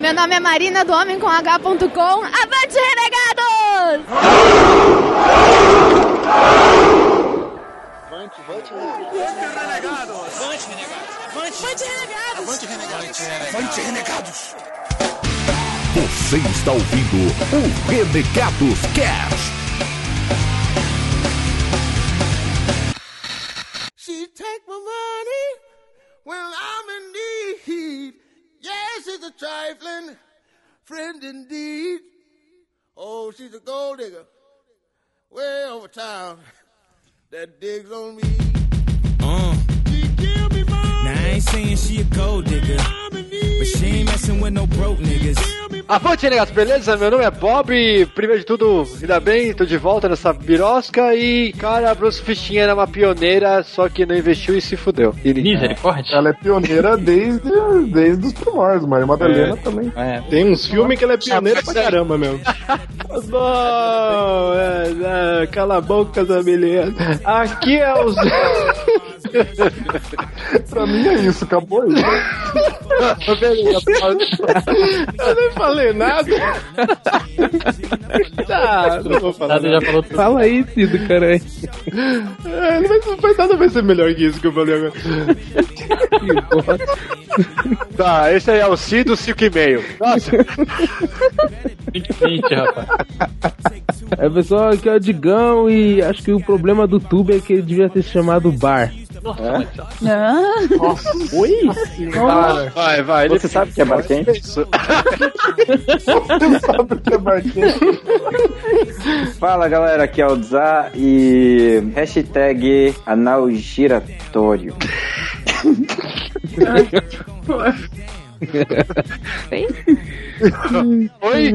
Meu nome é Marina do Homem com H.com. Avante, renegados! Avante, avante, renegados! Avante, renegados! Avante, renegados! Avante, renegados! Avante, renegados! Você está ouvindo o Renegados Cast. She take my money when. Yes, she's a trifling friend indeed. Oh, she's a gold digger way over town that digs on me. Uh. She give me. Now I ain't saying she a gold digger, Avante, Renegados, beleza? Meu nome é Bob. Primeiro de tudo, ainda bem, tô de volta nessa birosca. E, cara, a Bruce Fichinha era uma pioneira, só que não investiu e se fudeu. E, Misericórdia. Ela é pioneira desde, desde os primórdios, Maria Madalena também. É. Tem uns filmes que ela é pioneira pra caramba mesmo. Bom, é, é, cala a boca, Zamiliano. Aqui é os. pra mim é isso, acabou aí. Eu nem falei nada. Tá, não vou falar. Nada já falou tudo. Fala aí, Cido, caralho. É, não, vai, não nada vai ser melhor que isso que eu falei agora. Tá, esse aí é o Cido 5,5. Nossa, 20, rapaz. É pessoal, aqui é o Digão e acho que o problema do tubo é que ele devia ter se chamado Bar. Ah, Oi? vai, vai. Você sabe que é bar quente? Você sabe o que é Marquinhos? Fala galera, aqui é o Zá e hashtag anal giratório. Oi?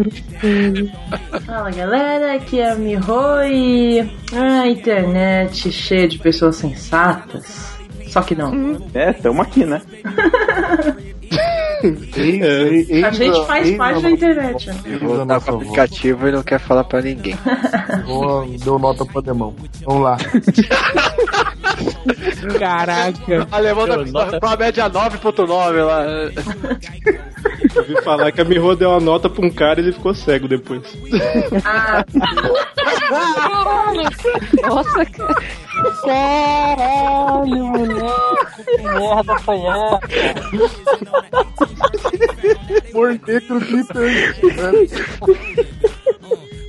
Fala galera, aqui é a Miho e a internet cheia de pessoas sensatas. Só que não. É, tamo aqui, né? A gente faz parte da internet. né? Eu vou dar pro aplicativo e não quer falar pra ninguém. Boa, Deu nota pro alemão. Vamos lá. Caraca. Alemão tá com a média 9.9 lá. Eu ouvi falar que a Miho deu uma nota pra um cara e ele ficou cego depois. Ah, nossa, cara. Caralho, moleque. Que merda foi essa? Por negro glitter.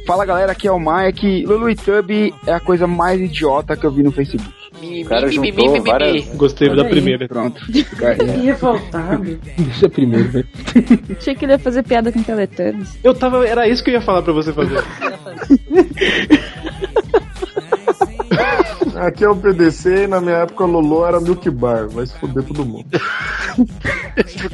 Fala galera, aqui é o Mike. Lulu e Tub é a coisa mais idiota que eu vi no Facebook. O cara juntou várias... Gostei da aí. primeira. Pronto. que revoltado. Deixa primeiro, velho. Achei que ele ia fazer piada com Teletubbies. Eu tava. Era isso que eu ia falar pra você fazer. Aqui é o PDC e na minha época Lolo era Milk Bar. Vai se fuder todo mundo.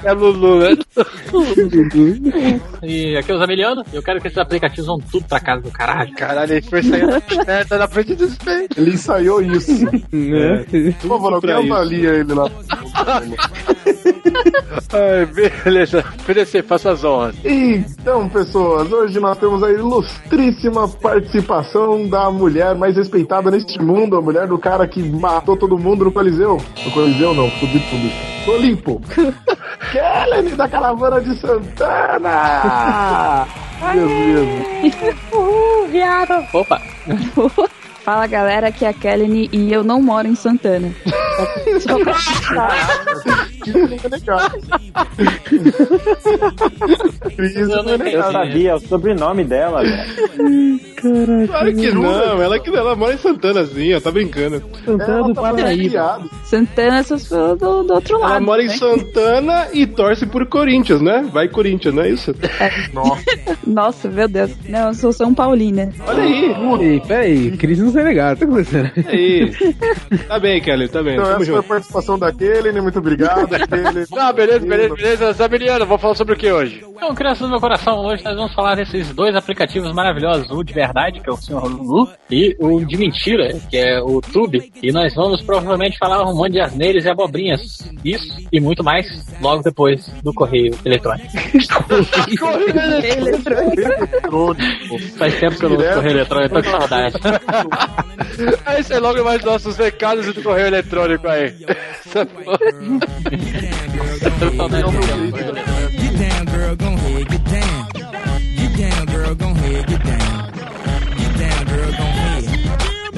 É Lulu, né? E aqui é o Zamiliano. Eu quero que esses aplicativos vão tudo pra casa do caralho. Caralho, ele foi sair na merda na frente do espelho. Ele ensaiou isso. Né? Por favor, alguém avalia ele lá. Ai, beleza. PDC, faça as honras. Então, pessoas, hoje nós temos a ilustríssima participação da mulher mais respeitada neste mundo, a mulher do cara que matou todo mundo no Coliseu. No Coliseu não, fudi tudo. Tô limpo. Kellen da caravana de Santana! Beleza. Opa, Fala galera, aqui é a Kelly e eu não moro em Santana. Só pra Legal. Cris Eu sabia, o sobrenome dela, velho. Claro que não, ela que ela mora em Santanazinha, tá brincando. Santana do tá Paraíba. piada. Santana, essas pessoas do, do outro lado. Ela mora em né? Santana e torce por Corinthians, né? Vai Corinthians, não é isso? Nossa, meu Deus. Não, eu sou São Paulina. Olha aí. Ei, peraí, Cris não sei legal, tá começando. Aí. Tá bem, Kelly, tá bem. Então, Tamo essa foi a junto. participação da Kellen, muito obrigado. Kellen. Ah, beleza, beleza, beleza. Zamiliano, vamos falar sobre o que hoje? Então, crianças do meu coração, hoje nós vamos falar desses dois aplicativos maravilhosos, o de verdade, que é o Sr. Lulu, e o de mentira, que é o Tube. E nós vamos provavelmente falar um monte de asneiras e abobrinhas. Isso e muito mais logo depois do correio eletrônico. Faz tempo que eu não correio eletrônico, tô com saudade. Aí você logo mais nossos recados do correio eletrônico aí. Essa porra. Correio eletrônico. Get down, girl. get down.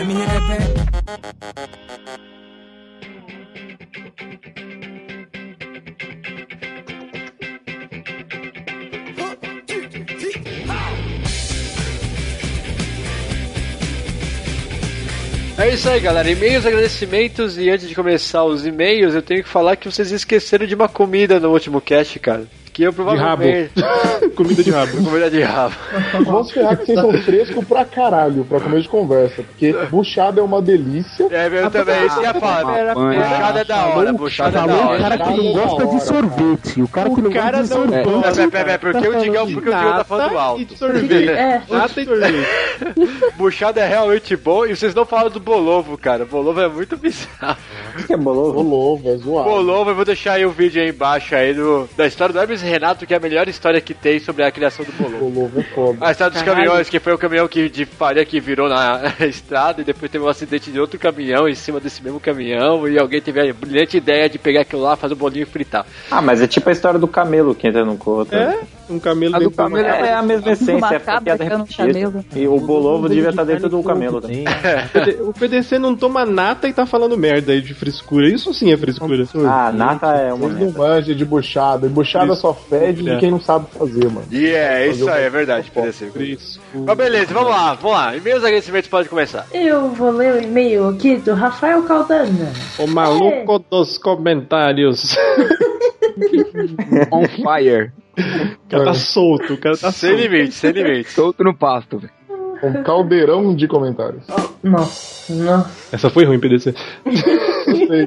Let me that. É isso aí, galera. E-mails, agradecimentos. E antes de começar os e-mails, eu tenho que falar que vocês esqueceram de uma comida no último cast, cara. Que eu provavelmente. Comida de rabo. comida de rabo. Vamos ferrar que vocês são frescos pra caralho pra comer de conversa. Porque buchada é uma delícia. É, eu também. Isso ia falar. Buchada é da hora. Buchada é da Falou o hora. cara que não gosta de sorvete. O cara que não gosta de Pera, sorvete. pera, pera, porque o Digão, porque o Digão tá falando alto. Sorvete. É. Nata e sorvete. Buchada é realmente bom e vocês não falam do Bolovo, cara. Bolovo é muito bizarro. O que é bolovo? Bolovo, é zoado. Bolovo, eu vou deixar aí o vídeo aí embaixo aí do, da história do Hermes e Renato, que é a melhor história que tem sobre a criação do Bolovo. Bolovo é foda. A história dos caminhões, que foi o caminhão que, de farinha que virou na estrada e depois teve um acidente de outro caminhão em cima desse mesmo caminhão e alguém teve a brilhante ideia de pegar aquilo lá, fazer um bolinho e fritar. Ah, mas é tipo a história do camelo que entra no corpo. É? Um camelo A do camelo É, é a mesma essência, é piada que é repetida. camelo. E o bolovo devia estar dentro do camelo também. O PD O PDC não toma nata e tá falando merda aí de frescura. Isso sim é frescura. Ah, nata é uma Eles não merda. manjam de buchada. E buchada só fede É. de quem não sabe fazer, mano. E é, isso aí, é verdade, PDC. Mas beleza, vamos lá, vamos lá. E meus agradecimentos podem começar. Eu vou ler o e-mail aqui do Rafael Caldana. O maluco dos comentários. On fire. O cara tá solto, o cara tá Sem solto. limite, sem limite. Solto no pasto, velho. Um caldeirão de comentários. Nossa, nossa. Essa foi ruim, PDC.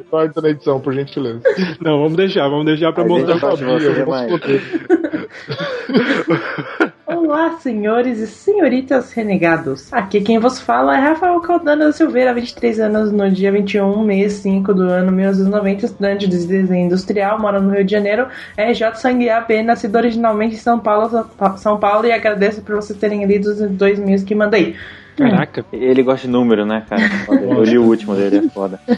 Corta na edição, por gentileza. Não, vamos deixar, vamos deixar pra A mostrar pra gosta Olá, senhores e senhoritas renegados. Aqui quem vos fala é Rafael Caldana da Silveira, 23 anos, no dia 21, mês 5 do ano 1990, estudante de desenho industrial, mora no Rio de Janeiro, RJ Sangue AB, nascido originalmente em São Paulo, São Paulo, e agradeço por vocês terem lido os dois meus que mandei. Caraca. Ele gosta de número, né, cara? Eu li o último dele, é foda.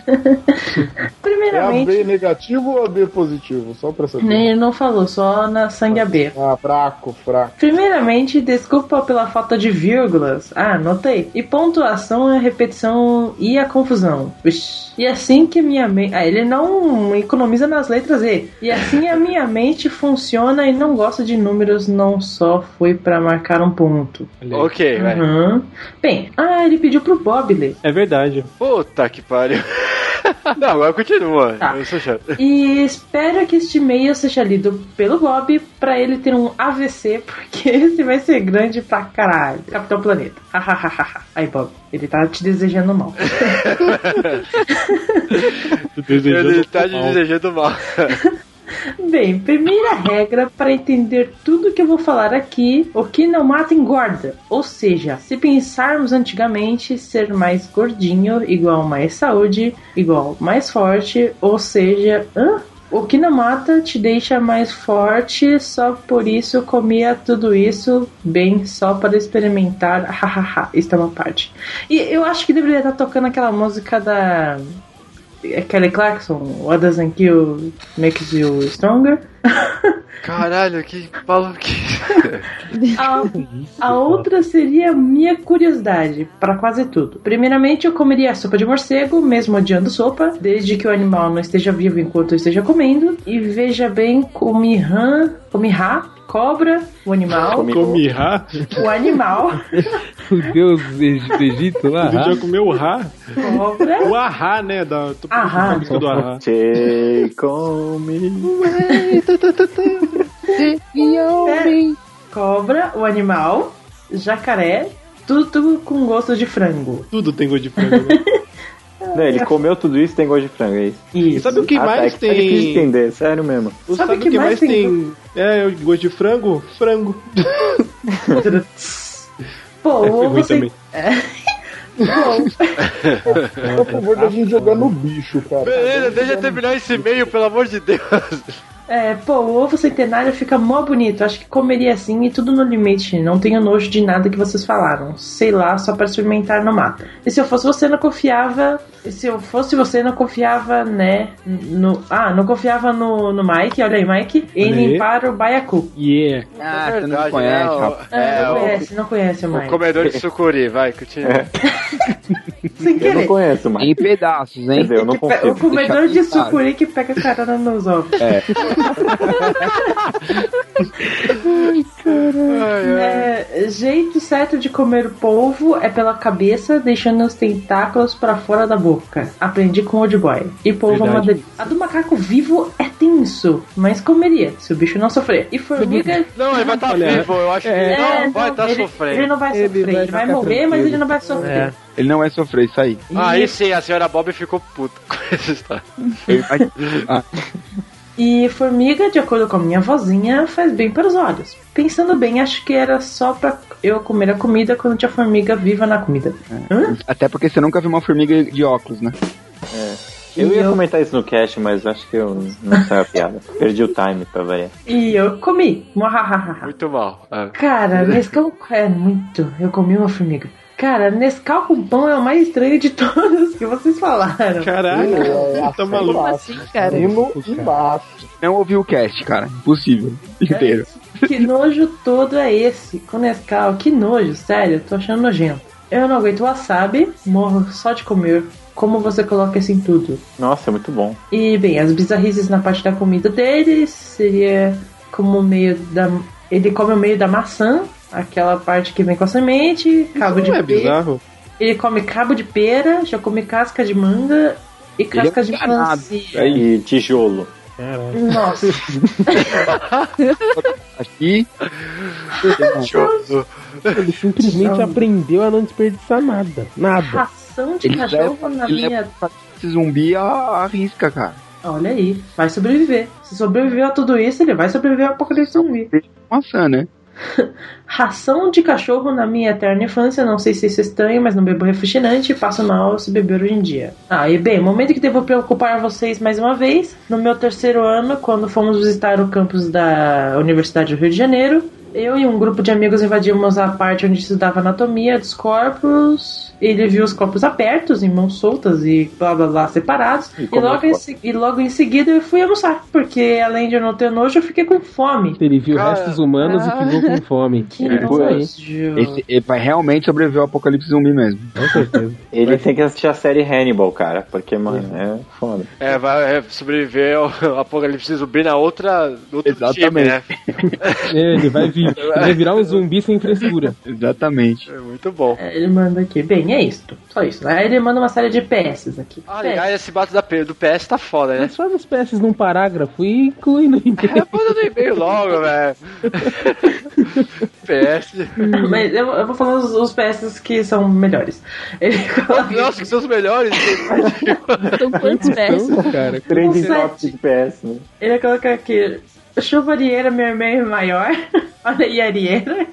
É A Primeiramente, B negativo ou a B positivo? Só pra saber. ele não falou, só na Sangue AB. Ah, fraco, fraco. Primeiramente, desculpa pela falta de vírgulas. Ah, anotei. E pontuação, a repetição e a confusão. E assim que minha mente. Ah, ele não economiza nas letras E. E assim a minha mente funciona e não gosta de números, não só foi pra marcar um ponto. Ok, vai. Uhum. Bem, ah, ele pediu pro Bob ler. É verdade. Puta que pariu. Não, agora continua. Tá. Eu sou chato. E espero que este e-mail seja lido pelo Bob pra ele ter um AVC, porque esse vai ser grande pra caralho. Capitão Planeta. Aí, Bob, ele tá te desejando mal. Desejando Ele tá te mal. desejando mal. Bem, primeira regra para entender tudo que eu vou falar aqui: o que não mata engorda. Ou seja, se pensarmos antigamente, ser mais gordinho igual mais saúde, igual mais forte, ou seja, hã? O que não mata te deixa mais forte, só por isso comia tudo isso bem só para experimentar. Hahaha, isso é uma parte. E eu acho que deveria estar tocando aquela música da Kelly Clarkson, What Doesn't Kill Makes You Stronger. Caralho, que maluco. A, a outra seria minha curiosidade para quase tudo. Primeiramente, eu comeria sopa de morcego, mesmo odiando sopa, desde que o animal não esteja vivo enquanto eu esteja comendo. E veja bem, comi rã, comi rá, cobra, o animal, Comi rá? o animal, O deus do Egito lá. Você já comeu o rá? cobra, O ahá, né? Da, tô Ahá. a do ahá. Take on me. É, cobra, o animal, jacaré, tudo, tudo com gosto de frango. Tudo tem gosto de frango, né? Não, ele comeu tudo isso e tem gosto de frango, é isso. E Isso. sabe o que Ah, tá, mais é que tá difícil de tem? entender, sério mesmo. Sabe, o que, mais tem? É, gosto de frango? Frango. Pô, É, foi ruim você... também. Por favor da gente jogar no bicho, cara. Beleza, deixa eu terminar esse e-mail, pelo amor de Deus. É, pô, o ovo centenário fica mó bonito. Acho que comeria assim e tudo no limite. Não tenho nojo de nada que vocês falaram. Sei lá, só para experimentar no mato. E se eu fosse você, não confiava. e Se eu fosse você, não confiava, né? No, ah, não confiava no, no Mike. Olha aí, Mike. Aí. limpar o baiacu. Yeah. Ah, você não conhece, né? O-. É, É, não o- conhece, não conhece o O Mike. comedor de sucuri, vai, continua. Sem Eu querer. não conheço, mas. Em pedaços, hein? dizer, eu não confio. o comedor de sucuri que pega carona nos ovos. É. É, jeito certo de comer o polvo é pela cabeça, deixando os tentáculos pra fora da boca. Aprendi com o Old Boy. E polvo é uma delícia. A do macaco vivo é tenso, mas comeria, se o bicho não sofrer. E formiga. Não, ele vai estar Olha, vivo, eu acho que é, ele não É, vai estar ele, sofrendo. ele não vai Ele sofrer. Ele vai vai, ficar morrer, mas ele não vai sofrer. É. Ele não vai sofrer, isso aí. Aí sim, a senhora Bob ficou puta com essa história. Ah, E formiga, de acordo com a minha vozinha, faz bem para os olhos. Pensando bem, acho que era só pra eu comer a comida quando tinha formiga viva na comida. Hã? até porque você nunca viu uma formiga de óculos, né? Eu E ia eu- comentar isso no cast, mas acho que eu não saiu a piada. Perdi o time pra variar. E eu comi. Muito mal. Ah. Cara, Nescau é muito. Eu comi uma formiga. Cara, Nescau com pão é o mais estranho de todos que vocês falaram. Caralho, tá Como maluco. assim, cara? Cima embaixo. Não ouviu o cast, cara. Impossível. Inteiro. Que nojo todo é esse? Com Nescau, que nojo, sério, tô achando nojento. Eu não aguento wasabi, morro só de comer. Como você coloca isso em tudo? Nossa, é muito bom. E bem, as bizarrices na parte da comida deles seria como o meio da. Ele come o meio da maçã, aquela parte que vem com a semente, cabo de Não é pera. bizarro? Ele come cabo de pera, já come casca de manga e casca de enganado. melancia. E tijolo. Caralho. Nossa, Aqui. Ele simplesmente aprendeu a não desperdiçar nada. Nada. ração de Ele cachorro leva, na ele minha. leva esse zumbi a, a risca, cara. Olha aí, vai sobreviver. Se sobreviveu a tudo isso, ele vai sobreviver ao apocalipse zumbi. Maçã, né? Ração de cachorro na minha eterna infância, não sei se isso é estranho, mas não bebo refrigerante e passo mal se beber hoje em dia. Ah, e bem, momento que devo preocupar vocês mais uma vez, no meu terceiro ano, quando fomos visitar o campus da Universidade do Rio de Janeiro, eu e um grupo de amigos invadimos a parte onde estudava anatomia dos corpos. Ele viu os corpos abertos, em mãos soltas e blá blá blá separados. E E, logo, em, se- e logo em seguida eu fui almoçar, porque além de eu não ter nojo, eu fiquei com fome. Ele viu Cara, restos humanos e ficou com fome. Que É nojo. Esse, ele vai realmente sobreviver ao apocalipse zumbi mesmo. Com certeza. Ele tem que assistir a série Hannibal, cara. Porque, mano, é foda. É, vai é, sobreviver ao apocalipse zumbi na outra. Outro time, Exatamente. né? É, ele vai, vir, ele vai virar um zumbi sem frescura. Exatamente. É muito bom. É, Ele manda aqui. Bem, é isto. Só isso. Aí ele manda uma série de PS aqui. Ah, aliás, esse bato da P- do PS tá foda, né? Mas faz os PS num parágrafo e inclui no É, manda no e-mail logo, velho. PS. Mas eu, eu vou falando os, os PS que são melhores. Ele coloca Nossa, que são os melhores. São quantos pés? Então, cara. Trending sete. topic de PS, né? Ele coloca aqui. Chuvarieira, minha irmã é maior. Olha aí, Arieira.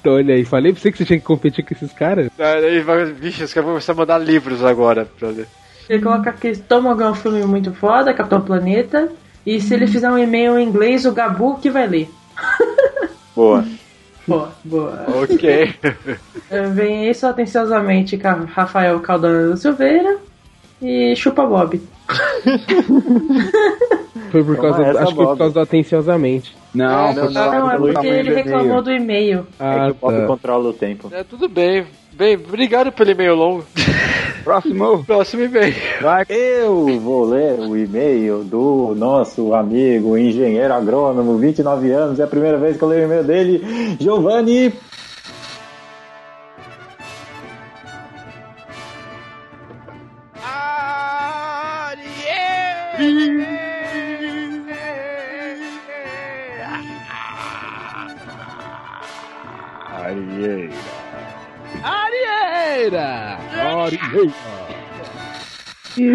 Então, olha aí, falei pra você que você tinha que competir com esses caras? Aí os caras vão começar a mandar livros agora, brother. Ele coloca aqui: Estômago é um filme muito foda, Capitão Planeta. E se ele fizer um e-mail em inglês, o Gabu que vai ler. Boa. Boa, boa. Ok. Eh, Vem isso atenciosamente, Ca- Rafael Caldano Silveira. E chupa Bob. Foi por causa, essa, acho que foi por Bob. causa do atenciosamente. Não, É, foi não, só Não, é porque ele reclamou do e-mail. É Ah, que o Bob tá. controla o tempo. É, tudo bem. Bem, obrigado pelo e-mail longo. Próximo. Próximo e-mail. Vai. Eu vou ler o e-mail do nosso amigo engenheiro agrônomo, 29 anos, é a primeira vez que eu leio o e-mail dele, Giovanni. Arieira! Arieira!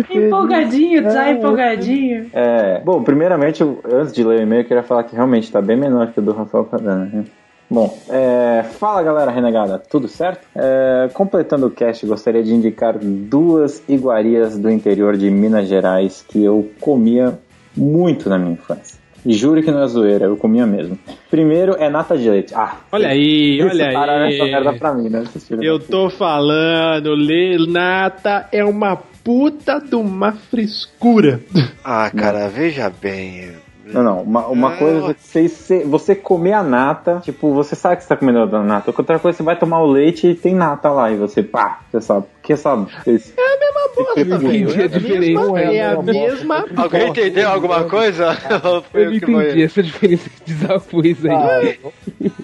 Empolgadinho, tá empolgadinho. É, bom, primeiramente, eu- antes de ler o e-mail, eu queria falar que realmente está bem menor que o do Rafael Cadana. Né? Bom, é, fala galera renegada, tudo certo? É, completando o cast, gostaria de indicar duas iguarias do interior de Minas Gerais que eu comia muito na minha infância. Juro que não é zoeira, eu comia mesmo. Primeiro é nata de leite. Ah, Olha aí, olha separaram aí. essa merda pra mim, né? Eu tô falando, Le- nata é uma puta de uma frescura. Ah, cara, veja bem. Não, não. Uma, uma Ah. coisa é você, você, comer a nata, tipo, você sabe que você tá comendo a nata. Outra coisa, você vai tomar o leite e tem nata lá. E você, pá, você sabe. Porque sabe. Esse, É a mesma bosta, velho. entendi a diferença. É a mesma Alguém entendeu alguma coisa? Eu não entendi essa diferença de desafio aí.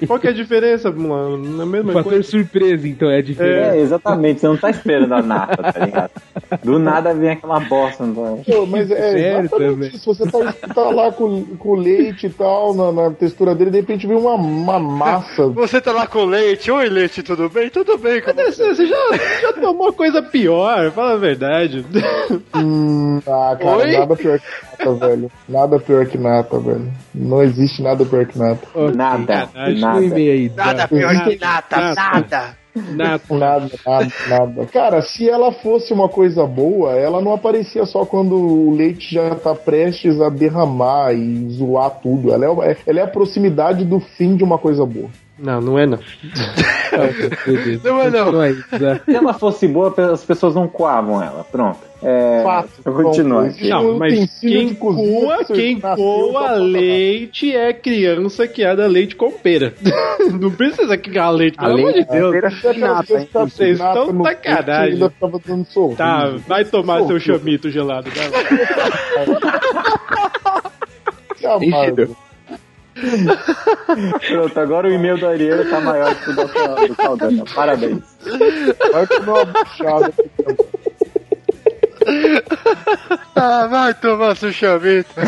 Qual que é a diferença, mano? Na mesma fator coisa. surpresa, então, é a diferença. é, exatamente. Você não tá esperando a nata, tá ligado? Do nada vem aquela bosta. Não tá? Pô, mas é exatamente isso. Você tá, tá lá com, com leite e tal, na, na textura dele, de repente vem uma, uma massa. Você tá lá com leite. Oi, leite, tudo bem? Tudo bem com você? Você, você já, já tomou coisa pior, fala a verdade. Hum, ah, cara, Oi? nada pior que nata, velho. Nada pior que nata, velho. Não existe nada pior que nata. Nada. sacanagem. Nada. Um e-mail aí. Nada dá. pior que nada, Nada. nada. Nada. Nada, nada, nada. Cara, se ela fosse uma coisa boa, ela não aparecia só quando o leite já tá prestes a derramar e zoar tudo. Ela é, ela é a proximidade do fim de uma coisa boa. Não, não é não. Não é não. Se ela fosse boa, as pessoas não coavam ela. Pronto. É, Fato. eu continuo aqui. Não, mas quem coa, quem coa leite é criança que é da leite com pera. Não precisa criar leite, A pelo amor de leite Deus. hein? Vocês estão sacanagem. Tá, vai tomar seu chamito gelado. Vai lá. Pronto, agora o e-mail do Ariel tá maior que o do, do. Parabéns. Vai comer uma buchada. Ah, vai tomar seu chamito.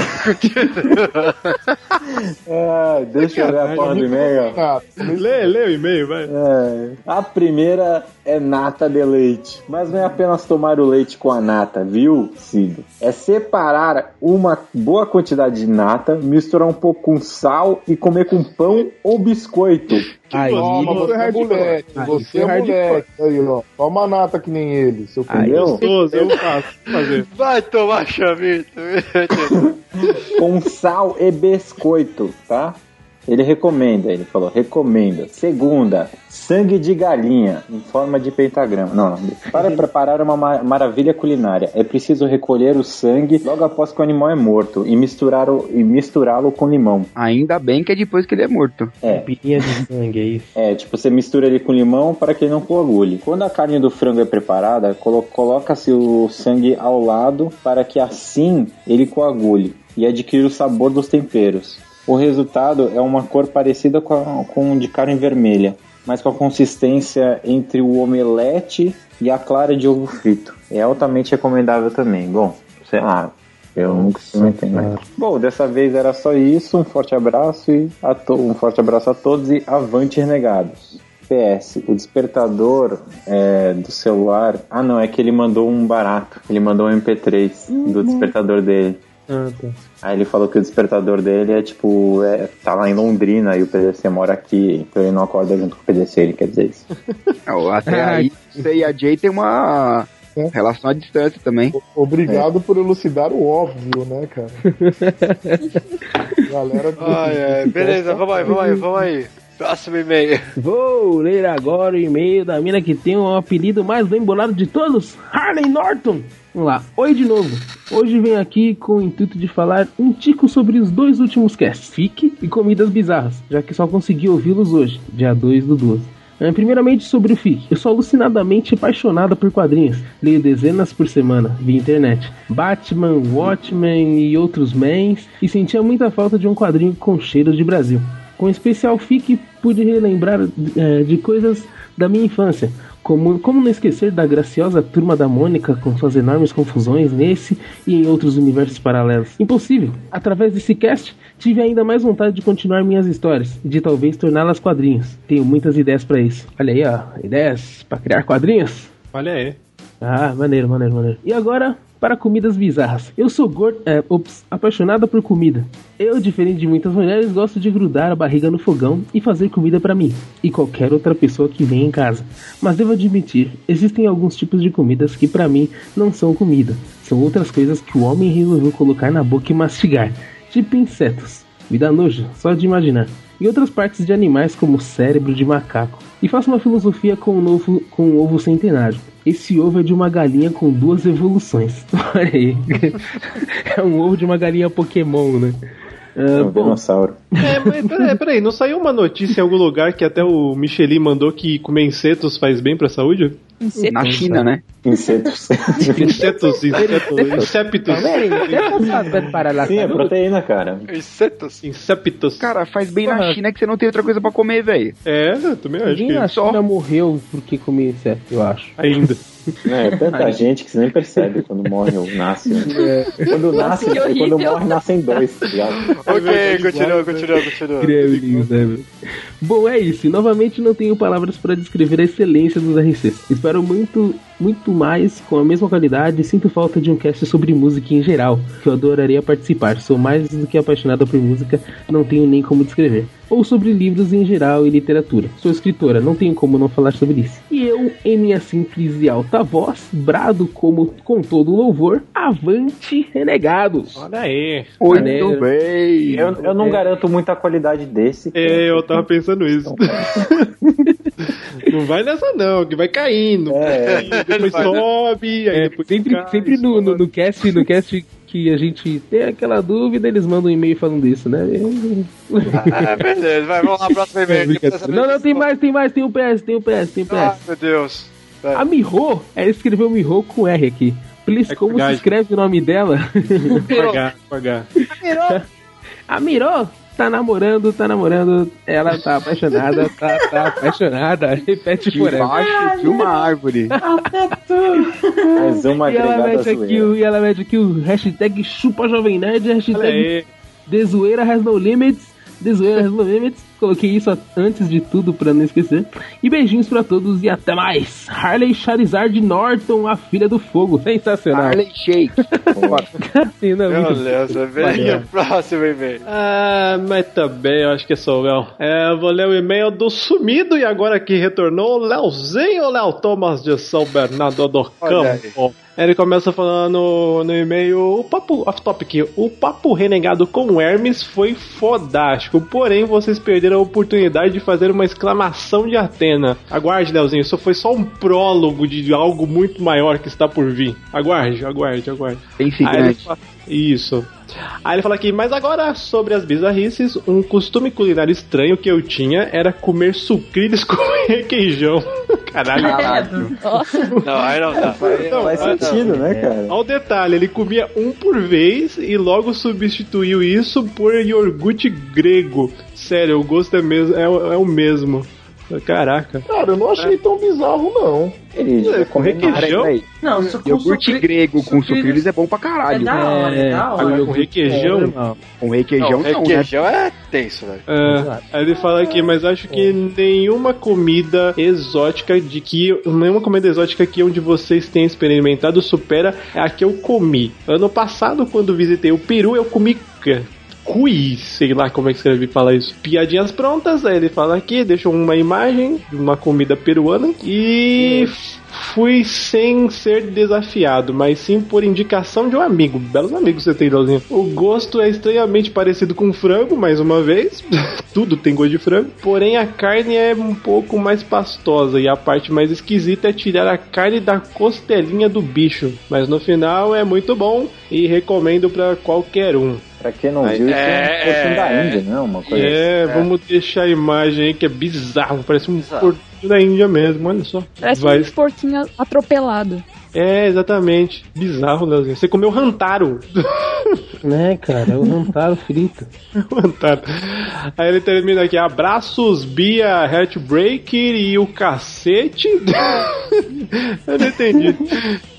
É, deixa eu ver a porra do e-mail. Nada. Lê, lê o e-mail, vai. É, a primeira é nata de leite. Mas não é apenas tomar o leite com a nata, viu, Cid? É separar uma boa quantidade de nata, misturar um pouco com sal e comer com pão ou biscoito. Aí, Toma, você é hardcore. moleque. Aí, Você é hardcore. moleque. Aí, ó. Toma nata que nem ele, seu filho. Gostoso, eu faço. Fazer. Vai tomar chamito. com sal e biscoito, tá? Ele recomenda, ele falou, recomenda. Segunda, sangue de galinha em forma de pentagrama. Não, não. Para preparar uma ma- maravilha culinária, é preciso recolher o sangue logo após que o animal é morto e misturar o- e misturá-lo com limão. Ainda bem que é depois que ele é morto. É, Pirinha de sangue, é isso. é, tipo, você mistura ele com limão para que ele não coagule. Quando a carne do frango é preparada, colo- coloca-se o sangue ao lado para que assim ele coagule e adquira o sabor dos temperos. O resultado é uma cor parecida com, a, com de carne vermelha, mas com a consistência entre o omelete e a clara de ovo frito. É altamente recomendável também. Bom, sei lá, eu nunca experimentei. Né? Bom, dessa vez era só isso. Um forte abraço e a to- um forte abraço a todos e avante renegados. PS, o despertador é, do celular. Ah, não, é que ele mandou um barato. Ele mandou um MP3 do despertador dele. Ah, tá. Aí ele falou que o despertador dele é tipo, é, tá lá em Londrina e o PDC mora aqui, então ele não acorda junto com o PDC, ele quer dizer isso. Não, Até aí, você e a Jay tem uma relação à distância também. Obrigado por elucidar o óbvio, né, cara? Galera, Ai, ai, beleza, vamos aí, vamos aí, vamos aí. Próximo e-mail. Vou ler agora o e-mail da mina que tem o apelido mais bem bolado de todos, Harley Norton. Vamos lá, oi de novo. Hoje venho aqui com o intuito de falar um tico sobre os dois últimos casts, FIC e Comidas Bizarras, já que só consegui ouvi-los hoje, dia 2 do 12. Eh, Primeiramente sobre o FIC. Eu sou alucinadamente apaixonada por quadrinhos. Leio dezenas por semana, via internet. Batman, Watchmen e outros mens. E sentia muita falta de um quadrinho com cheiro de Brasil. Com especial FIC, pude relembrar eh, de coisas da minha infância. Como, como não esquecer da graciosa turma da Mônica com suas enormes confusões nesse e em outros universos paralelos? Impossível! Através desse cast, tive ainda mais vontade de continuar minhas histórias e de talvez torná-las quadrinhos. Tenho muitas ideias para isso. Olha aí, ó, ideias para criar quadrinhos. Olha aí. Ah, maneiro, maneiro, maneiro. E agora, para comidas bizarras. Eu sou gordo, é, ops, apaixonada por comida. Eu, diferente de muitas mulheres, gosto de grudar a barriga no fogão e fazer comida para mim e qualquer outra pessoa que vem em casa. Mas devo admitir, existem alguns tipos de comidas que para mim não são comida. São outras coisas que o homem resolveu colocar na boca e mastigar. tipo insetos. Me dá nojo, só de imaginar. E outras partes de animais como o cérebro de macaco. E faço uma filosofia com um, novo, com um ovo centenário. Esse ovo é de uma galinha com duas evoluções. Olha aí. é um ovo de uma galinha Pokémon, né? É um dinossauro. É, mas peraí, peraí, não saiu uma notícia em algum lugar que até o Michelin mandou que comer insetos faz bem pra saúde? Na China, né? Insetos. Insetos, insetos, insepitos. Sim, é proteína, cara. Insetos. Insepitos. Cara, faz bem na China que você não tem outra coisa pra comer, velho. É, eu também acho Ninguém que na China morreu porque comia inseto, eu acho. Ainda. É, tanta gente que você nem percebe quando morre ou nasce. Né? Quando nasce, quando morre, nascem dois, tá ligado? Ok, continua, continua, continua. Gremlins, né? Bom, é isso. Novamente não tenho palavras para descrever a excelência dos RCs. Espero muito, muito mais com a mesma qualidade e sinto falta de um cast sobre música em geral, que eu adoraria participar. Sou mais do que apaixonada por música, não tenho nem como descrever. Ou sobre livros em geral e literatura. Sou escritora, não tenho como não falar sobre isso. E eu, em minha simples e alta voz, brado como com todo louvor, avante renegados! Olha aí. Muito bem. Eu, eu não garanto muita qualidade desse. É, eu tava pensando isso. não vai nessa não, que vai caindo. É. Depois sobe, aí É, depois sempre, cai, sempre no, no, no cast, no cast que a gente tem aquela dúvida, eles mandam um e-mail falando disso, né? Ah, beleza, vai, vamos lá, próximo e-mail. aqui, precisa saber não, não, tem mais, tem mais, tem o PS, tem o PS, tem o Ah, PS. meu Deus. Vai. A Miho, ela escreveu Miho com R aqui. Please, É como se escreve o nome dela? Pagar, pagar. A Miro tá namorando, tá namorando, ela tá apaixonada, tá, tá apaixonada, repete por ela. Debaixo de uma árvore. Mais uma E ela, mete aqui, o- e ela mete aqui o hashtag chupa jovem nerd, hashtag aí. The Zoeira has no limits. The Zoeira no limits. Coloquei isso antes de tudo pra não esquecer. E beijinhos pra todos e até mais. Harley Charizard Norton, a filha do fogo. Sensacional. Harley Shake. Sim, não, muito- Beleza, beleza. Próximo e-mail. Ah, mas também, eu acho que sou eu. É, eu vou ler o e-mail do sumido e agora que retornou, Leozinho Léo Thomas de São Bernardo do Olha Campo. Ele começa falando no e-mail, o papo off-topic, o papo renegado com Hermes foi fodástico, porém vocês perderam a oportunidade de fazer uma exclamação de Atena. Aguarde, Leozinho, isso foi só um prólogo de algo muito maior que está por vir. Aguarde, aguarde, aguarde. Fala- Isso. Aí ele fala aqui, mas agora sobre as bizarrices, um costume culinário estranho que eu tinha era comer sucrilhos com requeijão. Caralho. Não, aí não. Não, Faz ah, sentido, né, cara? Olha o detalhe, ele comia um por vez e logo substituiu isso por iogurte grego. Sério, o gosto é, mesmo, é, é o mesmo. Caraca. Cara, eu não achei tão bizarro, não. Ele É, com requeijão? Não, su- com Iogurte sucri- grego com sucrilhos é bom pra É caralho. da hora, é da hora. Agora com requeijão? Com requeijão Não, né? requeijão é tenso, velho. É, aí ele fala aqui, mas acho que nenhuma comida exótica de que. Nenhuma comida exótica que onde vocês tenham experimentado supera a que eu comi. Ano passado, quando visitei o Peru, eu comi. Cui, sei lá como é que escreve fala isso. Piadinhas prontas, aí ele fala aqui, deixa uma imagem de uma comida peruana e fui sem ser desafiado, mas sim por indicação de um amigo. Belos amigos você tem, Leozinho. O gosto é estranhamente parecido com frango, mais uma vez. Tudo tem gosto de frango. Porém, a carne é um pouco mais pastosa e a parte mais esquisita é tirar a carne da costelinha do bicho. Mas no final é muito bom e recomendo pra qualquer um. Pra quem não viu, isso é um porquinho da Índia, né? Uma coisa É, assim. vamos deixar a imagem aí que é bizarro, parece um porquinho da Índia mesmo, olha só. Parece Vai- um porquinho atropelado. É, exatamente. Bizarro, Leozinho. Você comeu Rantaro. Né, cara? O Rantaro frito. Rantaro. Aí ele termina aqui: abraços, Bia, Heartbreaker e o cacete. Eu não entendi.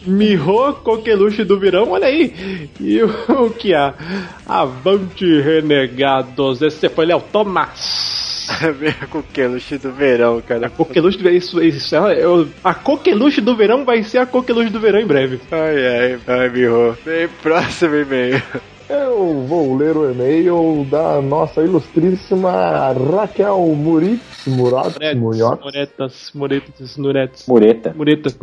Miho, coqueluche do verão, olha aí. E o, o que há? Avante, renegados. Esse foi Léo Thomas. Coqueluche do verão, cara. A coqueluche do isso, isso, é, eu- a coqueluche do verão vai ser a coqueluche do verão em breve. Ai, ai, ai, mirro. Bem, próximo e-mail. Eu vou ler o e-mail da nossa ilustríssima Raquel Murit. Murat, Muriot. Moretas, moretas, nuretas. Mureta. Mureta.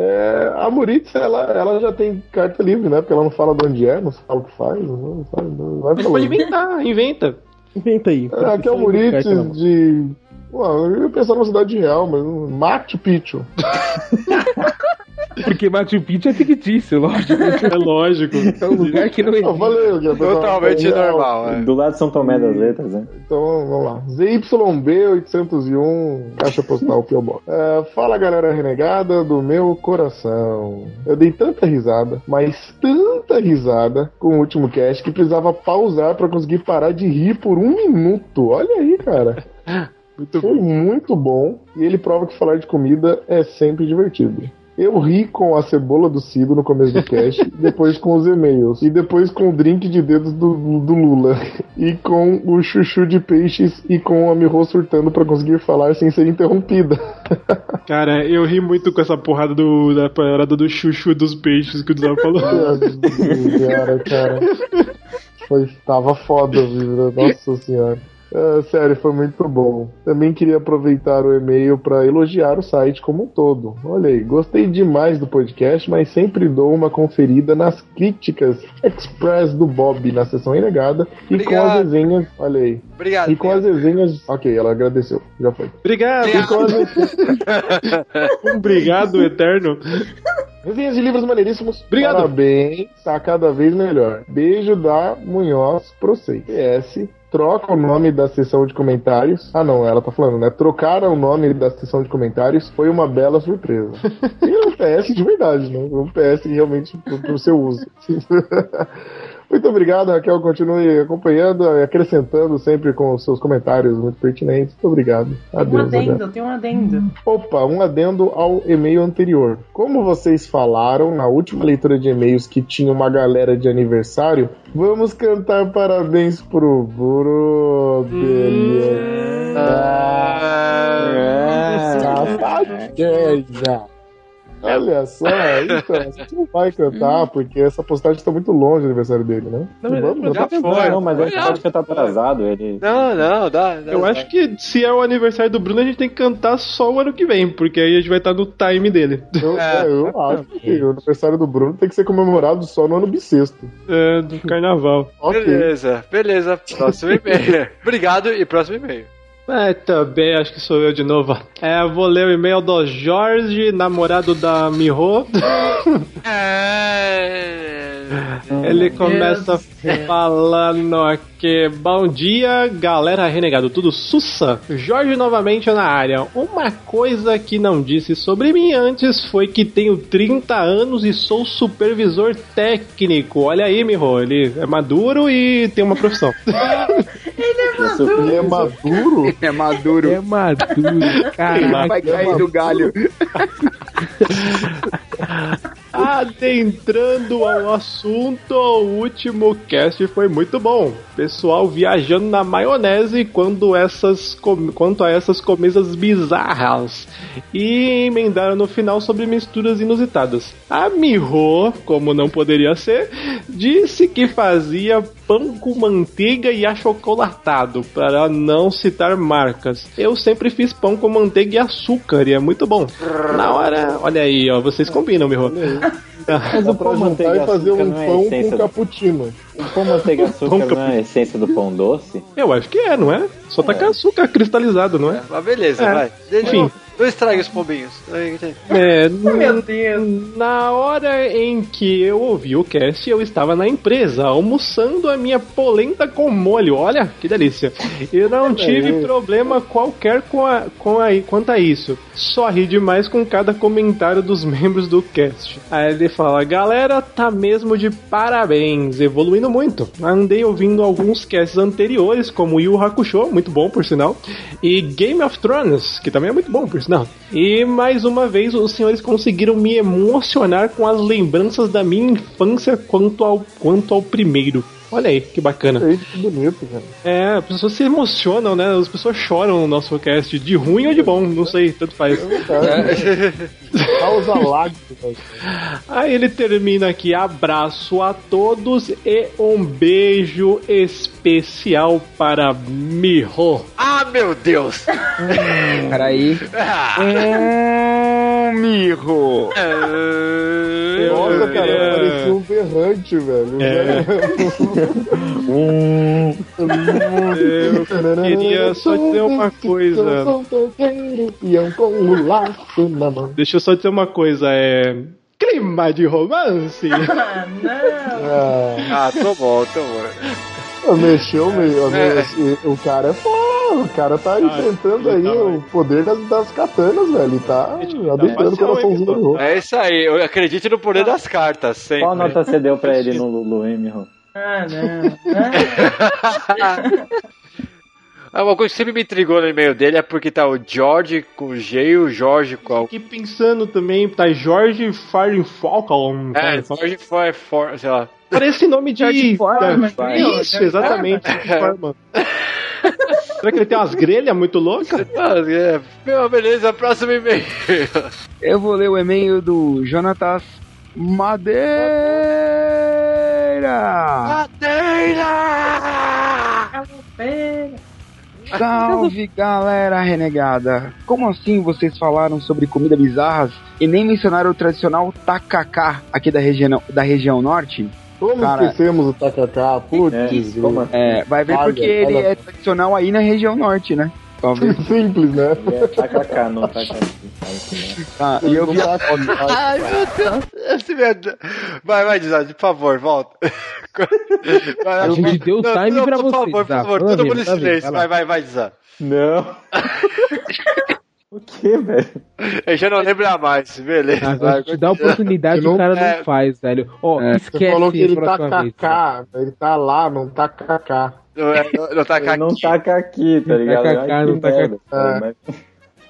É, a Muritz, ela, ela já tem carta livre, né? Porque ela não fala de onde é, não fala o que faz. Não fala, não vai Mas pode inventar, inventa. Inventa aí. É, aqui é o Muritz de. Ué, eu ia pensar numa cidade real, mas Machu Picchu. Porque Machu Picchu é fictício, lógico. É lógico. É um lugar que não existe. que é Totalmente normal, é. Do lado de São Tomé das Letras, né? Então vamos lá. ZYB801, caixa postal Pio Box. É, fala galera renegada do meu coração. Eu dei tanta risada, mas tanta risada com o último cast que precisava pausar pra conseguir parar de rir por um minuto. Olha aí, cara. Muito Foi muito bom e ele prova que falar de comida é sempre divertido. Eu ri com a cebola do Cido no começo do cast, depois com os e-mails, e depois com o drink de dedos do, do Lula, e com o chuchu de peixes e com a Miho surtando pra conseguir falar sem ser interrompida. Cara, eu ri muito com essa porrada do, da parada do chuchu dos peixes que o Duzão falou. cara, cara. Foi, tava foda, viu? Nossa senhora. É, sério, foi muito bom. Também queria aproveitar o e-mail para elogiar o site como um todo. Olha aí, gostei demais do podcast, mas sempre dou uma conferida nas críticas express do Bob na sessão enegada e com as resenhas. Olha aí. Obrigado. E com as resenhas. Ok, ela agradeceu. Já foi. Obrigado. As obrigado eterno. Resenhas de livros maneiríssimos. Obrigado. Parabéns, tá cada vez melhor. Beijo da Munhoz pro vocês. PS. Troca o nome da sessão de comentários. Ah, não, ela tá falando, né? Trocaram o nome da sessão de comentários. Foi uma bela surpresa. E é um PS de verdade, né? Um PS realmente pro, pro seu uso. Muito obrigado, Raquel. Continue acompanhando, acrescentando sempre com os seus comentários muito pertinentes. Muito obrigado. Tem um Adeus. Raquel. adendo, tem um adendo. Opa, um adendo ao e-mail anterior. Como vocês falaram na última leitura de e-mails que tinha uma galera de aniversário, vamos cantar parabéns pro Buro. Beleza. Safadeza. Olha só, então, a gente não vai cantar porque essa postagem tá muito longe do aniversário dele, né? Vamos, já né? foi. Não, mas ele Já pode cantar atrasado. Ele... Não, não, dá. dá Eu dá. acho que se é o aniversário do Bruno, a gente tem que cantar só o ano que vem, porque aí a gente vai estar no time dele. Eu, é, eu acho que o aniversário do Bruno tem que ser comemorado só no ano bissexto. É, do carnaval. Ok. Beleza, beleza. Próximo e-mail. Obrigado e próximo e-mail. É, também, acho que sou eu de novo. É, vou ler o e-mail do Jorge, namorado da Miho. Ele começa falando aqui: Bom dia, galera renegado, tudo sussa? Jorge novamente na área. Uma coisa que não disse sobre mim antes foi que tenho 30 anos e sou supervisor técnico. Olha aí, Miho, ele é maduro e tem uma profissão. Ele é maduro? É maduro. É maduro, cara. Vai cair do galho. Adentrando ao assunto, o último cast foi muito bom. Pessoal viajando na maionese quando essas quanto a essas comidas bizarras. E emendaram no final sobre misturas inusitadas. A Miho, como não poderia ser, disse que fazia pão com manteiga e achocolatado, para não citar marcas. Eu sempre fiz pão com manteiga e açúcar e é muito bom. Na hora, olha aí, ó, vocês combinam, Miho. Mas o pão manteiga e fazer um é pão essência com do... cappuccino. O pão manteiga açúcar não é a essência do pão doce? Eu acho que é, não é? Só tá com açúcar cristalizado, não é? Mas beleza, É. vai. Enfim. Não estrague os pombinhos. É, Meu Deus. Na hora em que eu ouvi o cast, eu estava na empresa, almoçando a minha polenta com molho. Olha, que delícia. E não tive problema qualquer com a, com a, quanto a isso. Só ri demais com cada comentário dos membros do cast. Aí ele fala, galera, tá mesmo de parabéns, evoluindo muito. Andei ouvindo alguns casts anteriores, como Yu Hakusho, muito bom por sinal, e Game of Thrones, que também é muito bom por sinal. E mais uma vez os senhores conseguiram me emocionar com as lembranças da minha infância quanto ao, quanto ao primeiro. Olha aí, que bacana. Eita, que bonito, cara. É, as pessoas se emocionam, né? As pessoas choram no nosso cast, de ruim ou de bom, não sei, tanto faz. Causa lágrimas. Aí ele termina aqui, abraço a todos e um beijo especial para Miho. Ah, meu Deus! Peraí. Hum, Mirro. Nossa, cara, parecia um berrante, velho. É. Eu queria só dizer uma coisa. Deixa eu só dizer uma coisa, é. Clima de romance. Ah, não. Ah, Ah, tô bom, tô bom. ah, mexeu, meio. É. O cara é foda. O cara Ah, tá enfrentando aí o poder das, das katanas, velho. Ele tá adentrando o coraçãozinho do. É isso aí, eu acredito no poder das cartas, sempre. Qual nota você deu pra ele no Lulu, Miho? Ah, não. Ah, Uma coisa que sempre me intrigou no e-mail dele é porque tá o George com G e o Jorge com a... Fiquei pensando também, tá Jorge Firing Falcon. É, Jorge foi, for, sei lá. Parece nome de. George Foreman. Isso, exatamente. Foreman. Será que ele tem umas grelhas muito loucas? Ah, é. Meu, beleza, próximo e-mail. Eu vou ler o e-mail do Jonatas Madeira. Madeira! Salve galera renegada! Como assim vocês falaram sobre comida bizarras e nem mencionaram o tradicional tacacá aqui da região, da região norte? Como Cara, esquecemos o tacacá? Putz, É, assim? É, vai ver Olha, porque ele olha. é tradicional aí na região norte, né? Talvez. Simples, né? É, taca não taca aqui. Ah, e eu vi a foto. Ai, meu Deus. Esse merda. Vai, vai, Dizade, por favor, volta. Vai, A gente deu não, time não, pra Por vocês, favor, por tá? favor, Tá todo mundo em tá silêncio. vai. Vai, vai, Dizade. Não. o que, velho? Eu já não lembro mais, beleza. A Vai, gente dá oportunidade, Não- o cara é. não faz, velho. Ó, É. Você falou que esquece ele a tá cacá. Ele tá lá, não tá cacá. Não, é, não, tá Ele não aqui. taca aqui, tá Não ligado? taca cá, não taca mas-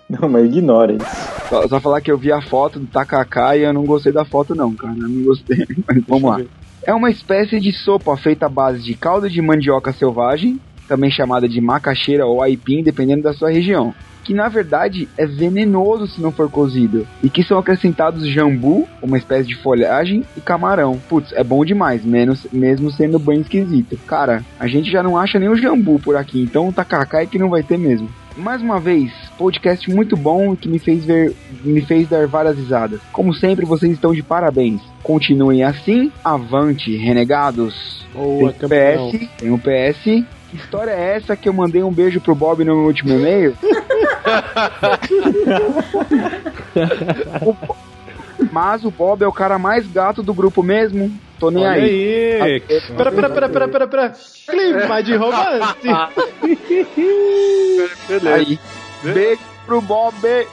Não, mas ignora isso. Só, só falar que eu vi a foto do tacacá e eu não gostei da foto não, cara. Eu não gostei. Mas vamos lá. É uma espécie de sopa feita à base de caldo de mandioca selvagem, também chamada de macaxeira ou aipim, dependendo da sua região. Que na verdade é venenoso se não for cozido. E que são acrescentados jambu, uma espécie de folhagem, e camarão. Putz, é bom demais, menos, mesmo sendo bem esquisito. Cara, a gente já não acha nem o jambu por aqui, então o tacacá é que não vai ter mesmo. Mais uma vez, podcast muito bom que me fez ver, me fez dar várias risadas. Como sempre, vocês estão de parabéns. Continuem assim, avante, renegados. Boa, tem. PS, tem um PS. Que história é essa que eu mandei um beijo pro Bob no meu último e-mail? Mas o Bob é o cara mais gato do grupo mesmo. Tô nem Olha aí. aí. Pera, pera, pera, pera, pera, pera. Clima de romance. Beleza. Aí. Beijo pro Bob.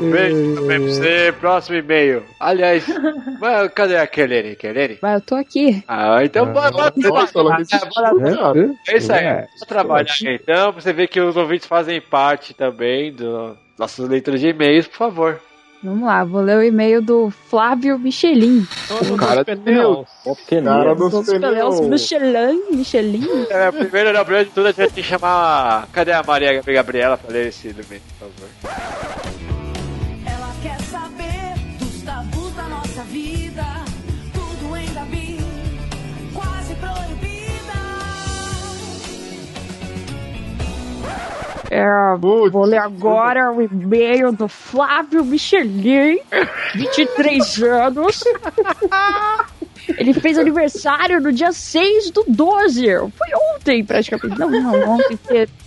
Um beijo também pra você. Próximo e-mail. Aliás, mas cadê a Kelene? Kelene? Mas eu tô aqui. Ah, então bora, bora, bora, bora. É isso aí. É. Vamos trabalhar então, pra você ver que os ouvintes fazem parte também do nossas leituras de e-mails, por favor. Vamos lá, vou ler o e-mail do Flávio Michelin. O cara cara pneu. É porque Cara dos Dos pneus pneus. Michelin, Michelin. É, primeiro, não, primeiro de tudo, a gente tem que chamar. Cadê a Maria Gabriela pra ler esse e-mail, por favor? É, vou ler agora o e-mail do Flávio Michelin, 23 anos. Ele fez aniversário no dia 6 do 12. Foi ontem, praticamente. Não, não, ontem,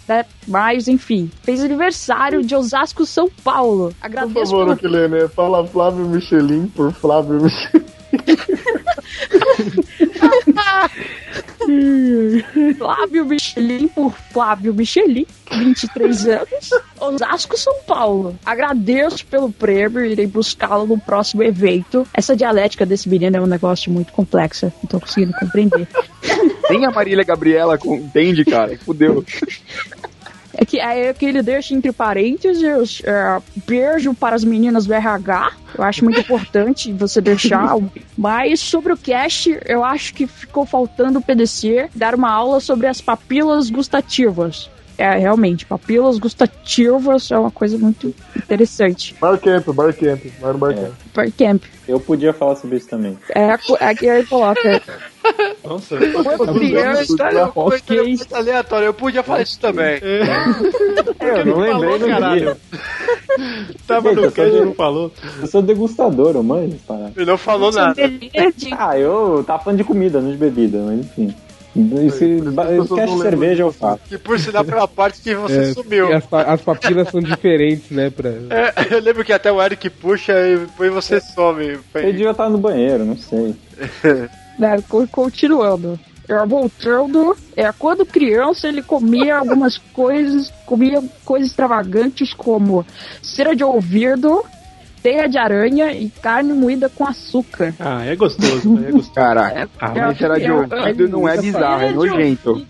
né, mas enfim. Fez aniversário de Osasco, São Paulo. Por Agradeço favor, pelo Aquilene, fala Flávio Michelin por Flávio Michelin. Flávio Michelin por Flávio Michelin, 23 anos, Osasco, São Paulo. Agradeço pelo prêmio, irei buscá-lo no próximo evento. Essa dialética desse menino é um negócio muito complexo, não tô conseguindo compreender. Nem a Marília Gabriela entende, cara. Fudeu. É que, é que ele deixa entre parênteses é, beijo para as meninas do RH. Eu acho muito importante você deixar. Mas sobre o cast, eu acho que ficou faltando o PDC dar uma aula sobre as papilas gustativas. É, realmente, papilas gustativas é uma coisa muito interessante. Barcamp, Barcamp, vai no Barcamp. Barcamp. Eu podia falar sobre isso também. É, aqui ele coloca. Nossa, Quando criança, coisa muito aleatória. Eu podia falar isso também. Eu não lembrei no dia. Tava no cast e de- não falou. Eu sou degustador, eu manjo essa parada. Ele não falou nada. Ah, eu tava falando de comida, não de bebida, mas enfim. Esse lembram cerveja eu faço. Que por sinal uma parte que você É, sumiu. e As, pa- as papilas são diferentes, né? Pra... É, eu lembro que até o Eric puxa e depois você some. Ele devia estar no banheiro, não sei. né, co- continuando. É, voltando, é, quando criança ele comia algumas coisas, comia coisas extravagantes como cera de ouvido, teia de aranha e carne moída com açúcar. Ah, é gostoso? É gostoso. Caraca, É, mas será de é, ouvido não é bizarro, é nojento.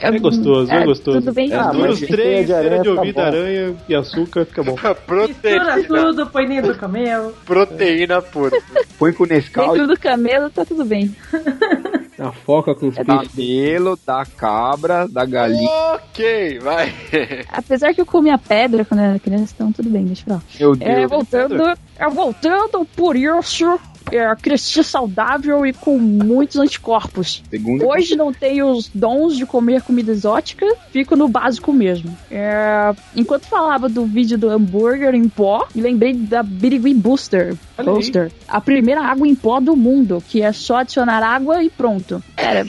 É gostoso, é, É, gostoso. tudo bem. É, Ah, os teia três, de aranha cera de fica ouvido, aranha e açúcar, fica bom. Mistura Proteína. tudo, põe dentro do camelo. Proteína pura. Põe com Nescau Dentro do camelo tá tudo bem. A foca com os peixes. camelo, da cabra, da galinha. ok, vai. Apesar que eu comia pedra quando era criança, então tudo bem, deixa eu falar. Meu É, Deus. voltando, é, voltando, por isso, é, cresci saudável e com muitos anticorpos. Segundo. Hoje não tenho os dons de comer comida exótica, fico no básico mesmo. É, enquanto falava do vídeo do hambúrguer em pó, me lembrei da Birigui Booster. Booster. A primeira água em pó do mundo, que é só adicionar água e pronto. Era.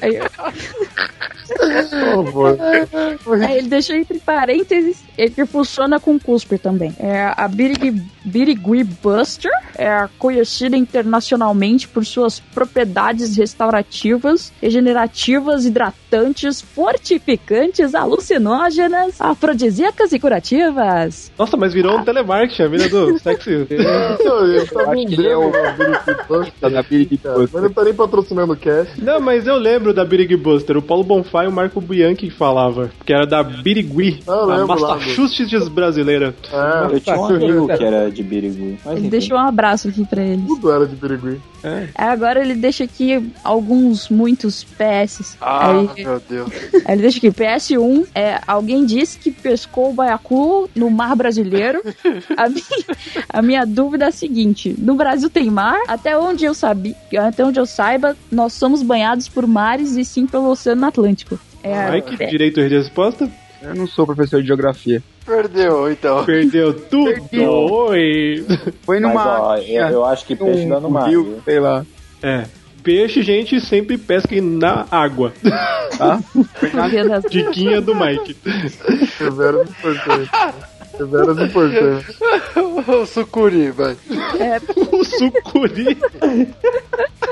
Aí, Por favor. Aí ele deixou entre parênteses ele que funciona com cuspe também. É, a Birigui, Birigui Buster é conhecida internacionalmente por suas propriedades restaurativas, regenerativas, hidratantes, fortificantes, alucinógenas, afrodisíacas e curativas. Nossa, mas virou um telemarketing, a mina do sexy. Eu, eu tava acho que ele é o- a Birigui Buster, Tá mas não tá nem patrocinando o cast. Não, mas eu lembro da Birigui Buster. O Paulo Bonfá e o Marco Bianchi que falava. Que era da Birigui, Ah, eu a lembro lá, brasileira. É, Eu tinha um amigo que era de Birigui. Mas Ele deixou um abraço aqui pra eles. tudo era de Birigui. É. Aí Agora ele deixa aqui alguns, muitos PS. Ah, Aí, meu Deus. Aí ele deixa aqui, PS1, é, alguém disse que pescou o baiacu no mar brasileiro. A, mi- a minha dúvida é a seguinte: no Brasil tem mar? Até onde eu sabia, até onde eu saiba, nós somos banhados por mares e sim pelo Oceano Atlântico. É, Ai, que é, direito de resposta. Eu não sou professor de geografia. Perdeu, então. Perdeu tudo. Oi. Foi Mas, numa. ó, eu, eu acho que peixe dá no mar. rio, sei lá. É. Peixe, gente, sempre pesca na água. Tá? Diquinha do Mike. Severas importantes. o sucuri, vai. é, o sucuri.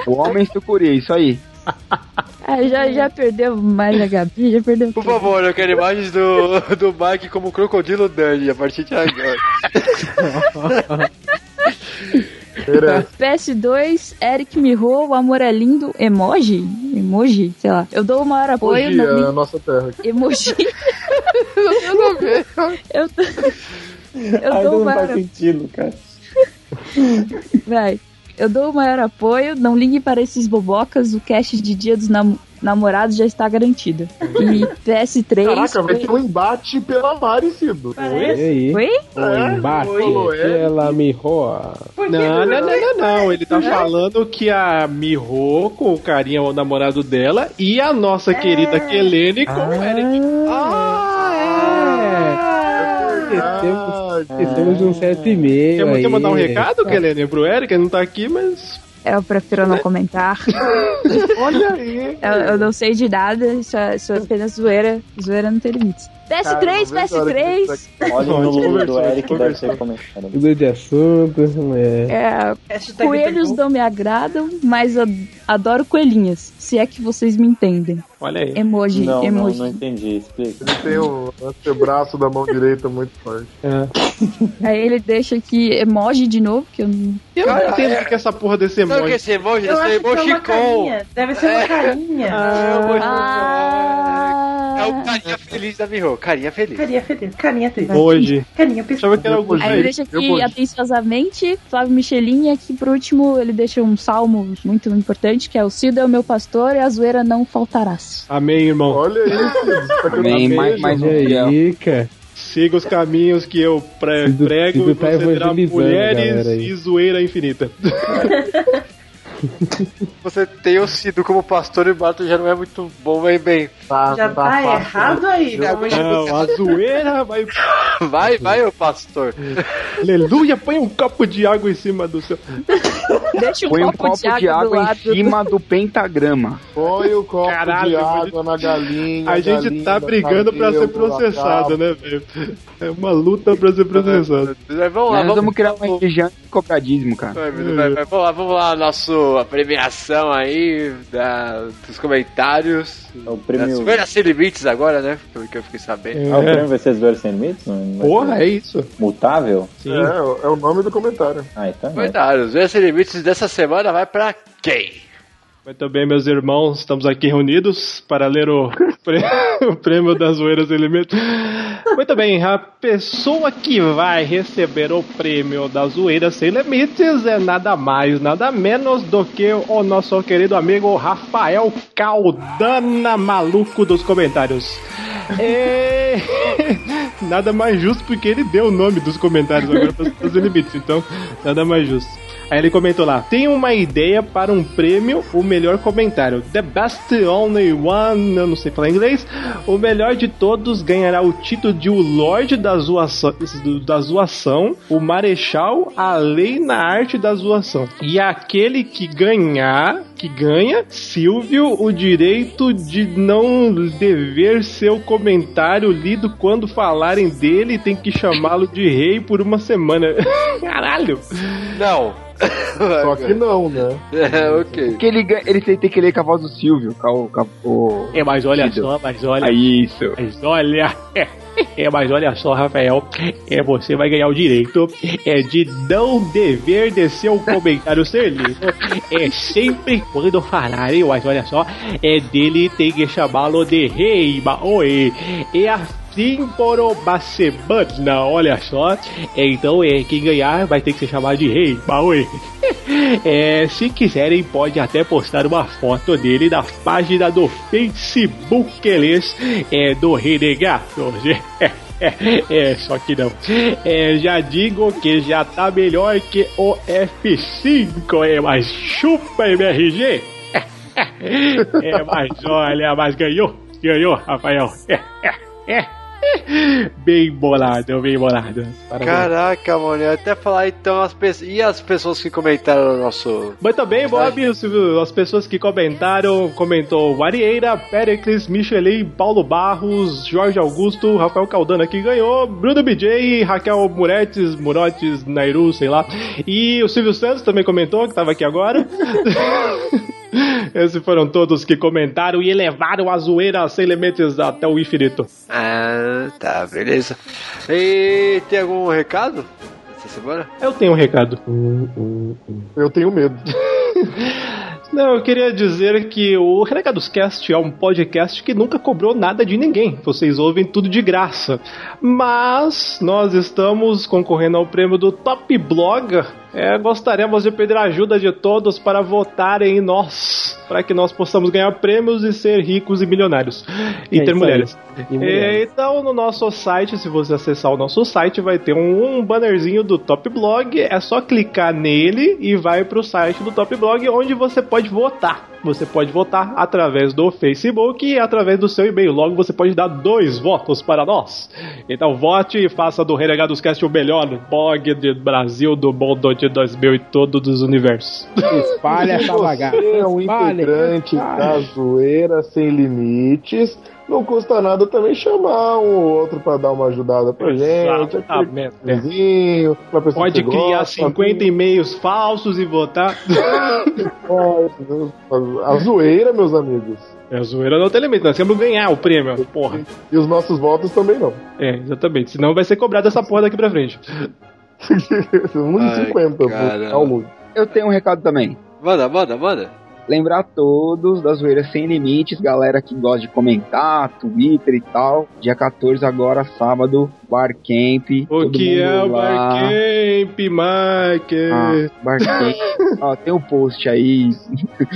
O homem sucuri, isso aí. é, já, já perdeu mais a Gabi, já perdeu. Por favor, eu quero imagens do, do Mike como crocodilo Dani a partir de agora. Merece. PS2, Eric Mirro, o amor é lindo, emoji? Emoji? Sei lá. Eu dou o maior apoio. Hoje não é a nossa terra. Emoji. eu, eu Ainda dou o não maior faz sentido, cara. Vai. Eu dou o maior apoio, não ligue para esses bobocas, o cast de dia dos nam- namorados já está garantido. E PS3. Caraca, vai ter um embate pela Mari, Cido. E aí? Foi? O embate. falou, é. Ela me roa. Não, não, não, não, não. Ele tá falando que a Miho com o carinha, o namorado dela, e a nossa querida Kelene com o Eric. Ah, Esquecemos de um 7,5. Quer, aí. quer mandar um recado, Kelene, pro Eric? Ele não tá aqui, mas. Eu prefiro não comentar. Olha aí. Eu, eu não sei de nada, isso é, isso é apenas zoeira. Zoeira não tem limites. PS3, PS3. Olha no Conversou, Lulu do Eric, deve ser comentário. Mudou de assunto, é. É, coelhos não me agradam, mas adoro coelhinhas. Se é que vocês me entendem. Olha aí. Emoji, Não, não, emoji. não entendi. Explica. Ele tem o antebraço da mão direita muito forte. É. Aí ele deixa aqui emoji de novo, que eu não. Eu não Cara, entendo é- o que é essa porra desse Sabe o que é emoji. esse emoji? Eu Esse acho que é carinha. Deve ser uma carinha. Ah, É o carinha feliz da Miho. Carinha feliz. Carinha feliz. Carinha triste. Hoje. Carinha pessoa. Era algum Aí deixa aqui atenciosamente, Flávio Michelin, e aqui por último ele deixa um salmo muito importante, que é o Cido é o meu pastor e a zoeira não faltarás. Amém, irmão. Olha isso, tá Amém, mais- mais um aí, cara. Siga os caminhos que eu pre- Cido- prego Cido e tá você terá mulheres galera, e zoeira infinita. Você tem o Cido como pastor e o Bato já não é muito bom, bem bem. Tá, Já tá fácil. errado aí. É, vamos- Não, a zoeira vai. Vai, vai, ô pastor. Aleluia, põe um copo de água em cima do seu. Deixa um Põe um copo, copo de água lado em cima do pentagrama. Põe o copo Caralho, de água na galinha. A gente galinha, tá brigando pra ser processado, né, velho? É uma luta pra ser processado. Mas vamos lá, Nós vamos, vamos criar uma religião de cobradismo, cara. Vai, vai, vai, vamos lá, vamos lá, nosso, a premiação aí da, dos comentários. É o prêmio. zoeiras sem limites agora, né? Pelo que eu fiquei sabendo. Ah, o prêmio vai ser Zoeira Sem Limites? Porra, é isso. Mutável? Sim. É, é o nome do comentário. Ah, então. é. Comentários. Zoeiras sem limites dessa semana vai pra quem? Muito bem, meus irmãos, estamos aqui reunidos para ler o, prê- o prêmio das zoeiras limites. Muito bem, a pessoa que vai receber o prêmio das zoeiras sem limites é nada mais, nada menos do que o nosso querido amigo Rafael Caldana, maluco dos comentários. É... Nada mais justo porque ele deu o nome dos comentários agora para os limites, então nada mais justo. Aí ele comentou lá: tem uma ideia para um prêmio, o melhor comentário. The best only one, eu não sei falar inglês. O melhor de todos ganhará o título de o Lorde da zoação, da zoação, o Marechal, a lei na arte da zoação. E aquele que ganhar, que ganha, Silvio, o direito de não dever seu comentário lido quando falarem dele, tem que chamá-lo de rei por uma semana. Caralho! Não. Só que não, né? É, ok. Porque ele, ele tem, tem que ler com a voz do Silvio. Com, a- com a- o... É, mas olha Cido. só, mas olha. É isso. Mas olha. É, mas olha só, Rafael. É, você vai ganhar o direito é, de não dever de seu comentário ser lido. É sempre quando falarem, mas olha só, é dele tem que chamá-lo de rei, Maoi. É assim semana, olha só. Então, é, quem ganhar vai ter que ser chamado de rei, Maoi. É, se quiserem, pode até postar uma foto dele na página do Facebook eles, é, do Renegado. É, é, é, só que não. É, já digo que já tá melhor que o F5, é, mas chupa MRG. É, mas olha, mas ganhou, ganhou, Rafael. É, é, é. Bem bolado, bem bolado. Parabéns. Caraca, mano, eu até falar então as pessoas. E as pessoas que comentaram no nosso. Muito bem, Bob, as pessoas que comentaram, comentou Marieira, Pericles, Michelin, Paulo Barros, Jorge Augusto, Rafael Caldana que ganhou, Bruno BJ, Raquel Muretes, Murotes, Nairu, sei lá, e o Silvio Santos também comentou, que tava aqui agora. Esses foram todos que comentaram e elevaram a zoeira sem limites até o infinito. Ah, tá, beleza. E tem algum recado essa semana? Eu tenho um recado. Eu tenho medo. Não, eu queria dizer que o Renegados Cast é um podcast que nunca cobrou nada de ninguém. Vocês ouvem tudo de graça. Mas nós estamos concorrendo ao prêmio do Top Blogger. É, gostaríamos de pedir a ajuda de todos para votarem em nós, para que nós possamos ganhar prêmios e ser ricos e milionários. E É ter mulheres. E mulheres. É, então, no nosso site, se você acessar o nosso site, vai ter um, um bannerzinho do Top Blog. É só clicar nele e vai para o site do Top Blog, onde você pode votar. você pode votar através do Facebook e através do seu e-mail. Logo, você pode dar dois votos para nós. Então, vote e faça do Renegados Cast o melhor blog do Brasil, do mundo de 2000 e todos os universos. Espalha essa Você bagaça. é um integrante espalha. da zoeira sem limites. Não custa nada também chamar um ou outro pra dar uma ajudada pra gente. Vizinho, pra pessoa Pode que criar gosta, 50 e-mails falsos e votar. A zoeira, meus amigos. É, a zoeira não tem limite, nós temos que ganhar o prêmio, porra. E os nossos votos também não. É, exatamente. Senão vai ser cobrado essa porra daqui pra frente. 1,50 caramba. ao mundo. Eu tenho um recado também. Manda, manda, manda. Lembrar a todos das zoeiras sem limites, galera que gosta de comentar, Twitter e tal. Dia 14 agora, sábado, Barcamp. O que é o Barcamp, Mike? Ah, Barcamp. Ó, tem um post aí.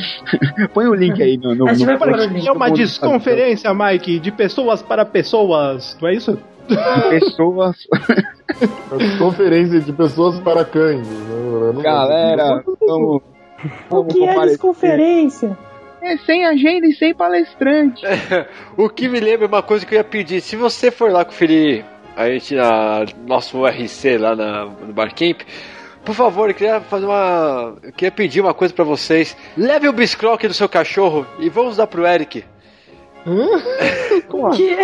Põe o link aí no. no, no. É uma desconferência, Mike, de pessoas para pessoas, não é isso? Pessoas. Conferência de pessoas para cães. Galera, vamos. O que é desconferência? É sem agenda e sem palestrante. O que me lembra uma coisa que eu ia pedir, se você for lá conferir a gente na nosso RC lá na, no Barcamp, por favor, eu queria fazer uma. Eu queria pedir uma coisa pra vocês. Leve o biscroque do seu cachorro e vamos dar pro Eric. Que...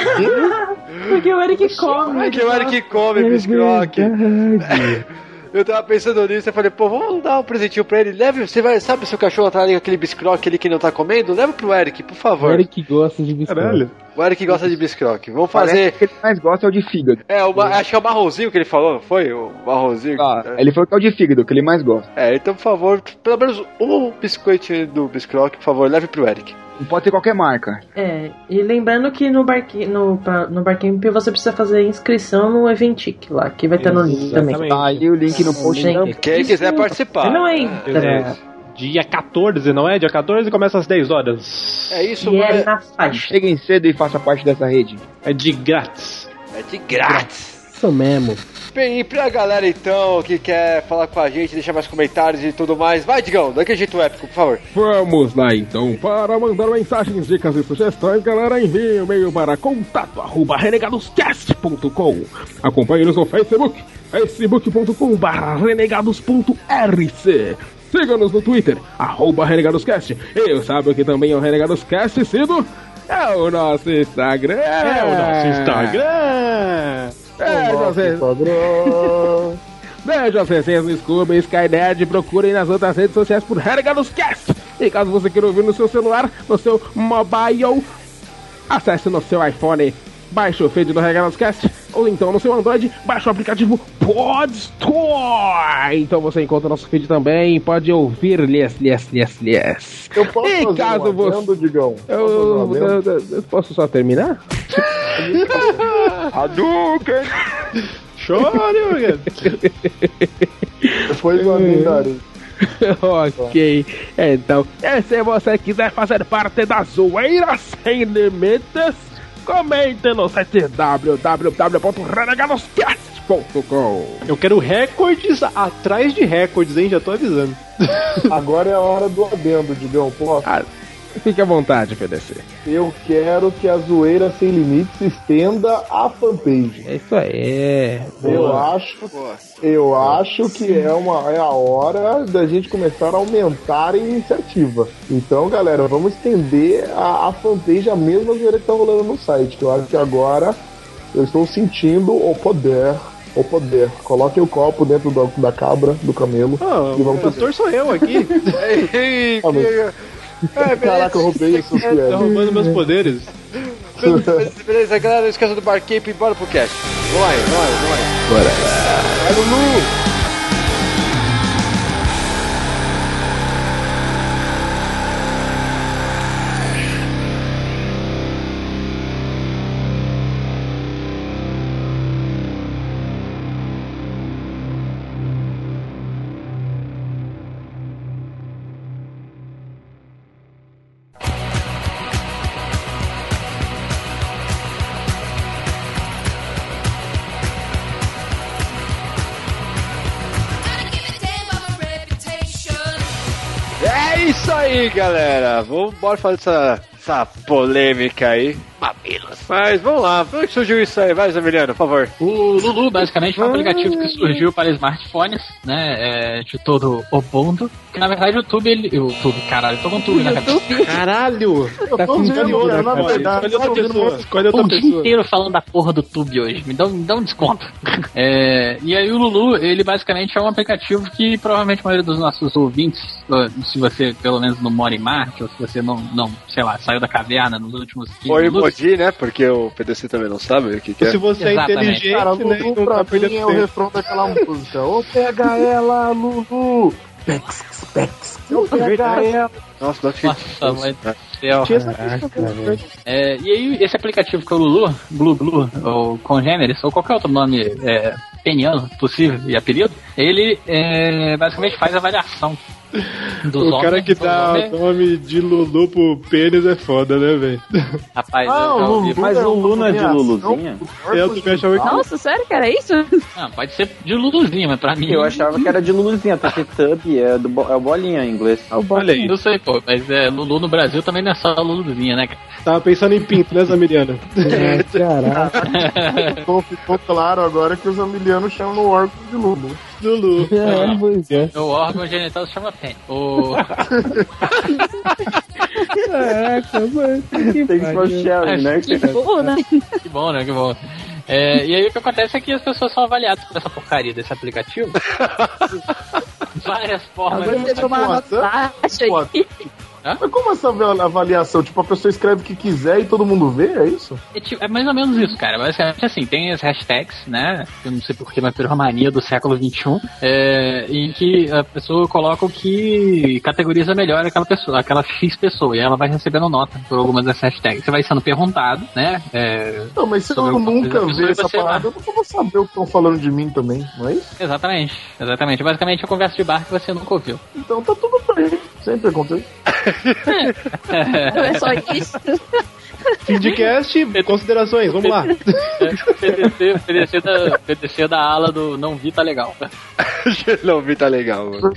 Porque o Eric come. É que o Eric come biscroque. Eu tava pensando nisso, eu falei, pô, vamos dar um presentinho pra ele. Leve, você vai, sabe, seu cachorro tá ali com aquele biscroque ali que não tá comendo? Leva pro Eric, por O favor. Eric gosta de biscoito. Caralho. O Eric gosta de biscroque. Vamos Parece fazer. que ele mais gosta é o de fígado. É, o, ma- acho que é o marronzinho que ele falou, não foi? O marronzinho. Ah, ele falou que é o de fígado, que ele mais gosta. É, então, por favor, pelo menos um biscoito do biscroque, por favor, leve pro Eric. Não pode ter qualquer marca. É, e lembrando que no, barqui, no, pra- no Barcamp você precisa fazer inscrição no Eventic lá, que vai estar no link também. Tá aí o link no post. Gente, então. Quem isso- quiser participar. Não É, entra. Dia 14, não é? Dia 14 começa às 10 horas. É isso, E é mas na faixa. Cheguem cedo e faça parte dessa rede. É de grátis. é de grátis. Isso mesmo. Bem, e pra galera então que quer falar com a gente, deixar mais comentários e tudo mais, vai, Digão, daquele jeito épico, por favor. Vamos lá então, para mandar mensagens, dicas e sugestões, galera, envie um e-mail para contato arroba renegadoscast.com. Acompanhe-nos no Facebook, facebook.com barra renegados.rc. Siga-nos no Twitter, arroba renegadoscast. E sabe que também é o Renegadoscast, Cido? É o nosso Instagram. É o nosso Instagram. É, Nossa, vocês- as resenhas no Scooby, Skynet e procurem nas outras redes sociais por Renegados Cast. E caso você queira ouvir no seu celular, no seu mobile, acesse no seu iPhone, baixe o feed do Renegados Cast, ou então no seu Android, baixe o aplicativo Podstore. Então você encontra nosso feed também pode ouvir, lies, lies, lies, lies. Eu posso E fazer caso um você- adendo, Digão? Eu, eu- eu- eu posso só terminar? Hadouken! Chore, Depois eu adendarei. ok, então, e se você quiser fazer parte da zoeira sem limites, comente no site www.renegadoscast.com. Eu quero recordes atrás de recordes, hein? Já tô avisando. Agora é a hora do adendo, Digão. Posso? Ah, fique à vontade, PDC. Eu quero que a zoeira sem limites se estenda à fanpage. É isso aí. Eu acho, eu acho que é, uma, é a hora da gente começar a aumentar a iniciativa. Então, galera, vamos estender a, a fanpage a mesma zoeira que tá rolando no site. Que eu acho que agora eu estou sentindo o poder. O poder. Coloquem o copo dentro do- da cabra, do camelo. Ah, e o vamos pastor sou eu aqui. Ei, Ah, mas- que- É, Caraca, eu roubei isso, tá Sueli. roubando meus poderes. beleza, beleza, galera, não esqueça do Barcamp e bora pro cast. Aí, vamos aí. Bora. Vai, Lulu! Aí, galera. Vamos bora fazer essa, essa polêmica aí. Mamilos. Mas vamos lá. Que surgiu isso aí? Vai, Zamiliano, por favor. O Lulu, basicamente, foi um aplicativo que surgiu para smartphones, né? É, de todo o mundo. Que na verdade o YouTube, ele. O YouTube, caralho, tô com tudo na cabeça. Caralho! Eu tô vendo, né, na verdade. Escolhe outra eu tô vendo pessoa. Escolhe outra o dia inteiro falando da porra do Tube hoje. Me dá, um- me dá um desconto. É, e aí o Lulu, ele basicamente é um aplicativo que provavelmente a maioria dos nossos ouvintes, ou se você pelo menos não mora em Marte, ou se você não, não sei lá, saiu da caverna nos últimos 15 Ou minutos. emoji, né? Porque o PDC também não sabe o que, que é. Se você é Exatamente. inteligente, Cara, né, Lulu não pra tá mim é o refrão daquela música. Ô, pega ela, Lulu! Pex, pex, ô, pega ela. Nossa, não tinha. Nossa, mãe do céu. É, e aí, esse aplicativo que é o Lulu, Blue Blue, ou Congêneres, ou qualquer outro nome é, peniano possível e apelido, ele é, basicamente faz avaliação dos O cara que dá homens. nome de Lulu pro pênis é foda, né, velho? Rapaz, Ah, eu o Lulu Mas é o Lulu não é de Luluzinha? Eu também achava que. Nossa, sério que era isso? Não, pode ser de Luluzinho, mas pra mim. Eu achava que era de Luluzinha, porque Tub é, do, bo- é o bolinha em inglês. Olha aí. Não sei, pô, mas é, Lulu no Brasil também não é só Luluzinha, né, cara? Tava pensando em pinto, né, Zamiliano? É, caraca. Ficou, ficou claro agora que os amilianos chamam o órgão de Lulu. Lulu. É, pois é. O órgão genital se chama pênis. O... Caraca, mano. Que Thanks for pariu. sharing, né? Que bom, né? que bom, né? Que bom. É, e aí o que acontece é que as pessoas são avaliadas por essa porcaria desse aplicativo. Várias formas. Agora você tomar uma taxa aí. Mas como essa avaliação? Tipo, a pessoa escreve o que quiser e todo mundo vê, é isso? É, tipo, é mais ou menos isso, cara. Basicamente assim, tem as hashtags, né? Eu não sei porquê, mas virou uma mania do século XXI, é, em que a pessoa coloca o que categoriza melhor aquela pessoa, aquela X pessoa, e ela vai recebendo nota por algumas dessas hashtags. Você vai sendo perguntado, né? É, Não, mas se eu nunca ver essa parada, eu não vou saber o que estão falando de mim também, não é isso? exatamente, exatamente. Basicamente é conversa de bar que você nunca ouviu. Então tá tudo bem. Sempre acontece. Não é só isso. Fim de cast, considerações, vamos lá. PDC, PDC, da, PDC da ala do não vi tá legal. não vi, tá legal, mano.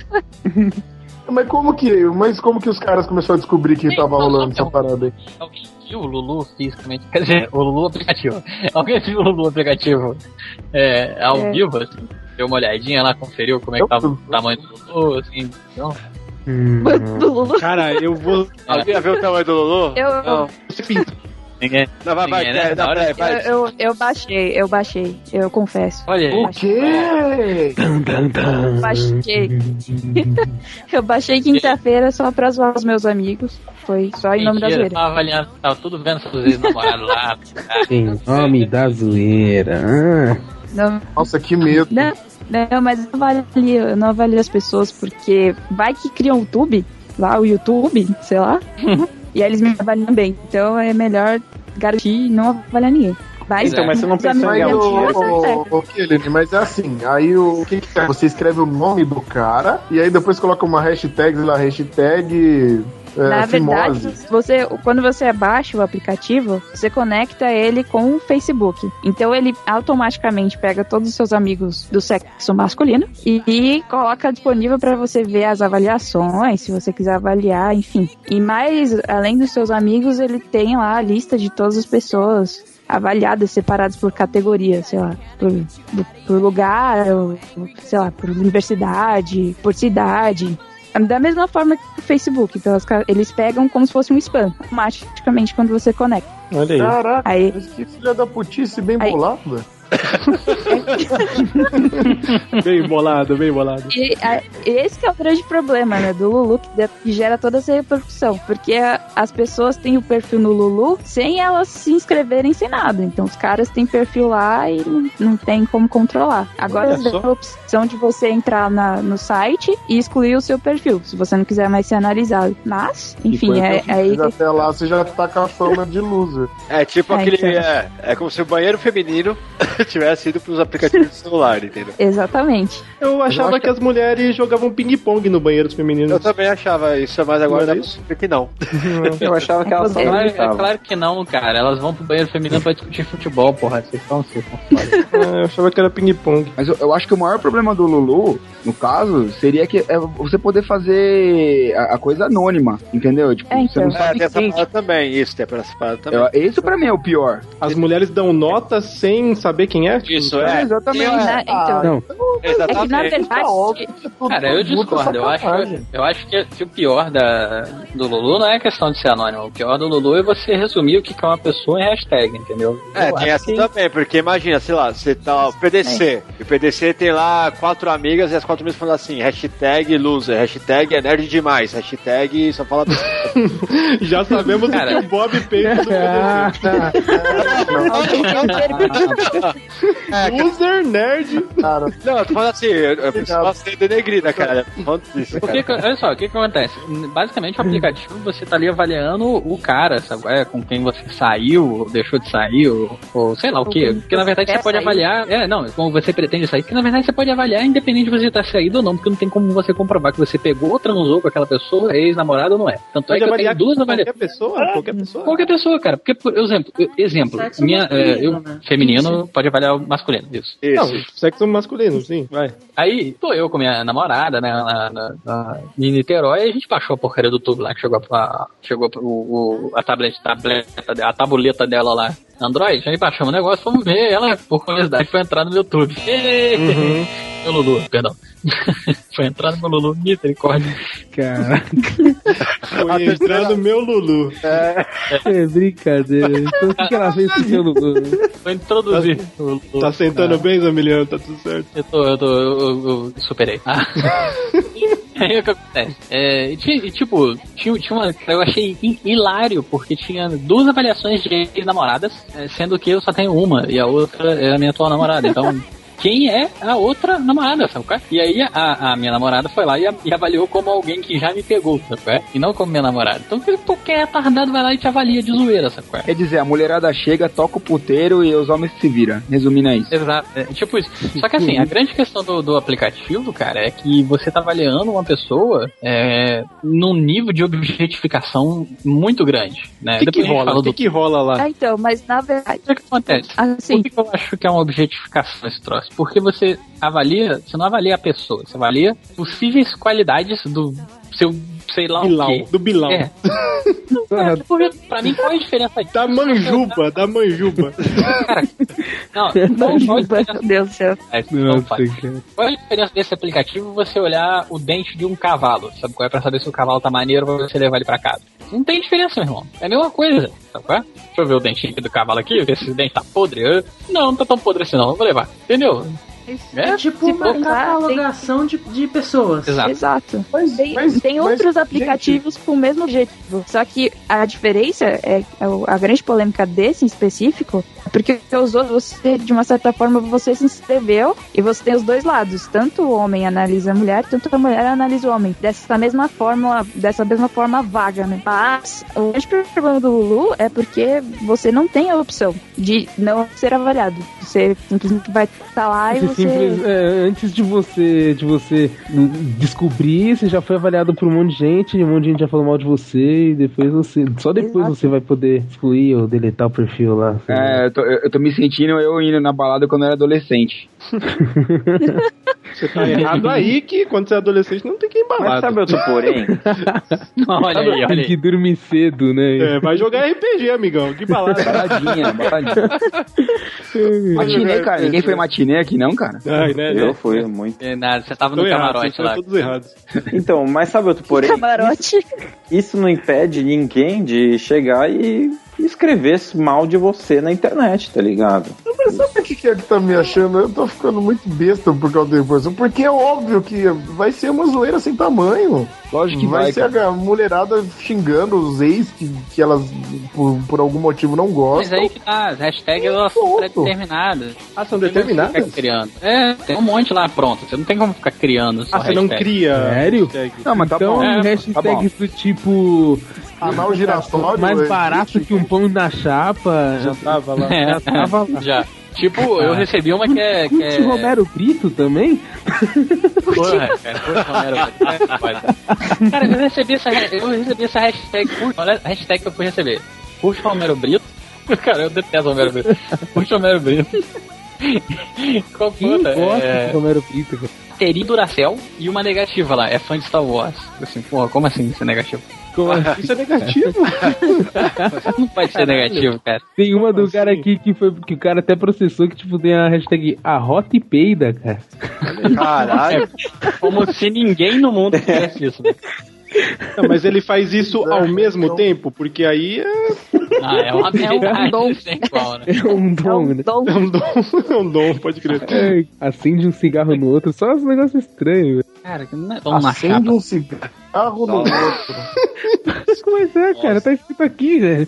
Mas como que, mas como que os caras começaram a descobrir que tava rolando essa parada aí? Alguém viu o Lulu fisicamente? Quer dizer, o Lulu aplicativo. Alguém viu o Lulu aplicativo é, ao É. vivo? Assim? Deu uma olhadinha lá, conferiu como é que tava o tamanho do Lulu, assim. Não. Do Lulu. Cara, eu vou. Alguém já viu o tamanho do Lulu? Eu, Não. Ninguém. Não, vai, vai, né? hora vai, vai. eu, eu baixei, eu baixei, eu confesso. Olha aí. O quê? Eu baixei. eu baixei quinta-feira só pra zoar os meus amigos. Foi só em nome da zoeira. tava avaliando, tava tudo vendo seus ex-namorados lá. Em nome da zoeira. Ah. Não, Nossa, que medo. não, não, mas eu não avalio, eu não avalio as pessoas porque vai que criam o YouTube, lá o YouTube, sei lá, e aí eles me avaliam bem. Então é melhor garantir e não avaliar ninguém. Mas, Então, mas você não pensou em amigos Mas, é assim, aí o, o que, que é? Você escreve o nome do cara e aí depois coloca uma hashtag lá, hashtag é, Na verdade, fimose. você, quando você baixa o aplicativo, você conecta ele com o Facebook. Então ele automaticamente pega todos os seus amigos do sexo masculino e, e coloca disponível para você ver as avaliações, se você quiser avaliar, enfim. E mais, além dos seus amigos, ele tem lá a lista de todas as pessoas avaliadas, separadas por categoria, sei lá, por, por- lugar, sei lá, por universidade, por cidade. Da mesma forma que o Facebook, pelas ca- eles pegam como se fosse um spam, automaticamente quando você conecta. Olha aí. Caraca, Aí, mas que filha da putice bem Aí- bolado, velho. Bem bolado, bem bolado. e, a- esse que é o grande problema, né, do Lulu, que, de- que gera toda essa repercussão. Porque a- as pessoas têm o perfil no Lulu sem elas se inscreverem sem nada. Então os caras têm perfil lá e não, não tem como controlar. Agora Olha a opção de você entrar na- no site e excluir o seu perfil, se você não quiser mais ser analisado. Mas, enfim, é, é aí que até lá você já tá com a fama de loser. É tipo É, aquele. então. É, é como se o banheiro feminino tivesse ido pros aplicativos do celular, entendeu? Exatamente. Eu achava que as mulheres jogavam ping-pong no banheiro dos femininos. Eu também achava isso, mas agora Não saber que não. Eu achava que elas só É claro, é que não, cara. Elas vão pro banheiro feminino pra discutir futebol, porra. Vocês estão estão foda. Ah, eu achava que era ping-pong. Mas eu, eu acho que o maior problema do Lulu, no caso, seria que é você poder fazer a, a coisa anônima, entendeu? Tipo, É, você não então. É, sabe essa quem. parada também, isso, tem essa também. Eu- Isso pra mim é o pior. As mulheres dão nota sem saber quem é? Isso, É, é. exatamente. Na- então, Não, é que na Exatamente. verdade. Cara, eu discordo. Eu acho, eu acho que, que o pior da, do Lulu não é a questão de ser anônimo. O pior do Lulu é você resumir o que é uma pessoa em hashtag, entendeu? É, Eu tem essa que- também, porque imagina, sei lá, você tá. o PDC. E o PDC tem lá quatro amigas e as quatro amigas falam assim: hashtag loser, hashtag é nerd demais, hashtag só fala. Já sabemos Cara. o que o Bob pensa do PDC. Loser nerd. Não, eu tô falando assim, eu, eu preciso ser denegrida, cara. Disso, cara. que- olha só, o que que acontece? Basicamente, o aplicativo você tá ali avaliando o cara, sabe? É, com quem você saiu, ou deixou de sair, ou, ou sei lá o quê. Porque na verdade você pode sair. avaliar. É, não, como você pretende sair. Porque na verdade você pode avaliar independente de você estar saído ou não, porque não tem como você comprovar que você pegou ou transou com aquela pessoa, é ex-namorado ou não é. Tanto é Pode que eu tenho duas avaliações. qualquer pessoa? Qualquer pessoa? Qualquer pessoa, cara. Porque, por exemplo, eu- exemplo, minha, é, eu, né? feminino pode avaliar o masculino, isso. Não, Isso. sexo masculino, sim, vai. Aí, tô eu com minha namorada, né, na, na, na- em Niterói, e a gente baixou a porcaria do tubo lá, que chegou, a, chegou o, o- a tablete, tableta, a tabuleta dela lá, Android, aí baixamos o negócio, fomos ver, ela, por curiosidade, foi entrar no YouTube. Uhum. Meu Lulu, perdão. foi entrar no meu Lulu, misericórdia. Caraca, Foi entrar no meu Lulu. é brincadeira. Então o que, que ela fez com o seu Lulu? Foi introduzir o Lulu. Tá sentando bem, Zamiliano? Tá tudo certo. Eu tô, eu tô, eu, eu- eu superei. Ah. Aí o que acontece? É, e ti- tipo, tinha, tinha uma. Eu achei hi- hilário, porque tinha duas avaliações de ex-namoradas, é, sendo que eu só tenho uma, e a outra é a minha atual namorada. Então. Quem é a outra namorada, sabe qual é? E aí a, a minha namorada foi lá e, a- e avaliou como alguém que já me pegou, sabe qual é? E não como minha namorada. Então qualquer retardado vai lá e te avalia de zoeira, sabe qual é? Quer dizer, a mulherada chega, toca o puteiro e os homens se viram. Resumindo é isso. Exato, é tipo isso. Só que assim, a grande questão do, do aplicativo, cara, é que você tá avaliando uma pessoa é, num nível de objetificação muito grande, né? O que, que Depois rola? O que, do- que rola lá? Ah, então, mas na verdade, O que acontece? assim, Por que, que eu acho que é uma objetificação esse troço? Porque você avalia, você não avalia a pessoa, você avalia possíveis qualidades do seu, sei lá Bilal, o quê. do Bilal. É. É, pra mim qual é a diferença disso? Da manjuba, da manjuba. Cara, não, qual, não, qual a meu? Deus do céu. É, não faz. Qual é a diferença desse aplicativo você olhar o dente de um cavalo? Sabe qual é? Pra saber se o cavalo tá maneiro pra você levar ele pra casa. Não tem diferença, meu irmão. É a mesma coisa. Sabe qual é? Deixa eu ver o dentinho aqui do cavalo aqui, ver se esse dente tá podre. Não, não tá tão podre assim não, eu vou levar. Entendeu? É tipo se uma catalogação de, de pessoas. Exato. Exato. Mas- tem mas- tem mas, outros aplicativos com o mesmo objetivo. Só que a diferença é, é a grande polêmica desse em específico é porque os outros, você, de uma certa forma, você se inscreveu e você tem os dois lados. Tanto o homem analisa a mulher, tanto a mulher analisa o homem. Dessa mesma forma, dessa mesma forma vaga, né? Mas o grande problema do Lulu é porque você não tem a opção de não ser avaliado. Você simplesmente vai estar lá e você. simples- é, antes de você de você descobrir, você já foi avaliado por um monte de gente, um monte de gente já falou mal de você, e depois você. Só depois Exato. você vai poder excluir ou deletar o perfil lá. É, eu tô, eu tô me sentindo eu indo na balada quando eu era adolescente. Você tá errado aí que quando você é adolescente não tem que ir Mas sabe outro porém? Olha aí, olha Tem que aí. dormir cedo, né? É, vai jogar RPG, amigão. Que balada. Baladinha, baladinha. matinê, cara. Ninguém foi matinê aqui, não, cara? Ai, né? Eu fui muito. É, nada, você tava Tô no errado, camarote lá. todos errados. Então, mas sabe outro porém? Camarote. Isso não impede ninguém de chegar e escrever mal de você na internet, tá ligado? Mas sabe o que é que tá me achando? Eu tô ficando muito besta por causa da informação, porque é óbvio que vai ser uma zoeira sem tamanho. Lógico que vai, vai, ser a mulherada xingando os ex que, que elas, por, por algum motivo, não Mas gostam. aí que tá, as hashtags elas são Ponto. pré-determinadas. Ah, são não determinadas? criando. É, tem um monte lá pronto. Você não tem como ficar criando Ah, você não hashtag. cria. Sério? hashtag. Não, mas tá então, bom. É, hashtags do tipo. Anal giratório. Mais é, barato que um pão na chapa. Já tava lá. É, Já tava lá. já. Tipo, eu recebi uma que é. Que é... Romero Brito também? Porra, cara, curte Romero Brito. É, pode. Cara, eu recebi essa, eu recebi essa hashtag, olha a hashtag que eu fui receber. Curte Romero Brito. Cara, eu detesto Romero Brito. Curte Romero Brito. Qual foi gosta É... de Romero Brito? cara? Teri Duracell e uma negativa lá. É fã de Star Wars. Assim, porra, como assim isso é negativo? Como assim? Isso é negativo. Não pode ser negativo, cara. Tem uma do cara aqui que foi que o cara até processou que tipo tem a hashtag arrota e peida, cara. Caralho. É como se ninguém no mundo fizesse isso. Né? Não, mas ele faz isso ao mesmo tempo, porque aí é, Ah, é uma habilidade dom. sem igual, né? É um dom, né? Então, é um dom, é um dom, pode crer. É, acende um cigarro no outro, só uns negócios estranhos. Cara, que não é tão na Acende um cigarro no outro. Mas é, cara, tá escrito aqui, velho.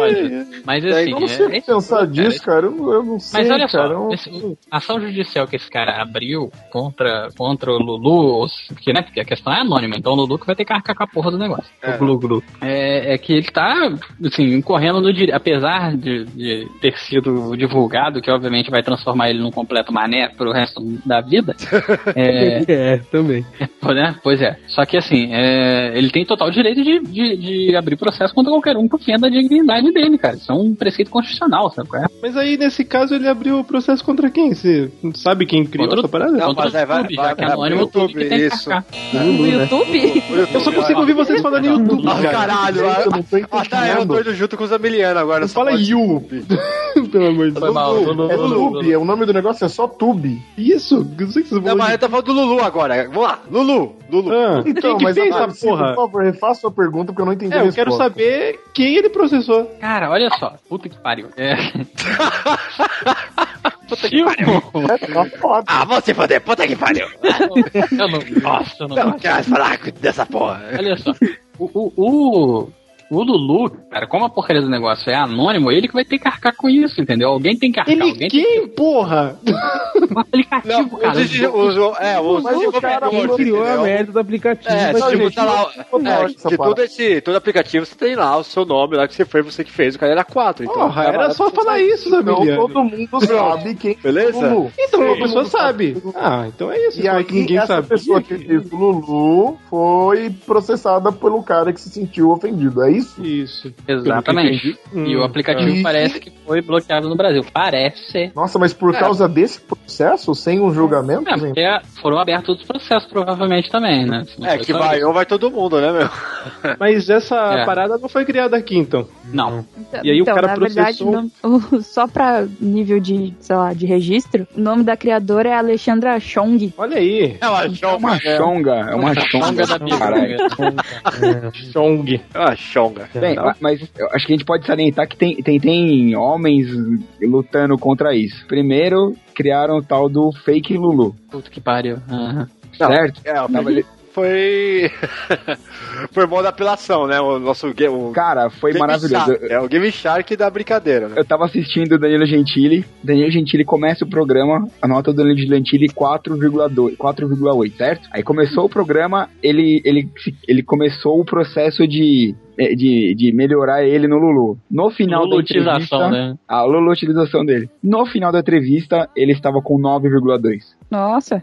Olha, mas assim, Eu não é, sei é pensar cara, disso, cara. Eu, não- eu não sei, Mas olha cara. só, eu- esse- a ação judicial que esse cara abriu contra, contra o Lulu, porque, né, porque a questão é anônima, então o Lulu que vai ter que arcar com a porra do negócio. É. O Glu Glu. É, é que ele tá, assim, incorrendo no direito, apesar de, de ter sido divulgado, que obviamente vai transformar ele num completo mané pro resto da vida. é, É, também. né? Pois é. Só que assim, é, ele tem total direito de, de, de abrir processo contra qualquer um por fim da dignidade dele, cara. Isso é um preceito constitucional, sabe qual é? Mas aí, nesse caso, ele abriu o processo contra quem? Você sabe quem criou Contra o- essa parada? Não, mas o aí vai, YouTube, vai, já que é vai o YouTube que tem que isso. no YouTube? Eu só consigo ouvir vocês falando em YouTube, Ah, cara. caralho, Eu não tô junto com os Amilianos agora. Não só fala you. Pelo amor de Deus. É Lulu. é, o nome do negócio é só Tube. Isso, não sei que vocês Não, vão mas ele tá falando do Lulu agora. Vamos lá, Lulu. Lulu. Ah, Então, quem que mas fez essa porra? por favor, refaça a pergunta porque eu não entendi É, eu quero resposta. saber quem ele processou. Cara, olha só. Puta que pariu. É. Puta que pariu. É, tá foda. Ah, você foder, puta que pariu. Eu não. Nossa, eu não. Não quero falar dessa porra. Olha só. O, o, o, o Lulu, cara, como a porcaria do negócio é anônimo, ele que vai ter que arcar com isso, entendeu? Alguém tem que arcar. Ele alguém tem quem, porra? um aplicativo, Não, cara. os, os, é, os Mas o cara criou a merda do aplicativo? É, Mas, tipo, tá lá, não é, que parada. todo esse, todo aplicativo você tem lá o seu nome lá que você foi você que fez, o cara era 4. Então, Porra, tava era só falar isso, Então Zamiliano. todo mundo sabe quem Beleza? é o Lulu. Então a Todo pessoa sabe. Ah, então é isso. E aí, que ninguém essa sabe. pessoa que fez o Lulu foi processada pelo cara que se sentiu ofendido, é isso? Isso. Exatamente. Hum, E o aplicativo tá. parece que foi bloqueado no Brasil. Parece. Nossa, mas por É. causa desse processo, sem um julgamento, É, porque foram abertos outros processos, provavelmente também, né? Não É, que vai isso. ou vai todo mundo, né, meu? Mas essa É. parada não foi criada aqui, então. Não. E aí o então, cara na verdade, processou- não- o- só pra nível de, sei lá, de registro, o nome da criadora é Alexandra Chong. Olha aí. É uma É chonga. uma chonga, é uma chonga. Da. Caralho. Chong. É uma chonga. Bem, ma- mas eu acho que a gente pode salientar que tem, tem, tem homens lutando contra isso. Primeiro, criaram o tal do fake Lulu, Puta que pariu. Não, certo? É, o foi. foi modo apelação, né? O nosso game. O Cara, foi Game maravilhoso. Shark, é o Game Shark da brincadeira, né? Eu tava assistindo o Danilo Gentili. Danilo Gentili começa o programa, a nota do Danilo Gentili 4,2, 4,8, certo? Aí começou o programa, ele, ele, ele começou o processo de, de, de melhorar ele no Lulu. No final da Lulutização, entrevista... né? A Lulutilização dele. No final da entrevista, ele estava com 9,2. Nossa.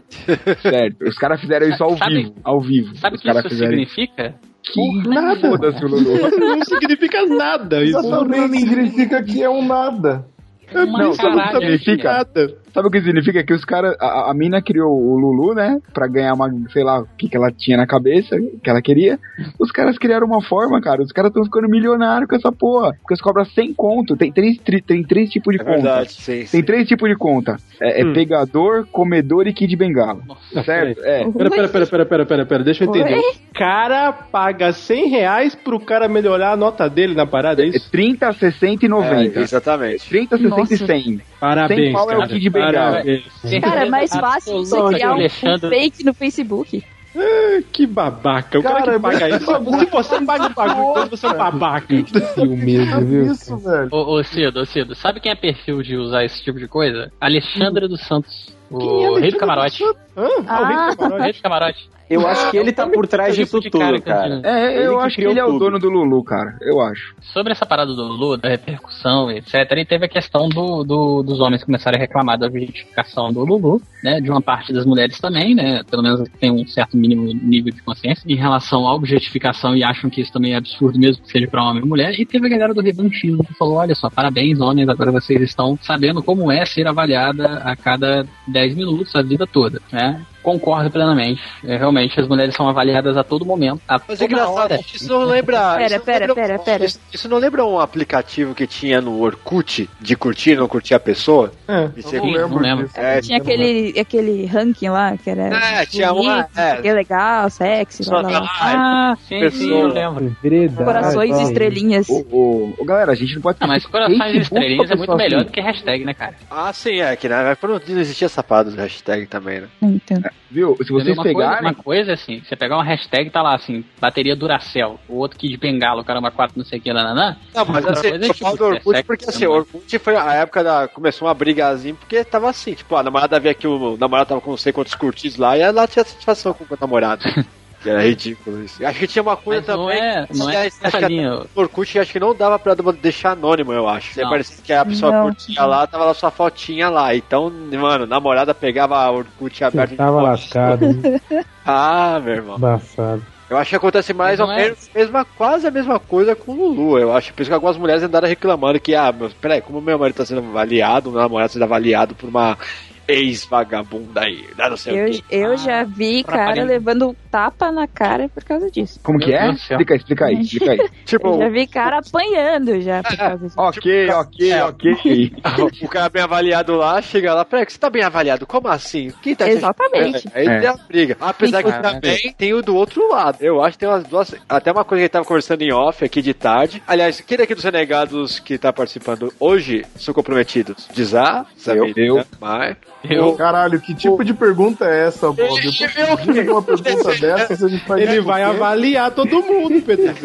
Certo. Os caras fizeram isso ao Sabe- vivo. Ao vivo. Sabe o que isso fizeram significa? Que nada. Foda-se o Lulu. Não significa nada. Isso Exatamente, significa que é um nada. é Uma sabe o que caralho, significa? cara. Sabe o que significa? Que os caras. A, a mina criou o Lulu, né? Pra ganhar uma. Sei lá, o que, que ela tinha na cabeça, que ela queria. Os caras criaram uma forma, cara. Os caras estão ficando milionários com essa porra. Porque eles cobram 100 conto. Tem três, tri- tem três tipos de É conta. verdade, sim. Tem três tipos de conta: é, é Hum. pegador, comedor e kid bengala. certo? É. Pera, pera, pera, pera, pera, pera, pera, deixa eu entender. Oi? O cara paga 100 reais pro cara melhorar a nota dele na parada, é É isso? 30, 60 e 90. É, exatamente. 30, 60 e Nossa. 100. Parabéns, Sem pau é o cara. Kid Bengala. Parabéns. Cara, é mais fácil você criar um, um fake no Facebook. Que babaca. O cara, Cara, que paga mas- isso. Se você paga o bagulho, você é um babaca. Mesmo, viu? Isso, velho. Ô, ô Cido, ô Cido, sabe quem é perfil de usar esse tipo de coisa? Alexandra dos Santos. O rei do camarote. Ah, o rei do camarote. Rei do camarote. Eu acho que ele tá por trás disso tipo de cara tudo, cara. tinha. É, eu Ele que acho que ele é o dono do Lulu, cara. Eu acho. Sobre essa parada do Lulu, da repercussão, etc., e teve a questão do, do- dos homens começarem a reclamar da objetificação do Lulu, né? De uma parte das mulheres também, né? Pelo menos que tem um certo mínimo nível de consciência em relação à objetificação e acham que isso também é absurdo mesmo que seja pra homem ou mulher. E teve a galera do revanchismo que falou: olha só, parabéns, homens, agora vocês estão sabendo como é ser avaliada a cada 10 minutos, a vida toda, né? Concordo plenamente. É, realmente, as mulheres são avaliadas a todo momento. A Mas é engraçado, hora. isso não lembra. Pera, isso não pera, lembra- pera, pera. Isso, isso não lembra um aplicativo que tinha no Orkut de curtir, não curtir a pessoa? É, E eu você- não lembro não lembro. É, Tinha aquele, aquele ranking lá que era. É, tinha uma- é. Que legal, sexy, Só blá, blá, blá. Ah, sim, sim, eu lembro. Verdade. Corações e estrelinhas. Ô, ô, galera, a gente não pode Ah, mas corações e estrelinhas é muito melhor assim. do que hashtag, né, cara? Ah, sim, é que né? Mas não existia parada do hashtag também, né? Não entendo. Viu? Se vocês uma, coisa, pegarem. uma coisa assim, você pegar uma hashtag tá lá assim, bateria Duracell, o outro Kid Bengala, o caramba 4, não sei o que, nananã. Não, mas assim, coisa é eu tipo, falo do Orkut sexo, porque assim, né, o mano? Orkut foi a época da. Começou uma brigazinha, porque tava assim, tipo, a namorada via que o namorado tava com não sei quantos curtidos lá e ela tinha satisfação com o namorado. que era ridículo isso. Acho que tinha uma coisa Mas não também. é- não é essa acho que no Orkut acho que não dava pra deixar anônimo, eu acho. Não. Parecia que a pessoa Não. curtia lá, tava lá sua fotinha lá. Então, mano, namorada pegava a Orkut aberto Você tava lascado, hein? Ah, meu irmão. embaçado. Eu acho que acontece mais ou não é- menos mesma, quase a mesma coisa com o Lulu. Eu acho por isso que algumas mulheres andaram reclamando que, ah, meu, peraí, como meu marido tá sendo avaliado, meu namorado sendo avaliado por uma ex-vagabunda aí, não sei o Eu, quê. eu já vi cara levando tapa na cara por causa disso. Como que é? Explica aí, explica aí, explica aí. Tipo, Eu já vi cara apanhando já por causa disso. ok, ok, É. ok. o cara bem avaliado lá, chega lá, peraí, que você tá bem avaliado? Como assim? Quem tá te Exatamente. É, Aí É. tem a briga. Apesar que também tem o do outro lado. Eu acho que tem umas duas. Até uma coisa que a gente tava conversando em off aqui de tarde. Aliás, quem daqui dos renegados que tá participando hoje são comprometidos? Dizá, Samir, Eu. Mai. Eu, Caralho, que tipo de pergunta é essa, Bob? Eu tô pedindo uma pergunta dessa, você faz Ele vai o avaliar todo mundo, Pedro.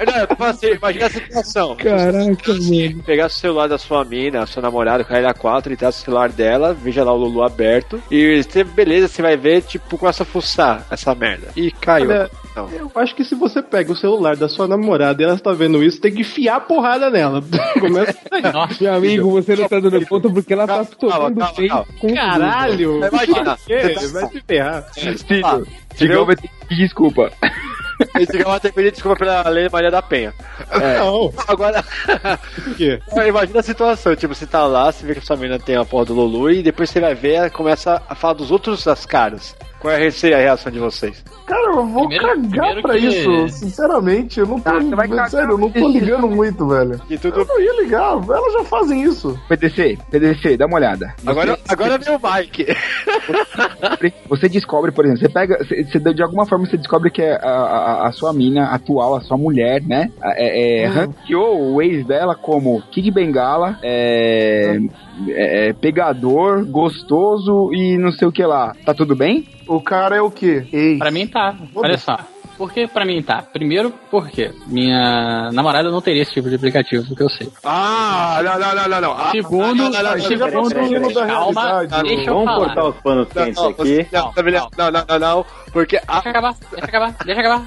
É. Não, eu tô falando assim, imagina a situação. Caraca, mano. Pegar o celular da sua mina, sua namorada, com a L4, entrar no celular dela, veja lá o Lulu aberto. E você, beleza, você vai ver, tipo, começa a fuçar essa merda. E caiu. Olha, Não. Eu acho que se você pega o celular da sua namorada e ela está vendo isso, tem que enfiar a porrada nela. Começa aí. nossa, Meu amigo, você não tá dando conta porque ela tá Calma, tomando calma, calma. com Caralho! Imagina, tá- Vai se ferrar. Filho, Digão vai ter que pedir desculpa. Esse cara vai ter pedir desculpa pela Lei Maria da Penha. Não, Agora, por quê? imagina a situação, tipo, você tá lá, você vê que a sua menina tem a porra do Lulu e depois você vai ver, ela começa a falar dos outros das caras. Qual é a reação de vocês? Cara, eu vou Primeiro- cagar primeiro pra que- isso. Sinceramente, eu não tô. Ah, você sério, eu não tô ligando muito, velho. E tudo. Eu não ia ligar, elas já fazem isso. PDC, PDC, dá uma olhada. Agora, agora vem o Mike. Você descobre, por exemplo, você pega, você, você- de alguma forma você descobre que é a, a, a sua mina atual, a sua mulher, né? É, é, ranqueou o ex dela como Kid Bengala, é, é, é, pegador, gostoso e não sei o que lá. Tá tudo bem? O cara é o quê? Ei. Pra mim tá. Olha só. Por que pra mim tá? Primeiro, porque minha namorada não teria esse tipo de aplicativo, porque eu sei. Ah, não, não, não, não, não. Ah, Segundo, não, não, não, tá da calma, deixa eu Vamos falar. cortar os panos quentes não, aqui. não, Não, não, não, não, porque Deixa acabar, deixa acabar, deixa acabar.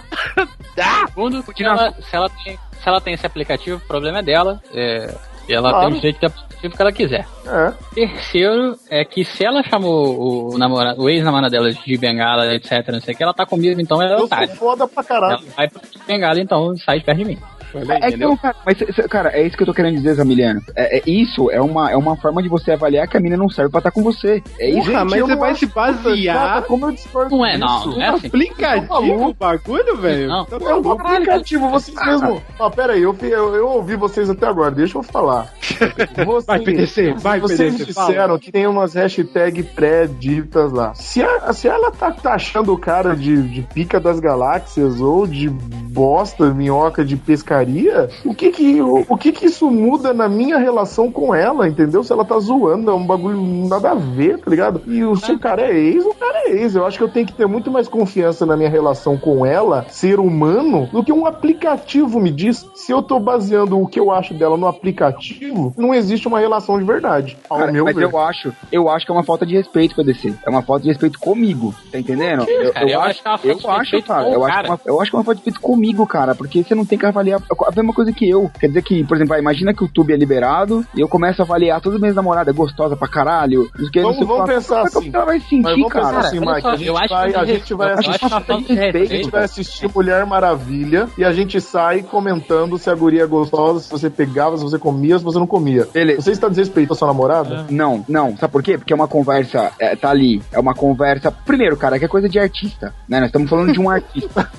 Segundo, se ela, se, ela tem, se ela tem esse aplicativo, o problema é dela. É, e ela Claro. tem o direito de aplicativo que ela quiser. É. Terceiro é que se ela chamou o, namorado, o ex-namorado dela de bengala, etc, não sei o que, ela tá comigo, então ela é Eu sou foda pra caralho. Ela vai pro bengala, então sai de perto de mim. Aí, É que entendeu? não, cara, mas, cara, é isso que eu tô querendo dizer, Zamiliano. É, é- isso é uma, é uma forma de você avaliar que a mina não serve pra estar com você. É isso. Porra, Gente, mas eu você vai se basear Como eu discordo Não é, não, não é assim. aplicativo o bagulho, velho? Não. Tá É um aplicativo, vocês mesmo. Ó, pera aí, eu, eu, eu ouvi vocês até agora, deixa eu falar. Vocês, Vai, PDC, vai, vocês PDC, disseram fala. que tem umas hashtags pré-ditas lá. Se, a- se ela tá taxando o cara de, de pica das galáxias ou de bosta, minhoca de pescadinha putaria, o que que, o, o que que isso muda na minha relação com ela, entendeu? Se ela tá zoando, é um bagulho nada a ver, tá ligado? E o, se o cara é ex, o cara é ex. Eu acho que eu tenho que ter muito mais confiança na minha relação com ela, ser humano, do que um aplicativo me diz. Se eu tô baseando o que eu acho dela no aplicativo, não existe uma relação de verdade, ao Cara, meu mas ver. eu acho, eu acho que é uma falta de respeito com a DC. É uma falta de respeito comigo, tá entendendo? Eu, acho que é eu acho, cara, eu acho, cara. que é uma, eu acho que é uma falta de respeito comigo, cara, porque você não tem que avaliar a mesma coisa que eu. Quer dizer que, por exemplo, ah, imagina que o tube é liberado e eu começo a avaliar todas as minhas namoradas, é gostosa pra caralho. que, Vamos, vamos pensar Como é que assim. ela vai sentir, cara? assim, Mike. só, a gente eu acho vai, que a de gente vai respeito- eu acho assistir. que é A gente vai assistir Mulher Maravilha e a gente sai comentando se a guria é gostosa, se você pegava, se você comia, se você não comia. Beleza. Você está desrespeitando a sua namorada? Não, não. Sabe por quê? Porque é uma conversa, é, tá ali. É uma conversa. Primeiro, cara, que é coisa de artista, né? Nós estamos falando de um artista.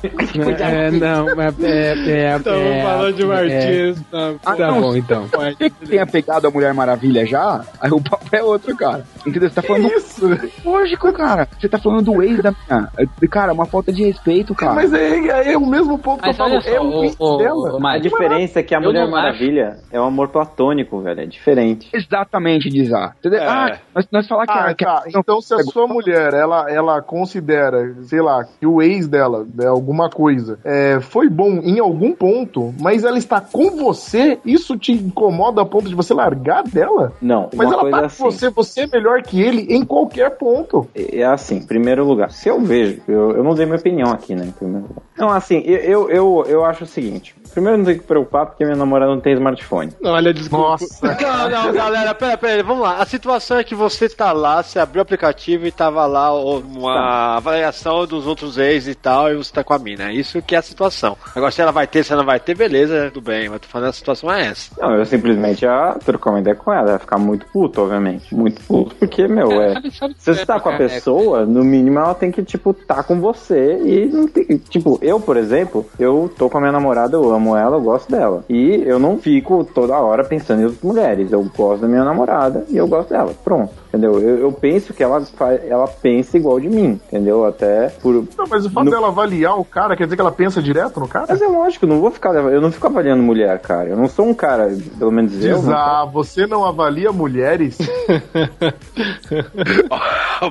É, não, mas é. é, Estamos é, falando de é, artista. Ah, Tá não, bom, então. Você que tenha pegado a Mulher Maravilha já, aí o papo é outro, cara. Entendeu? Você tá falando. Isso. Lógico, cara. Você tá falando do ex da minha. Cara, é uma falta de respeito, cara. Mas é, é o mesmo ponto que eu Mas falo. olha só, É o o, ex o, dela. A diferença é que a Eu Mulher Maravilha é um amor platônico, velho. É diferente. Exatamente, Dizar. Entendeu? É. Ah, nós, nós falar que, Ah, a, que tá. a- Então, se a sua mulher, ela, ela considera, sei lá, que o ex dela, né, alguma coisa, é, foi bom em algum ponto, mas ela está com você, isso te incomoda a ponto de você largar dela? Não, Mas ela coisa tá é com assim. você, você é melhor que ele em qualquer ponto. É é assim, em primeiro lugar, se eu vejo, eu, eu não dei minha opinião aqui, né, em primeiro lugar. Não, assim, eu, eu, eu, eu acho o seguinte, primeiro não tem que preocupar porque minha namorada não tem smartphone. Olha, desculpa. Nossa. Não, não, galera, pera, pera, vamos lá. A situação é que você tá lá, você abriu o aplicativo e tava lá uma avaliação dos outros ex e tal, e você tá com a mina. Isso que é a situação. Agora, se ela vai ter, se ela não vai ter, beleza, tudo bem, mas tô falando a situação é essa. Não, eu simplesmente ia trocar uma ideia com ela, ia ficar muito puto, obviamente. Muito puto, porque, meu, é. Se você tá com a pessoa, no mínimo ela tem que, tipo, tá com você e não tem. Tipo, eu, por exemplo, eu tô com a minha namorada, eu amo ela, eu gosto dela. E eu não fico toda hora pensando em outras mulheres. Eu gosto da minha namorada e eu gosto dela. Pronto. Entendeu? Eu, eu penso que ela, ela pensa igual de mim, entendeu? Até por. Não, mas o fato No- dela avaliar o cara quer dizer que ela pensa direto no cara? Mas é lógico, eu não vou ficar. Eu não fico avaliando mulher, cara. Eu não sou um cara, pelo menos eu. Diz, não- ah, você não avalia mulheres?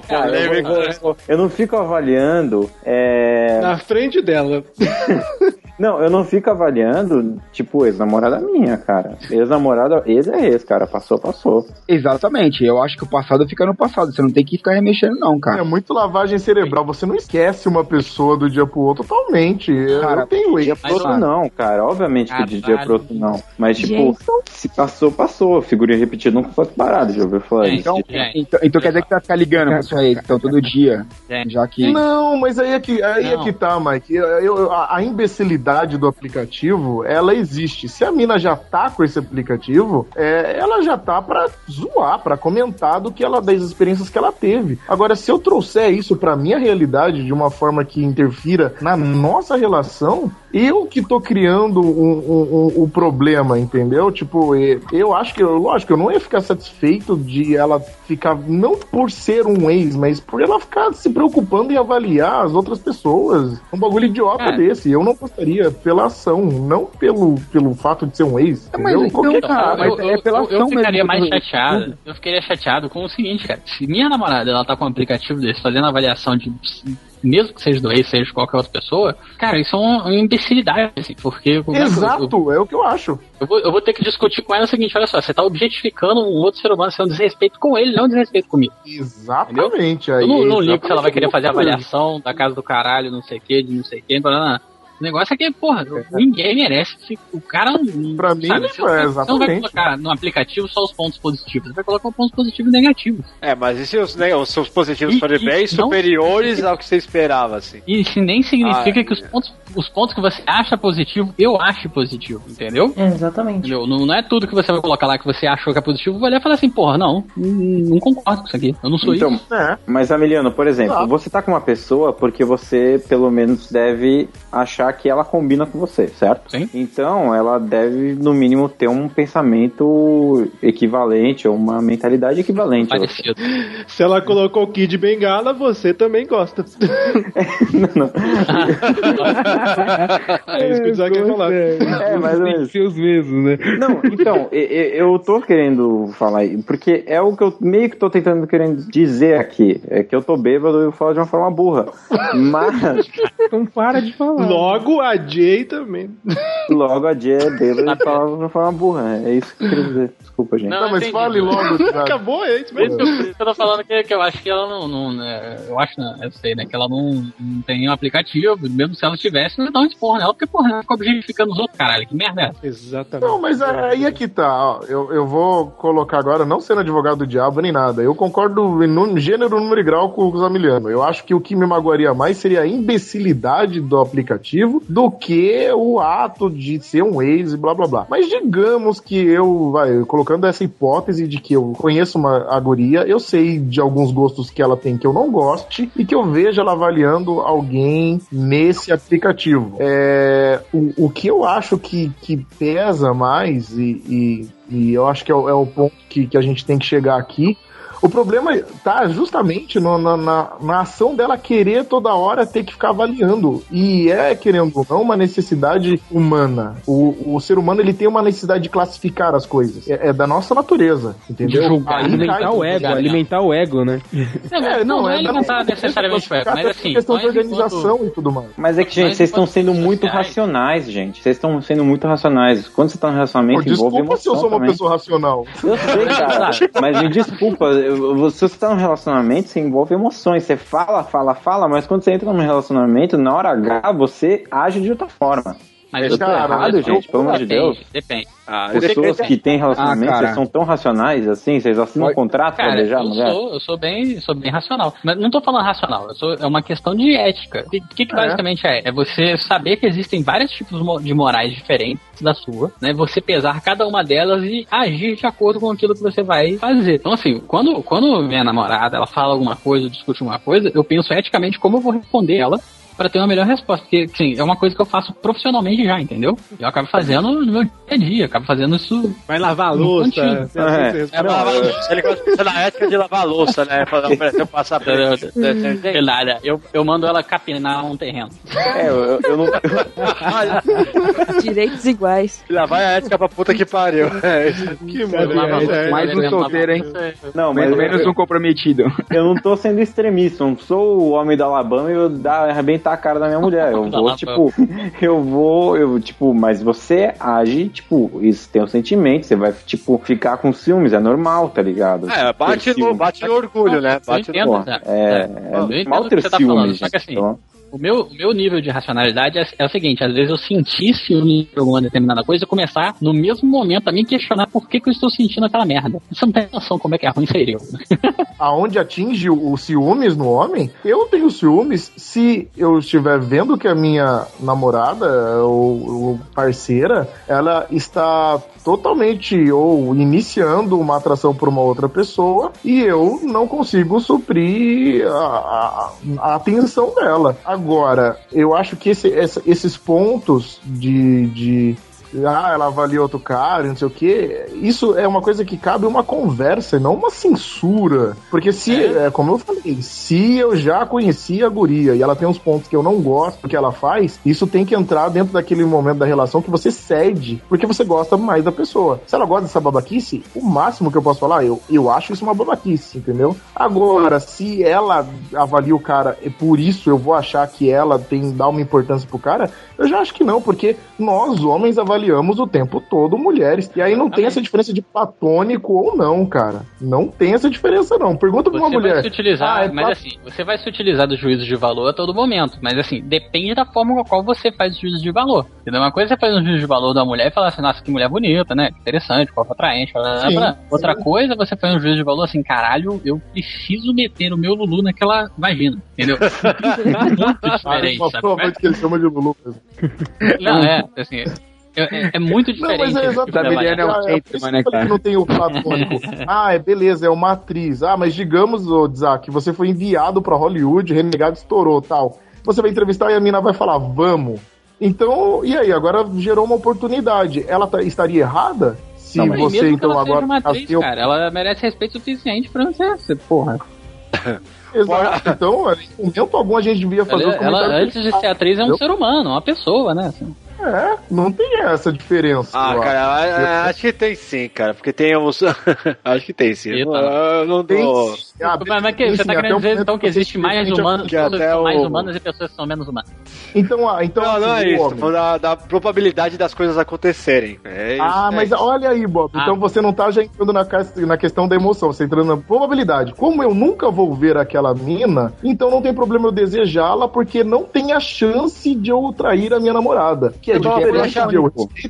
Cara, eu, vou- vou- eu não fico avaliando. É... Na frente dela. Não, eu não fico avaliando, tipo, ex-namorada minha, cara. Ex-namorada, ex é ex, cara. Passou, passou. Exatamente. Eu acho que o passado fica no passado. Você não tem que ficar remexendo, não, É cara. muito lavagem cerebral. Você não esquece uma pessoa do dia pro outro totalmente. Eu Cara, não tenho Dia ex. pro outro não, cara. Obviamente que de dia Caralho. pro outro não. Mas, tipo, Gente. se passou, passou. Figurinha repetida nunca foi parado, já ouviu falar Gente, isso? Então, gente. então, então quer dizer que vai ficar ligando pra sua ex, então, todo dia. Gente. Já que. Não, mas aí é que, aí é que tá, Mike. Eu- eu- a, a imbecilidade do aplicativo, ela existe. Se a mina já tá com esse aplicativo, é, ela já tá pra zoar, pra comentar do que ela, das experiências que ela teve. Agora, se eu trouxer isso pra minha realidade de uma forma que interfira na nossa relação, eu que tô criando o um, um, um- problema, entendeu? Tipo, eu acho que, eu- lógico, eu não ia ficar satisfeito de ela ficar, não por ser um ex, mas por ela ficar se preocupando em avaliar as outras pessoas. Um bagulho idiota É. desse. Eu não gostaria pela ação, não pelo, pelo fato de ser um ex. Mas entendeu? então, Qualquer cara, mas é pela eu, eu ação ficaria mesmo. mais chateado. Eu ficaria chateado com o seguinte, cara. Se minha namorada ela tá com um aplicativo desse fazendo avaliação de. Mesmo que seja do ex, seja de qualquer outra pessoa, cara, isso é uma, imbecilidade, assim, porque. é que eu- Exato, é o que eu acho. Eu vou, eu vou ter que discutir com ela o seguinte: olha só, você tá objetificando um outro ser humano, você é um desrespeito com ele, não um desrespeito comigo. Exatamente. Aí, Eu não, não ligo se ela vai querer fazer eu avaliação da casa do caralho, não sei o que, de não sei o que, blá, O negócio é que, porra, ninguém merece. O cara não. Pra mim, sabe, é, você não vai- você não vai exatamente. colocar no aplicativo só os pontos positivos, você vai colocar os pontos positivos e negativos. É, mas e se os, né, os seus positivos E- forem e bem não- superiores ao que você esperava, assim? E isso nem significa Ah, que os pontos, os pontos que você acha positivo, eu acho positivo, entendeu? Exatamente. Entendeu? Não, não é tudo que você vai colocar lá que você achou que é positivo, vai olhar e falar assim, porra, não, não, não concordo com isso aqui, eu não sou Então, isso. É. Mas, Ameliano, por exemplo, Ah. você tá com uma pessoa porque você, pelo menos, deve achar que ela combina com você, certo? Sim. Então, ela deve, no mínimo, ter um pensamento equivalente ou uma mentalidade equivalente. Parecido. Se ela colocou o Kid Bengala, você também gosta. é isso que o Isaac ia falar. É, mais ou menos. Os mesmos, né? Não, então, e- e- eu tô querendo falar aí, porque é o que eu meio que tô tentando querendo dizer aqui. É que eu tô bêbado e eu falo de uma forma burra. Mas, Então para de falar. Logo a Jay também. logo a Jay é bêbada e fala uma burra. É isso que eu queria dizer. Desculpa, gente. Não, Não, mas entendi. fale logo. Acabou, é isso mesmo. eu, eu tô falando que, que eu acho que ela não. não né, eu acho, não, eu sei, né? Que ela não, não tem nenhum aplicativo. Mesmo se ela tivesse, não dar um esporro nela, porque, porra, ela fica objetificando os outros, caralho. Que merda é essa? Exatamente. Não, mas aí é que tá. ó. Eu, eu vou colocar agora, não sendo advogado do diabo nem nada. Eu concordo em gênero, número e grau com o Zamiliano. Eu acho que o que me magoaria mais seria a imbecilidade do aplicativo do que o ato de ser um ex e blá blá blá. Mas digamos que eu, vai, colocando essa hipótese de que eu conheço uma a guria, eu sei de alguns gostos que ela tem que eu não goste e que eu vejo ela avaliando alguém nesse aplicativo. É, o, o que eu acho que, que pesa mais e, e, e eu acho que é é o ponto que, que a gente tem que chegar aqui. O problema tá justamente no- na, na, na ação dela querer toda hora ter que ficar avaliando. E é, querendo ou não, uma necessidade humana. O, o ser humano ele tem uma necessidade de classificar as coisas. É, é da nossa natureza, entendeu? De julgar, Aí Alimentar cai- o ego, julgar, alimentar o ego, né? Não, É, não, não, não é é alimentar necessariamente o ego, mas assim. questão de nós, enquanto- organização e tudo mais. Mas é que, gente, Mas vocês estão sendo muito sociais- racionais, gente. Vocês estão sendo muito racionais. Quando você tá no relacionamento, Pô, envolve desculpa se eu sou uma também. pessoa racional. Eu sei, cara. mas me desculpa, eu- você tá num relacionamento, você envolve emoções. Você fala, fala, fala, mas quando você entra num relacionamento, na hora H, você age de outra forma. Mas Eu tô cara, errado, gente, pelo amor de Deus. Depende, depende. Ah, Pessoas que têm relacionamento, Ah, vocês são tão racionais assim? Vocês assinam um contrato pra Cara, beijar a eu mulher? sou, eu sou bem, sou bem racional. Mas não tô falando racional, eu sou, é uma questão de ética. O que, que, que É. basicamente é? É você saber que existem vários tipos de morais diferentes da sua, né? Você pesar cada uma delas e agir de acordo com aquilo que você vai fazer. Então, assim, quando, quando minha namorada ela fala alguma coisa, discute alguma coisa, eu penso eticamente como eu vou responder ela para ter uma melhor resposta. Porque, assim, é uma coisa que eu faço profissionalmente já, entendeu? Eu acabo fazendo no meu dia a dia, acabo fazendo isso. Vai lavar a louça. é assim É, lavar a louça. Ele gosta na ética de lavar a louça, né? Fazer oferecer um passaporte. Sei lá, né? eu, eu mando ela capinar um terreno. É, eu, eu- eu não. Direitos iguais. Lá vai a ética pra puta que pariu. É isso. Que Eu maravilha. É, mais um eu lavo a solteiro, hein? Não, mas Pelo menos eu, um comprometido. eu não tô sendo extremista. Eu não sou o homem do Alabama e eu dar, arrebentar a cara da minha mulher. Eu vou, tipo, eu vou, eu, tipo, mas você age, tipo, isso tem um sentimento, você vai, tipo, ficar com ciúmes, é normal, tá ligado? É, bate Ter no, bate no orgulho, né? Bate no é, é o que ter tá ciúmes, falando, só gente. que assim, então- O meu, o meu nível de racionalidade é, é o seguinte, às vezes eu senti ciúme alguma determinada coisa e começar no mesmo momento a me questionar por que, que eu estou sentindo aquela merda. Você não tem noção como é que é ruim ser eu. aonde atinge o, o ciúmes no homem, eu tenho ciúmes se eu estiver vendo que a minha namorada ou, ou parceira, ela está totalmente ou iniciando uma atração por uma outra pessoa e eu não consigo suprir a, a- a atenção dela. Agora, eu acho que esse- esses pontos de, de ah, ela avalia outro cara, não sei o que. Isso é uma coisa que cabe uma conversa, e não uma censura. Porque se, é, como eu falei, se eu já conhecia a guria e ela tem uns pontos que eu não gosto que ela faz, isso tem que entrar dentro daquele momento da relação que você cede, porque você gosta mais da pessoa. Se ela gosta dessa babaquice, o máximo que eu posso falar, eu, eu acho isso uma babaquice, entendeu? Agora, se ela avalia o cara e por isso eu vou achar que ela tem dá uma importância pro cara, eu já acho que não, porque nós homens avaliamos o tempo todo mulheres. E aí não tem essa diferença de platônico ou não, cara. Não tem essa diferença, não. Pergunta pra uma Você mulher. vai se utilizar, Ah, é mas plat- assim, você vai se utilizar do juízo de valor a todo momento. Mas assim, depende da forma com a qual você faz o juízo de valor. Entendeu? Uma coisa é você faz um juízo de valor da mulher e falar assim, nossa, que mulher bonita, né? Interessante, corpo atraente, blá, blá, blá. Outra coisa é você faz um juízo de valor assim, caralho, eu preciso meter o meu Lulu naquela vagina. Entendeu? Muito Ah, diferente, uma sabe? que ele chama de Lulu. Não, é, assim, é, é- é muito Não, diferente. mas é tipo de exatamente. É um Ah, centro, por isso né, que cara? não tem o platônico. ah, é beleza, é uma atriz. Ah, mas digamos, ô Isaac, você foi enviado pra Hollywood, Renegado estourou tal. Você vai entrevistar e a mina vai falar, vamos. Então, e aí? Agora gerou uma oportunidade. Ela tá- estaria errada? Se Não, você, então, ela agora. uma atriz, cara, ela merece respeito suficiente pra não ser essa, porra. Exato. Então, em momento algum a gente devia fazer Ela, o ela, antes de ser atriz, é um ser humano, uma pessoa, né? assim. É, não tem essa diferença. Ah, cara, acho. acho que tem sim, cara, porque tem uns. acho que tem sim. Eu não tô. Ah, mas, mas que, tem você tá querendo dizer então que existe mais humanos, que pessoas que até são mais o- humanas e pessoas que são menos humanas. Então, ah, então Não, não assim, é o isso, homem. da, da probabilidade das coisas acontecerem. É isso, Ah, é mas isso. olha aí, Bob. Ah. Então você não tá já entrando na, na questão da emoção, você entrando na probabilidade. Como eu nunca vou ver aquela mina, então não tem problema eu desejá-la, porque não tem a chance de eu trair a minha namorada. Que é de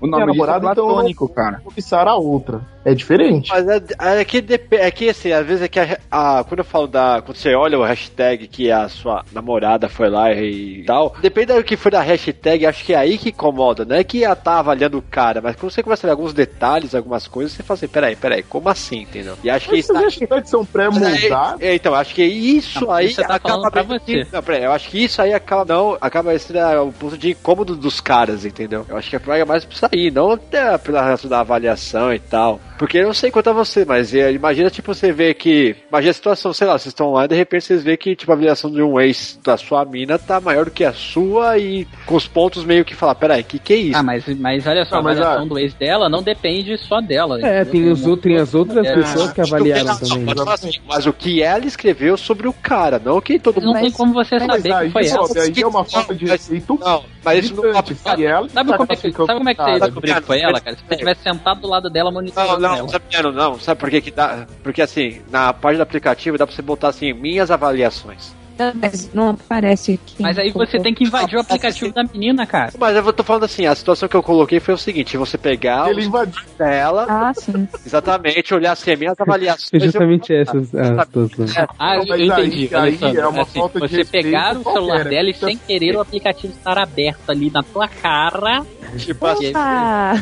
O nome disso é então platônico, cara. vou cobiçar a outra. É diferente. Mas é, é que, é que assim, às vezes é que a, a- quando eu falo da. Quando você olha o hashtag que a sua namorada foi lá e tal, depende do que foi da hashtag, acho que é aí que incomoda, não é que ela tá avaliando o cara, mas quando você começa a ver alguns detalhes, algumas coisas, você fala assim, peraí, peraí, como assim, entendeu? E acho que isso. essas hashtags são pré-moldadas. É, então, acho que isso Não, aí tá acaba pra você. Não, peraí, eu acho que isso aí acaba não, acaba sendo é, o ponto de incômodo dos caras, entendeu? Eu acho que é mais por isso aí, não até pela razão da avaliação e tal. Porque eu não sei quanto a você, mas é, imagina, tipo, você vê que. Imagina a situação, sei lá, vocês estão lá e de repente vocês vê que, tipo, a avaliação de um ex da sua mina tá maior do que a sua e com os pontos meio que falar, peraí, que que é isso? Ah, mas, mas olha só, Não, mas a avaliação a- do ex dela não depende só dela. É, tem, os outros, tem as outras É. pessoas que avaliaram Não, também. mas, assim, mas o que ela escreveu sobre o cara, não o que todo Não mundo. tem como você Mas saber aí, que foi ela. Aí é uma falta de Não, mas- respeito. Não, mas isso não gritante. Se ela Sabe tá como, é que, classificando sabe como é que você descobriu que foi ela, cara? Se você tivesse sentado do lado dela Não, monitorando não, ela. sabe, não, não, sabe por que que dá? Porque assim, na página do aplicativo dá pra você botar assim, minhas avaliações. Mas não aparece aqui. Mas aí você tem que invadir o aplicativo da menina, cara. Mas eu tô falando assim, a situação que eu coloquei foi o seguinte, você pegar Ele os invadiu. dela, Ah, sim. exatamente, olhar assim, minhas avaliações. É justamente essa a situação. Ah, Não, eu, eu aí- entendi. aí só, é uma assim, falta de você pegar o celular qualquer, dela e sem querer o aplicativo estar aberto ali na tua cara. Tipo assim, Ah,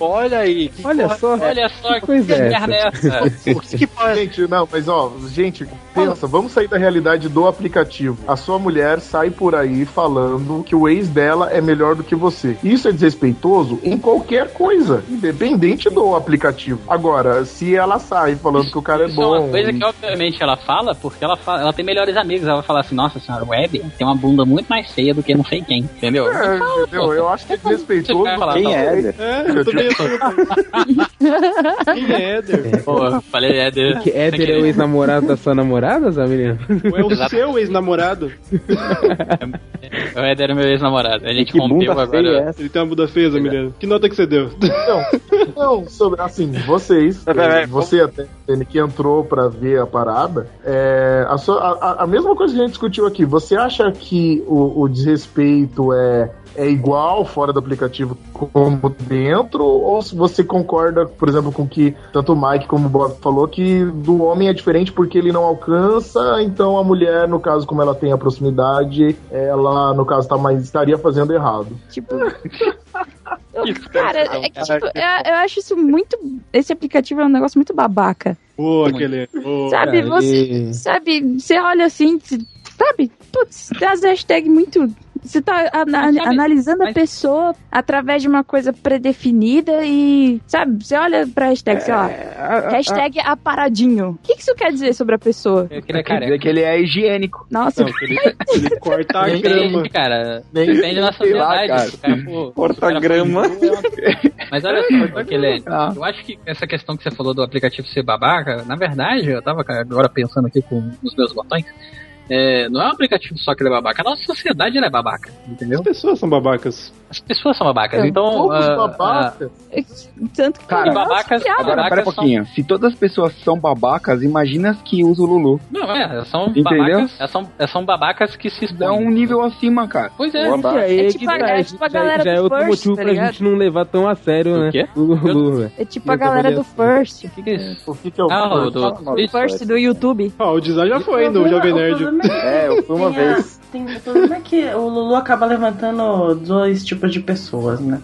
olha aí. que Olha porra- só. Olha só que coisa é merda é essa. O que que pode... Gente, não, mas ó, gente, pensa, vamos sair da realidade do aplicativo. A sua mulher sai por aí falando que o ex dela é melhor do que você. Isso é desrespeitoso em qualquer coisa, independente do aplicativo. Agora, se ela sai falando que o cara é Isso é bom. uma coisa que, obviamente, ela fala, porque ela, fala, ela tem melhores amigos. Ela vai falar assim: Nossa senhora, o Web tem uma bunda muito mais feia do que não sei quem. Entendeu? É, entendeu? Eu acho que é desrespeitoso. Quem é? É, eu também Quem é Éder? Pô, eu falei Éder. Que Éder é o ex-namorado da sua namorada, sabe, menino? Ou é o seu ex-namorado? O Éder era meu ex-namorado. A gente rompeu é agora. essa? Ele tem uma bunda feia, Zamiliano. Que nota que você deu? Não, não, sobre, assim, vocês, eh, você até, Tene, que entrou pra ver a parada, é, a, sua- a- a mesma coisa que a gente discutiu aqui, você acha que o, o desrespeito é, é igual fora do aplicativo como dentro, ou se você concorda, por exemplo, com que tanto o Mike como o Bob falou, que do homem é diferente porque ele não alcança, então a mulher, no caso, como ela tem a proximidade, ela, no caso, tá mais, estaria fazendo errado. tipo. Cara, é que, tipo, eu, eu acho isso muito. Esse aplicativo é um negócio muito babaca. Boa, aquele. Boa. Sabe, você. Sabe, você olha assim, sabe? Putz, tem as hashtags muito. Você tá ana- Mas analisando a pessoa através de uma coisa predefinida e. Sabe, você olha pra hashtag, sei lá. Hashtag aparadinho. O que, que isso quer dizer sobre a pessoa? Queria Quer dizer careca. que ele é higiênico. Nossa, Não, que ele, ele corta a grama. Depende, cara. Nem- Depende da sei lá, sociedade. cara. Cara for- Corta for grama. é Mas olha só, aquele, Ah. eu acho que essa questão que você falou do aplicativo ser babaca, na verdade, eu tava agora pensando aqui com os meus botões, é, não é um aplicativo só que ele é babaca, a nossa sociedade é babaca, entendeu? As pessoas são babacas. As pessoas são babacas, É, então... Todos ah, babacas. tanto que. Cara, e babacas, Agora, babacas pera um são- pouquinho. Se todas as pessoas são babacas, imagina as que usam o Lulu. Não, é, são Entendeu? babacas, são, são babacas que se Dá expõem. um nível acima, cara. Pois é, É que tipo a- é já- tipo a galera já é do outro First, motivo tá pra gente não levar tão a sério, O né? quê? O Lulu, velho. É tipo a galera do trabalhei First. o que, que é isso? O que, é Ah, o do... First do YouTube. Ah, o design já foi O no problema- Jovem Nerd. é É, eu fui uma vez. tem- o problema é que o Lulu acaba levantando dois tipos de pessoas, né?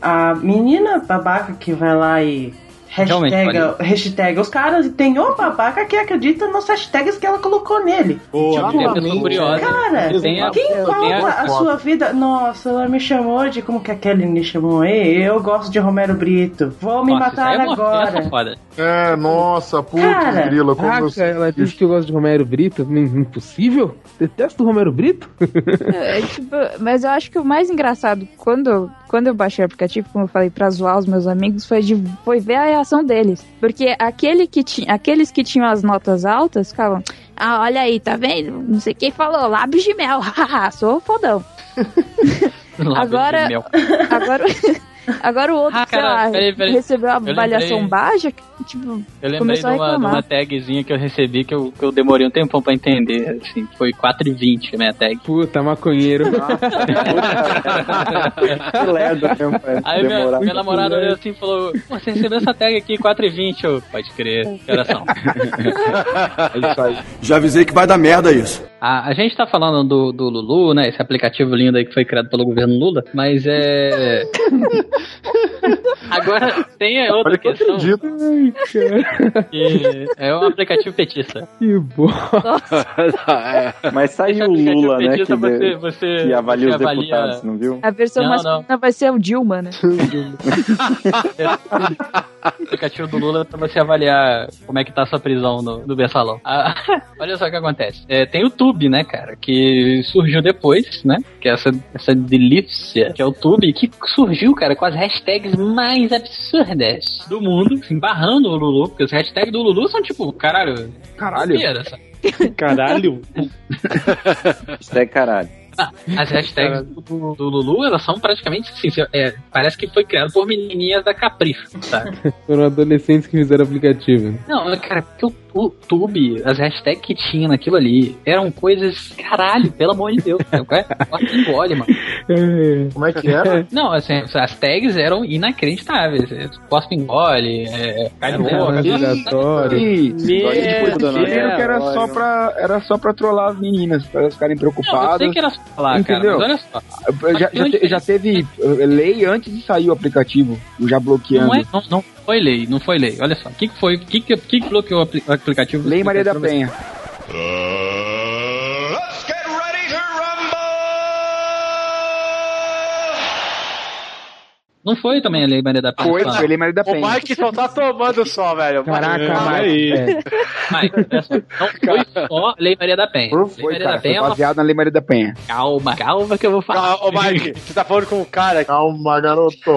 A menina babaca que vai lá e Hashtag, hashtag os caras e tem o babaca que acredita nas hashtags que ela colocou nele. Boa, a pessoa curiosa. Cara, a- quem tem a- conta a sua vida? Nossa, ela me chamou de como que a Kelly me chamou? Ei, eu gosto de Romero Brito. Vou me Nossa, matar é agora. foda. É, nossa, putz, Cara, grila, como você... ela disse que eu gosto de Romero Brito. Impossível? Detesto o Romero Brito? É, tipo, mas eu acho que o mais engraçado, quando, quando eu baixei o aplicativo, como eu falei, pra zoar os meus amigos, foi, de, foi ver a reação deles. Porque aquele que tinha, aqueles que tinham as notas altas ficavam, ah, olha aí, tá vendo? Não sei quem falou, lábios de mel, haha, sou fodão. Agora-. Agora, agora o outro, Ah, sei cara, lá, peraí, peraí. recebeu a avaliação lembrei- baixa, tipo, Eu lembrei de começou a uma, de reclamar. uma tagzinha que eu recebi que eu, que eu demorei um tempão pra entender. Assim, foi 4,20 a minha tag. Puta, maconheiro. Que lerdo mesmo, pra Aí minha, minha namorada olhou assim e falou: Você recebeu essa tag aqui 4,20? Eu, pode crer, que horas são? É. Já avisei que vai dar merda isso. A, a gente tá falando do, do Lulu, né? Esse aplicativo lindo aí que foi criado pelo governo Lula, mas é. Agora tem a outra Olha que eu questão acredito. Ai, cara. que é um aplicativo petista. Que bom. Mas saiu o Lula, né? Que, você, você, que avalia os deputados, não viu? a versão Não, masculina vai ser o Dilma, né? O aplicativo do Lula pra você avaliar como é que tá a sua prisão no, no Bessalão. Ah, olha só o que acontece. É, tem o Tube, né, cara? Que surgiu depois, né? Que é essa, essa delícia, que é o Tube, que surgiu, cara, com as hashtags mais absurdas do mundo, assim, barrando o Lulu, porque as hashtags do Lulu são tipo, caralho, Caralho. Caralho. Isso é caralho. Ah, As hashtags do, do Lulu, elas são praticamente assim, é, parece que foi criado por menininhas da Capricho, sabe? Foram adolescentes que fizeram aplicativo. Não, cara, porque o, o Tube, as hashtags que tinha naquilo ali, eram coisas. Caralho, pelo amor de Deus. Qual é? Engole, mano. É. Como é que era? Não, assim, as tags eram inacreditáveis. É, Cospe engole, é, cai no Cara, boca. obrigatório. E viram que era só pra, era só pra trollar as meninas, pra elas ficarem Não, eu preocupadas. sei que era só falar, cara, Entendeu? mas olha só. Já, já, te- já teve eh, lei antes de sair o aplicativo, já bloqueando. Não, é, não, não foi lei, não foi lei. Olha só, o que, que foi? O que, que, que que bloqueou o apli- o aplicativo? Lei Maria da Penha. Não foi também a Lei Maria da Penha. Foi, foi Lei Maria da O Penha. Mike só tá tomando só, velho. Caraca, É, Mike. aí. É. Mike, só, não foi só Lei Maria da Penha. Lei Foi, Maria cara, da foi Penha, ela... baseado na Lei Maria da Penha. calma, calma que eu vou falar. Ô, Mike, você tá falando com um cara que. Calma, garoto.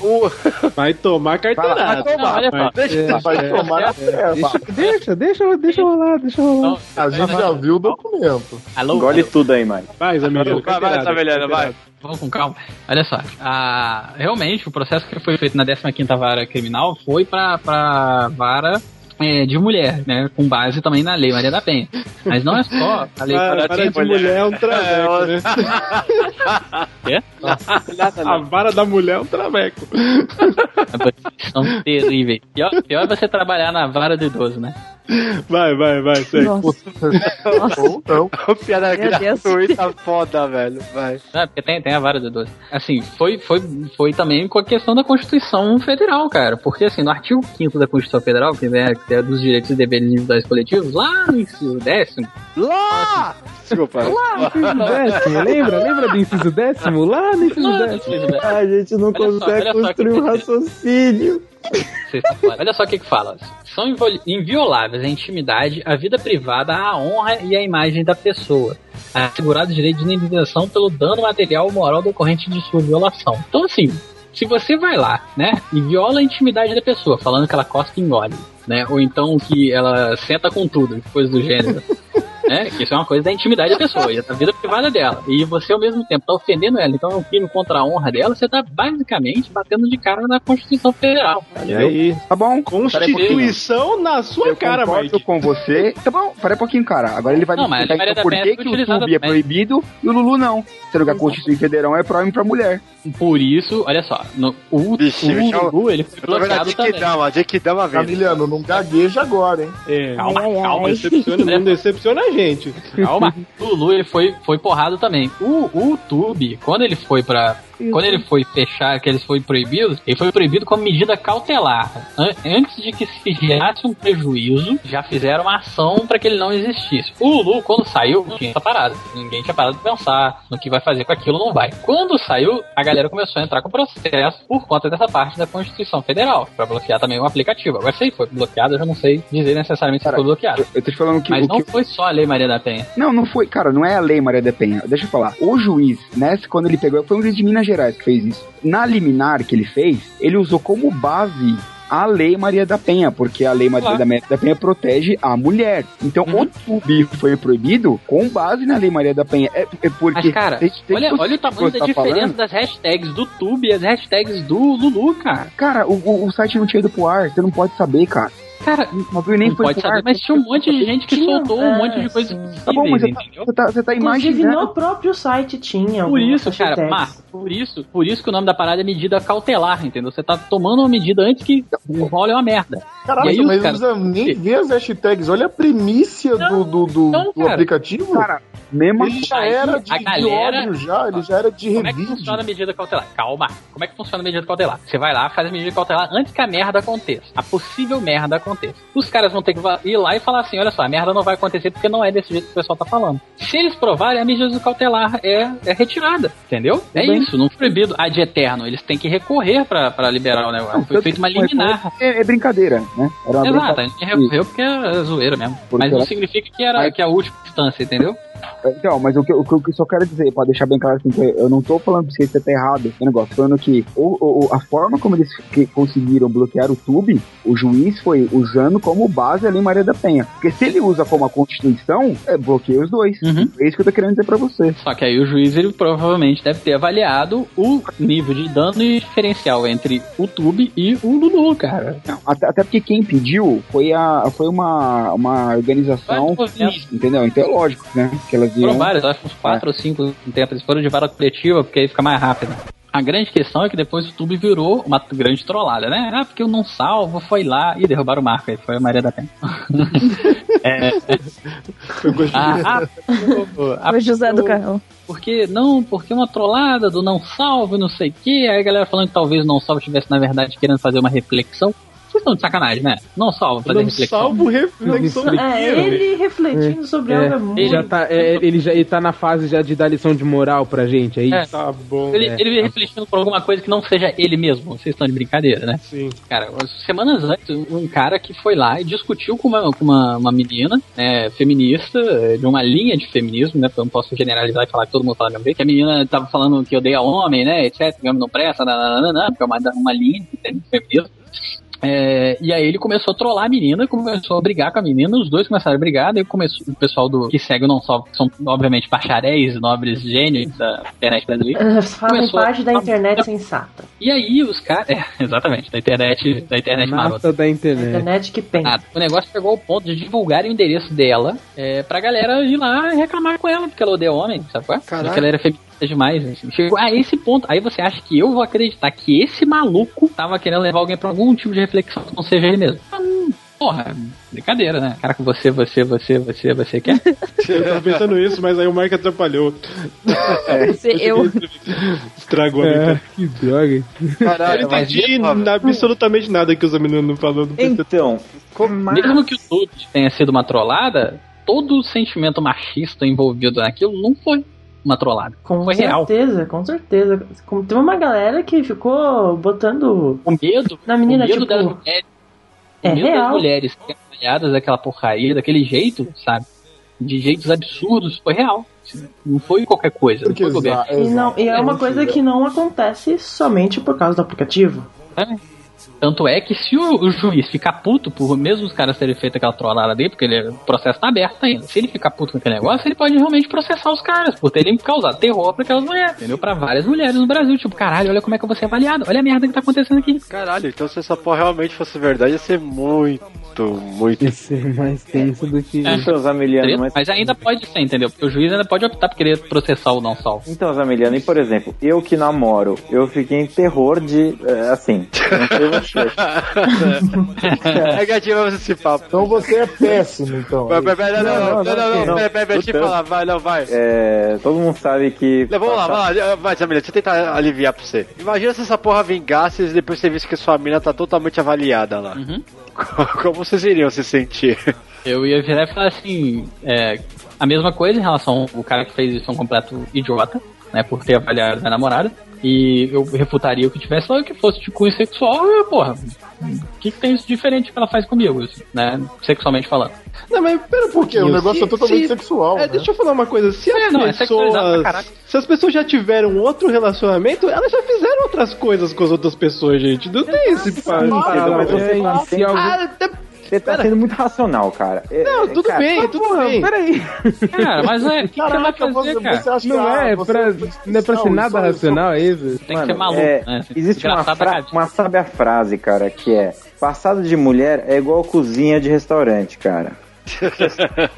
O, o, Vai tomar carteirada. Não, olha só. Deixa, vai tomar na festa. Deixa, deixa, deixa rolar, deixa rolar. A gente já viu o documento. Alô? Engole tudo aí, Mike. Vai, Zamiliano, vai, vai, tá velhando, vai. Vamos com calma. Olha só, a- realmente o processo que foi feito na 15ª Vara Criminal foi pra, pra vara é, de mulher, né? Com base também na Lei Maria da Penha. Mas não é só a Lei Vara, Maria vara de mulher é um traveco, né? Quê? A vara da mulher é um traveco. São terríveis. Pior, pior é você trabalhar na vara do idoso, né? Vai, vai, vai, segue. Nossa. Ou não. piada Meu Deus. gratuita foda, velho. Vai. Ah, porque tem, tem a vara do. Assim, foi, foi, foi também com a questão da Constituição Federal, cara. Porque, assim, no artigo 5 da Constituição Federal, que é, que é dos direitos e deveres individuais coletivos, lá no inciso décimo, Lá! Desculpa. Lá no inciso décimo, lembra? Lembra do inciso décimo? Lá no inciso lá décimo. décimo, A gente não Olha consegue só construir um raciocínio. Olha só o que, que fala. São invioláveis a intimidade, a vida privada, a honra e a imagem da pessoa. Assegurado o direito de indenização pelo dano material ou moral decorrente de sua violação. Então, assim, se você vai lá, né, e viola a intimidade da pessoa, falando que ela cospe e engole, né, ou então que ela senta com tudo, coisa do gênero. Né? Que isso é uma coisa da intimidade da pessoa, e da vida privada dela. E você, ao mesmo tempo, tá ofendendo ela, então é um crime contra a honra dela, você tá basicamente batendo de cara na Constituição Federal. E aí? Tá bom. Constituição na sua Eu cara, concordo Mike. com você. Tá bom, pera um pouquinho, cara. Agora ele vai Não, me explicar a então, por da que, que o utilizada Tube é proibido e o Lulu não. Sendo que a Constituição Federal é e pra mulher. Por isso, olha só, no, o, Vixe, o Lulu, ele foi Eu a bloqueado também. Dama, Dick Dama vendo. Camiliano, não gagueja agora, hein? É. Calma, calma. Decepciona, não decepciona a gente. calma. O Lulu, ele foi, foi porrado também. O, o Tube, quando ele foi pra, Quando ele foi fechar, que eles foi proibido, ele foi proibido como medida cautelar. An- Antes de que se gerasse um prejuízo, já fizeram uma ação para que ele não existisse. O Lulu, quando saiu, tinha essa parada. Ninguém tinha parado de pensar no que vai fazer com aquilo, não vai. Quando saiu, a galera começou a entrar com processo por conta dessa parte da Constituição Federal, para bloquear também o aplicativo. Agora, se ele foi bloqueado, eu já não sei dizer necessariamente se foi bloqueado. Eu tô te falando que Mas o não que- foi só a Lei Maria da Penha. Não, não foi, cara, não é a lei Maria da Penha. Deixa eu falar. O juiz, né, quando ele pegou, foi um juiz de Minas Gerais que fez isso. Na liminar que ele fez, ele usou como base a lei Maria da Penha, porque a lei Maria Claro. da, Penha protege a mulher. Então, Uhum. o tubi foi proibido com base na lei Maria da Penha. É, é porque. Mas, cara, tem- tem olha, olha o tamanho você da tá diferença falando. das hashtags do Tube e as hashtags do Lulu, cara. Cara, o, o- o site não tinha ido pro ar, você não pode saber, cara. Cara, O bagulho nem não foi pode pro saber, ar. mas tinha um monte de gente que Tinha, soltou é, um monte de sim. possíveis, Tá bom, mas você tá, entendeu? você tá, você tá Inclusive imaginando. no próprio site tinha. Por isso, cara. Marco, por isso, por isso que o nome da parada é medida cautelar, entendeu? Você tá tomando uma medida antes que o rolo é uma merda. Caralho, e aí, mas não precisa nem ver as hashtags. Olha a premissa do, do, do, Não, do cara. aplicativo. Cara, mesmo ele já aí, era de, a de galera- ódio já, ele já era de Como é que funciona a medida cautelar? Calma. Como é que funciona a medida cautelar? Você vai lá, faz a medida cautelar antes que a merda aconteça. A possível merda aconteça. Os caras vão ter que ir lá e falar assim: olha só, a merda não vai acontecer porque não é desse jeito que o pessoal tá falando. Se eles provarem, a medida cautelar é, é retirada. Entendeu? É bem. isso. Não foi proibido ad eterno. Eles têm que recorrer pra, pra liberar o negócio. Foi Tanto feito uma foi- liminar. É, é brincadeira, né? Era uma Exato, a brincadeira. gente recorreu porque é zoeira mesmo. Porque Mas não significa que era Mas- que é a última instância, entendeu? Então, mas o que, o que eu só quero dizer, pra deixar bem claro assim, que eu não tô falando pra você que você tá errado no negócio, falando que o, o- a forma como eles que conseguiram bloquear o Tube, o juiz foi usando como base a Lei Maria da Penha. Porque se ele usa como a Constituição, é, bloqueia os dois. Uhum. É isso que eu tô querendo dizer pra você. Só que aí o juiz ele provavelmente deve ter avaliado o nível de dano e diferencial entre o Tube e o Lulu, cara. Não, até, até porque quem pediu foi, a, foi uma, uma organização entendeu? Então é lógico, né? Que elas Foram iam... vários, acho que uns 4 ou 5 tempos. Eles foram de vara coletiva, porque aí fica mais rápido. A grande questão é que depois o Tube virou uma grande trollada, né? Ah, porque eu não salvo, foi lá e derrubaram o Marco aí, foi a Maria da Penha. é, ah, ah, ah, O José do eu- Carrão. Porque, não, porque uma trollada do não salvo e não sei o que. Aí a galera falando que talvez o não salvo estivesse, na verdade, querendo fazer uma reflexão. Vocês estão de sacanagem, né? Não salvo fazer Não reflexão. salvo reflexão. É, ele refletindo sobre É, algo é muito. ele já tá, é, ele já ele tá na fase já de dar lição de moral pra gente, é isso? É. Tá bom. Ele, É. ele refletindo por alguma coisa que não seja ele mesmo. Vocês estão de brincadeira, né? Sim. Cara, semanas antes, um cara que foi lá e discutiu com uma, com uma, uma menina né, feminista, de uma linha de feminismo, né? Porque eu não posso generalizar e falar que todo mundo fala a vez, que a menina tava falando que odeia homem, né? Etc. Que homem não presta, nananana, porque é uma, uma linha de feminismo. É, e aí ele começou a trollar a menina, começou a brigar com a menina, os dois começaram a brigar, daí começou, o pessoal do que segue o Não Salvo, que são obviamente bacharéis, nobres gênios da internet brasileira. Ah, Fazem começou parte da a- internet sensata. E aí os caras. É, exatamente, da internet, da internet marota. Da internet. internet que pensa. Nada. O negócio chegou ao ponto de divulgar o endereço dela é, pra galera ir lá reclamar com ela, porque ela odeia homem, sabe qual é? Porque ela era feminista demais. Assim. Chegou a esse ponto. Aí você acha que eu vou acreditar que esse maluco tava querendo levar alguém pra algum tipo de reflexão que não seja ele mesmo? Hum, Porra, brincadeira, né? Cara, que você, você, você, você, você quer? Eu tava pensando isso, mas aí o Mark atrapalhou. Você, eu, Estragou a É, brincadeira. que droga. Eu Caralho, não mas entendi absolutamente nada que os meninos não falou. Não pensei- Então, Mesmo que o tudo tenha sido uma trollada, todo o sentimento machista envolvido naquilo não foi uma trollada. Com foi real. certeza, com certeza. Como Tem uma galera que ficou botando. O medo, Na menina, o medo tipo, das mulheres, o é medo das real. mulheres serem apalhadas daquela porcaria, daquele jeito, sabe? De jeitos absurdos, foi real. Não foi qualquer coisa, não foi exa- coberto. E, não, e é uma coisa que não acontece somente por causa do aplicativo. É. Tanto é que se o, o juiz ficar puto por mesmo os caras terem feito aquela trollada dele, porque ele, o processo tá aberto ainda. Se ele ficar puto com aquele negócio, ele pode realmente processar os caras por terem causado terror pra aquelas mulheres, entendeu? Pra várias mulheres no Brasil. Tipo, caralho, olha como é que eu vou ser avaliado. Olha a merda que tá acontecendo aqui. Caralho, então se essa porra realmente fosse verdade, ia ser muito, muito. Esse é mais tenso do que. É. então, Zamiliano, mas... Mas ainda pode ser, entendeu? Porque o juiz ainda pode optar por querer processar o não salvo. Então, Zamiliano, e por exemplo, eu que namoro, eu fiquei em terror de. é, assim, não sei É gatinho esse papo. Então você é péssimo, então. Vai, vai, vai, Não, não, não, não, não, não. não, pera, pera, deixa eu falar, vai, não, vai. É, todo mundo sabe que. Não, vamos lá, vamos lá, vai, Samira, deixa eu tentar aliviar pra você. Imagina se essa porra vingasse e depois você visse que sua mina tá totalmente avaliada lá. Como vocês iriam se sentir? Eu ia virar e falar assim, é, a mesma coisa em relação ao cara que fez isso é um completo idiota, né, por ter avaliado minha namorada. E eu refutaria o que tivesse lá, que fosse de cunho sexual, e, porra, o que, que tem de diferente que ela faz comigo, assim, né, sexualmente falando. Não, mas pera um pouquinho. O negócio se- é totalmente se- sexual. É, né? deixa eu falar uma coisa. Se as não, é pessoas. caraca. se as pessoas já tiveram outro relacionamento, elas já fizeram outras coisas com as outras pessoas, gente. Não tem esse Mas você, se algum- Ah, você tá sendo muito racional, cara. É, Não, tudo cara, bem, tudo bem. Peraí. Cara, mas é, o que, que você vai Caraca, fazer, você, cara? você acha que Não ah, é, você pra, não é pra ser nada racional, é isso? Tem que ser maluco, É, né? existe uma, desgraçado fra- uma sábia frase, cara, que é passado de mulher é igual cozinha de restaurante, cara.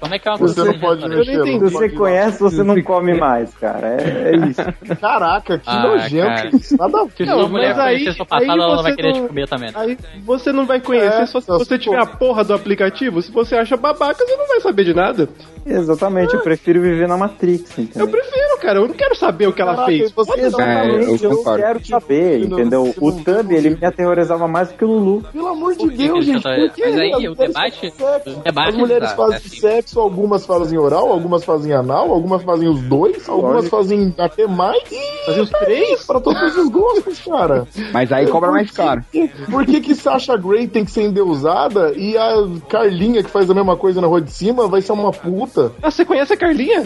Como é que é uma Você coisa não pode assim, mexer. Se não você pode- conhece, você não come mais, cara. É, é isso. Caraca, que Ah, nojento. Nada a ver. Se Não, mas aí- sua passada, aí ela não vai querer não- te comer também. Aí você não vai conhecer É, só se você tiver a porra do aplicativo. Se você acha babaca, você não vai saber de nada. Exatamente, eu prefiro viver na Matrix, Eu entendeu? prefiro, cara. Eu não quero saber o que ela Caraca, fez. você. Exatamente, É, eu eu, quero saber, Se não- entendeu? O Thumb, ele me aterrorizava mais do que o Lulu. Pelo amor de Deus, gente. que Mas aí, as o mulheres debate- sexo? As mulheres tá- fazem é assim. Sexo, algumas fazem oral, algumas fazem anal, algumas fazem os dois, algumas Lógico. fazem até mais. E Fazer os três? pra todos os gostos, cara. Mas aí cobra mais caro. Por que que Sasha Grey tem que ser endeusada e a Carlinha, que faz a mesma coisa na rua de cima, vai ser uma puta? Ah, você conhece a Carlinha?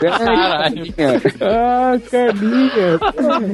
Caralho. Ah, Carlinha.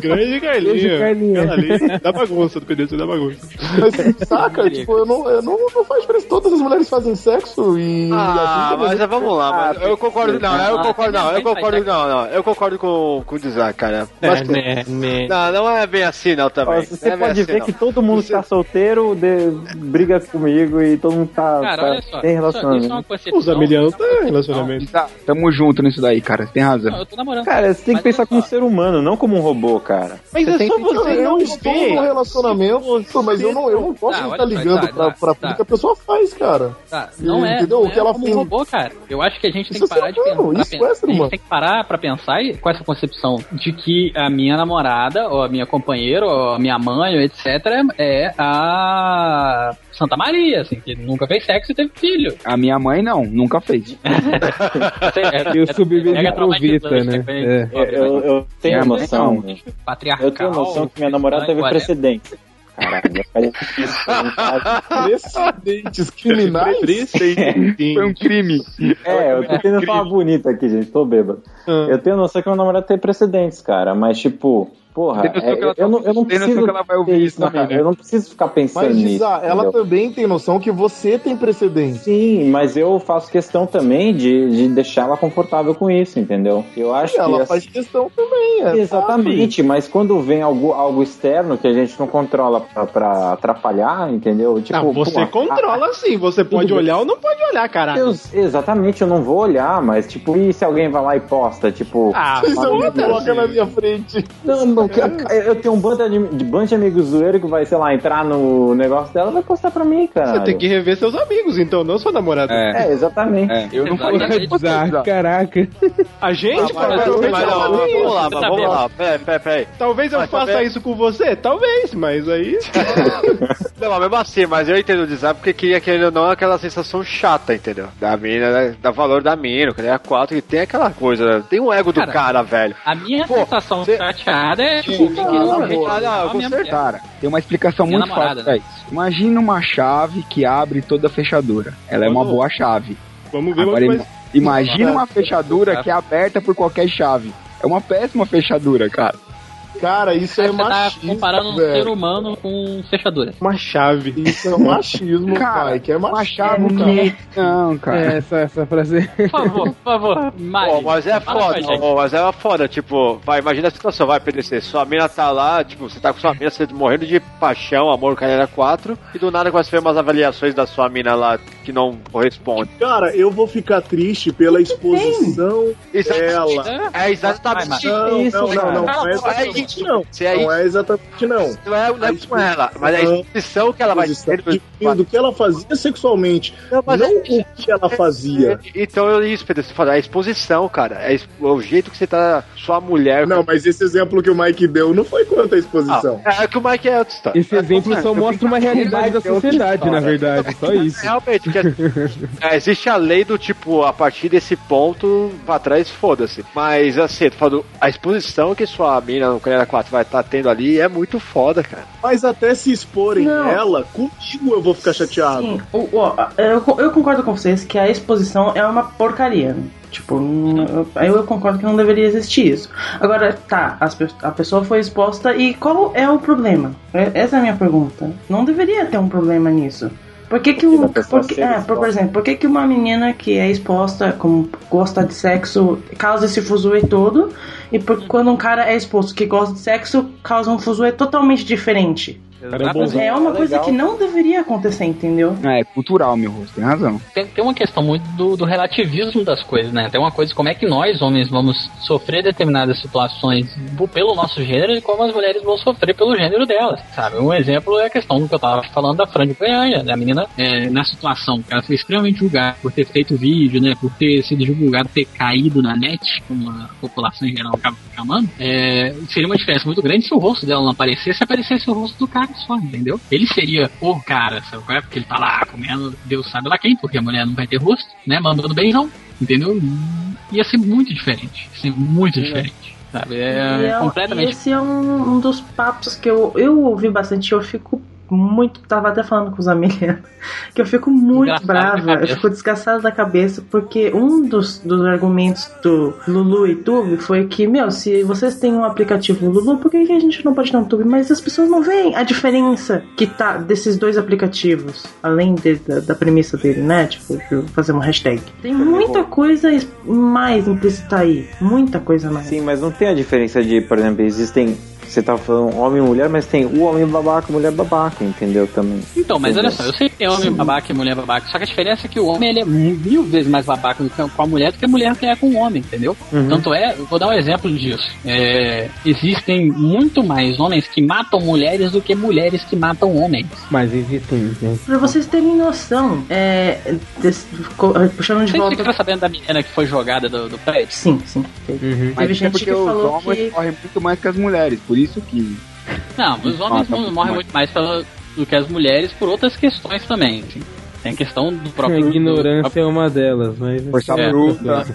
Grande Carlinha. Beijo, Carlinha. Ali da bagunça, do PDC da bagunça. Mas, saca? tipo, eu não, eu não, não faz diferença. Todas as mulheres fazem sexo e. Ah, assim, mas é, vamos lá, mas eu concordo, não, eu concordo, não, eu tem concordo, não, não, eu concordo com, com o Desar, cara. Mas, né, né. não, não é bem assim, não, Ó, também. você Não é pode assim, ver não. que todo mundo que tá solteiro de- briga comigo e todo mundo tá, Cara, tá olha só. tem Isso, isso é relacionamento. uma concepção. Os Amelianos tá em relacionamento. Tá, tamo junto nisso daí, cara. Você tem Não, razão. eu tô namorando. Cara, você tem que pensar como só. ser humano, não como um robô, cara. Mas é tem só você eu não estou ver. num relacionamento, mas eu não, eu não posso Tá, estar ligando tá, pra, tá, pra tá. tudo que a pessoa faz, cara. Tá, não é, Entendeu? não O que é ela como fez- um robô, cara. Eu acho que a gente tem Isso que é parar de ser humano, pensar. isso é ser a gente tem que parar pra pensar e- com essa concepção de que a minha namorada, ou a minha companheira, ou a minha mãe, ou etc., é a Santa Maria, assim, que nunca fez sexo e teve filho. A minha mãe não, nunca fez. É, Eu mega pro Vita, traumatizante, né? também. É. Eu, eu- eu tenho mãe noção. Patriarcal. Eu tenho noção que minha namorada teve whatever. Tá? Precedentes criminais? Foi um crime. É, eu tô tentando falar bonito aqui, gente, tô bêbado. Ah. Eu tenho noção que minha namorada tem precedentes, cara, mas tipo, porra, é, eu, não, eu não preciso que ela vai ouvir isso também, né? Eu não preciso ficar pensando Mas, nisso. Isa, ela entendeu? também tem noção que você tem precedente. Sim, mas eu faço questão também de, de deixar ela confortável com isso, entendeu? Eu acho E ela que. faz questão também, é, Exatamente, mas quando vem algo, algo externo que a gente não controla pra, pra atrapalhar, entendeu? Tipo, Ah, você pô, controla sim. Você pode olhar ou não pode olhar, caralho. Eu, exatamente, eu não vou olhar, mas tipo, e se alguém vai lá e posta, tipo. Ah, Isso foda-se. coloca na minha frente. Não, não, eu- eu tenho um bando de, de bando de amigos zoeiro que vai, sei lá, entrar no negócio dela e vai postar pra mim, cara. Você tem que rever seus amigos, então, não sua namorada. É, É, exatamente. é. Eu não Zar, caraca. A gente, Mas, mas, provavelmente, mas, não não, faria vamos lá, mas vamos lá, peraí, peraí, peraí. Talvez eu Mas faça também- isso com você? Talvez, mas aí. Não, mas mesmo assim, mas eu entendo o design porque queria que ele não é aquela sensação chata, entendeu? Da mina, né? da valor da mina, que ele é 4 e tem aquela coisa, né? tem um ego do Cara, cara, velho. A minha Pô, sensação cê- chateada é tipo, que Ah. Ah, não, amo a com minha certeza. mulher. Cara, tem uma explicação Minha muito namorada, fácil pra isso. Imagina uma chave que abre toda a fechadura. Ela é uma Vamos- boa chave. Vamos ver Agora, mais. ima- imagina uma fechadura que é aberta por qualquer chave. É uma péssima fechadura, cara. Cara, isso é Você tá machismo, comparando um velho. ser humano com fechadura. Uma chave. Isso é machismo, Cara, pai. Que é Uma machismo, chave cara. Não, cara. É, essa, essa frase. Por favor, por favor. Pô, mas é foda, gente. ó, mas é foda, tipo, vai, imagina a situação, vai, PDC, sua mina tá lá, tipo, você tá com sua mina, você morrendo de paixão, amor, carreira 4, e do nada começa a ver umas avaliações da sua mina lá, que não corresponde. Cara, eu vou ficar triste pela exposição dela. É exatamente Não, isso. não, não, não, cara. não é exatamente isso. não. Se é Não isso. é exatamente não. Não é, não é com ela, mas a exposição que ela vai ter. Do que ela fazia sexualmente. Não, mas o é- que ela fazia. Então eu isso, Pedro, você fala, é a exposição, cara. É o jeito que você tá. Sua mulher. Não, mas esse exemplo que o Mike deu não foi quanto à exposição. É que o Mike é outra história. Esse exemplo só mostra uma realidade da sociedade, na verdade. Só isso. Realmente, é, existe a lei do tipo, a partir desse ponto pra trás, foda-se. Mas assim, tô falando, a exposição que sua mina no Canela 4 vai estar tendo ali é muito foda, cara. Mas até se exporem Não. ela, comigo eu vou ficar chateado. Sim, o- o- eu, eu concordo com vocês que a exposição é uma porcaria. Tipo, não- aí eu concordo que não deveria existir isso. Agora, tá, as a pessoa foi exposta e qual é o problema? É- Essa é a minha pergunta. Não deveria ter um problema nisso. Por que que um, por, que- é, por, por exemplo, por que que uma menina que é exposta, como gosta de sexo, causa esse fuzuê todo, e por, quando um cara é exposto que gosta de sexo, causa um fuzuê totalmente diferente? É uma coisa que não deveria acontecer, entendeu? É, cultural, meu rosto, tem razão. Tem, tem uma questão muito do, do relativismo das coisas, né? Tem uma coisa como é que nós, homens, vamos sofrer determinadas situações pelo nosso gênero e como as mulheres vão sofrer pelo gênero delas, sabe? Um exemplo é a questão do que eu tava falando da Fran de Goiânia, né? A menina, é, na situação que ela foi extremamente julgada por ter feito vídeo, né? Por ter sido julgada, ter caído na net, como a população em geral acaba chamando, é, seria uma diferença muito grande se o rosto dela não aparecesse, se aparecesse o rosto do cara só, entendeu? Ele seria o cara, sabe qual é? Porque ele tá lá comendo, Deus sabe lá quem, porque a mulher não vai ter rosto, né? Mandando beijão, entendeu? Ia ser muito diferente. Ia ser muito diferente. Sabe? É é- completamente. Esse é um, um dos papos que eu, eu ouvi bastante. Eu fico muito. Tava até falando com os amigos. Que eu fico muito Desgraçado da brava. Eu fico desgraçada da cabeça. Porque um dos, dos argumentos do Lulu e Tube foi que, meu, se vocês têm um aplicativo Lulu, por que, a gente não pode ter um Tube? Mas as pessoas não veem a diferença que tá desses dois aplicativos. Além de- da, da premissa dele, né? Tipo, fazer uma hashtag. Tem muita coisa mais implícita aí. Muita coisa mais. Sim, mas não tem a diferença de, por exemplo, existem. Você tá falando homem e mulher, mas tem o homem babaca, mulher babaca, entendeu? Também. Então, mas olha Entendeu? só, eu sei que tem homem babaca e mulher babaca, só que a diferença é que o homem ele é mil vezes mais babaca com a mulher do que a mulher que é com o homem, entendeu? Uhum. Tanto é, eu vou dar um exemplo disso. É, existem muito mais homens que matam mulheres do que mulheres que matam homens. Mas existem, né? Pra vocês terem noção, é. desse- puxando de Vocês volta. ficaram sabendo da menina que foi jogada do, do prédio? Sim, sim. Uhum. Mas Teve isso é gente porque que os falou homens que. correm muito mais que as mulheres, por isso que. Não, os homens Ah, tá não morrem mais. muito mais pela- do que as mulheres por outras questões também. assim. Tem a questão do A próprio. ignorância é uma delas, mas. Força É. bruta.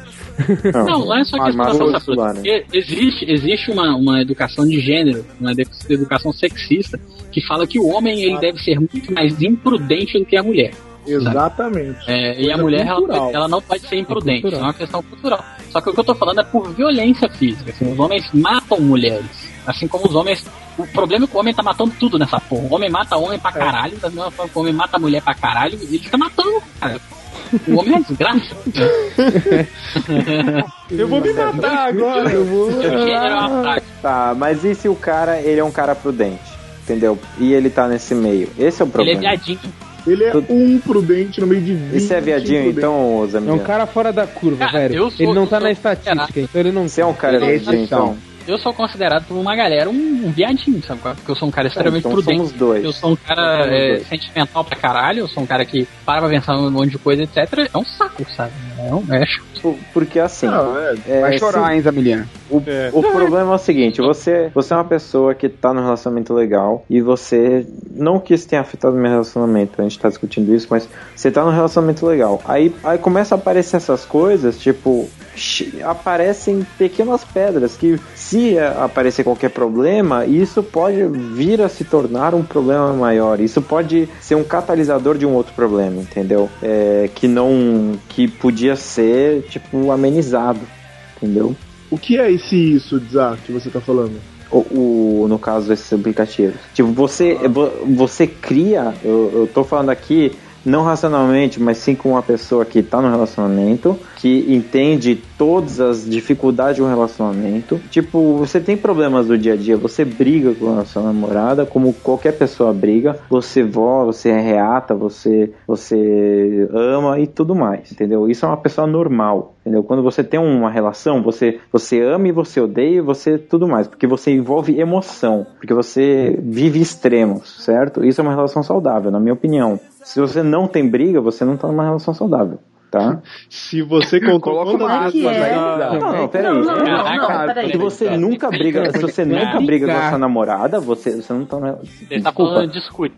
Não, não é só Mas- questão mas da outro bruta. lá, né? Existe, existe uma, uma educação de gênero, uma edu- educação sexista, que fala que o homem ele deve ser muito mais imprudente do que a mulher. Exatamente. É, e a mulher ela, ela não pode ser imprudente, cultural. é uma questão cultural. Só que o que eu tô falando é por violência física. assim, os homens matam mulheres. Assim como os homens. O problema é que o homem tá matando tudo nessa porra. O homem mata homem pra caralho, da mesma forma que o homem mata mulher pra caralho, ele tá matando, cara. O homem é desgraça. Eu vou me matar agora, eu vou. É praga. Tá, mas e se o cara, ele é um cara prudente? Entendeu? E ele tá nesse meio. Esse é o Ele é problema. viadinho. Ele é um prudente no meio de 20. Esse é viadinho, então, É um cara fora da curva, Cara, eu velho. sou- Ele não tá eu na sou- estatística, então ele não. Você é um cara viadinho, então? Eu sou considerado por uma galera um, um viadinho, sabe? é? Porque eu sou um cara extremamente então prudente. somos dois. Eu sou um cara é, sentimental pra caralho, eu sou um cara que para pra pensar num monte de coisa, etc. É um saco, sabe? É um é Por- Porque assim. Não, é. é, Vai chorar, hein, Zamiliano? O, o problema é o seguinte, você, você é uma pessoa que tá num relacionamento legal e você, não que isso tenha afetado meu relacionamento, a gente tá discutindo isso, mas você tá num relacionamento legal. Aí, aí começa a aparecer essas coisas, tipo, aparecem pequenas pedras que se aparecer qualquer problema, isso pode vir a se tornar um problema maior. Isso pode ser um catalisador de um outro problema, entendeu? É, que não, que podia ser, tipo, amenizado, entendeu? O que é esse isso, Zá, que você tá falando? o, o- no caso desses aplicativos. Tipo, você, vo- você cria, eu, eu tô falando aqui não racionalmente, mas sim com uma pessoa que tá no relacionamento, que entende todas as dificuldades de um relacionamento. Tipo, você tem problemas do dia a dia, você briga com a sua namorada, como qualquer pessoa briga, você voa, você reata, você, você ama e tudo mais, entendeu? Isso é uma pessoa normal, entendeu? Quando você tem uma relação, você, você ama e você odeia você tudo mais, porque você envolve emoção, porque você vive extremos, certo? Isso é uma relação saudável, na minha opinião. Se você não tem briga, você não tá numa relação saudável. Tá? Se você quantas Como é é? aí- Não, não, peraí. Não, não, não, Caraca, não, peraí. Se você nunca briga, se você nunca briga com a sua namorada, você, você não tá na... Ele tá falando discute.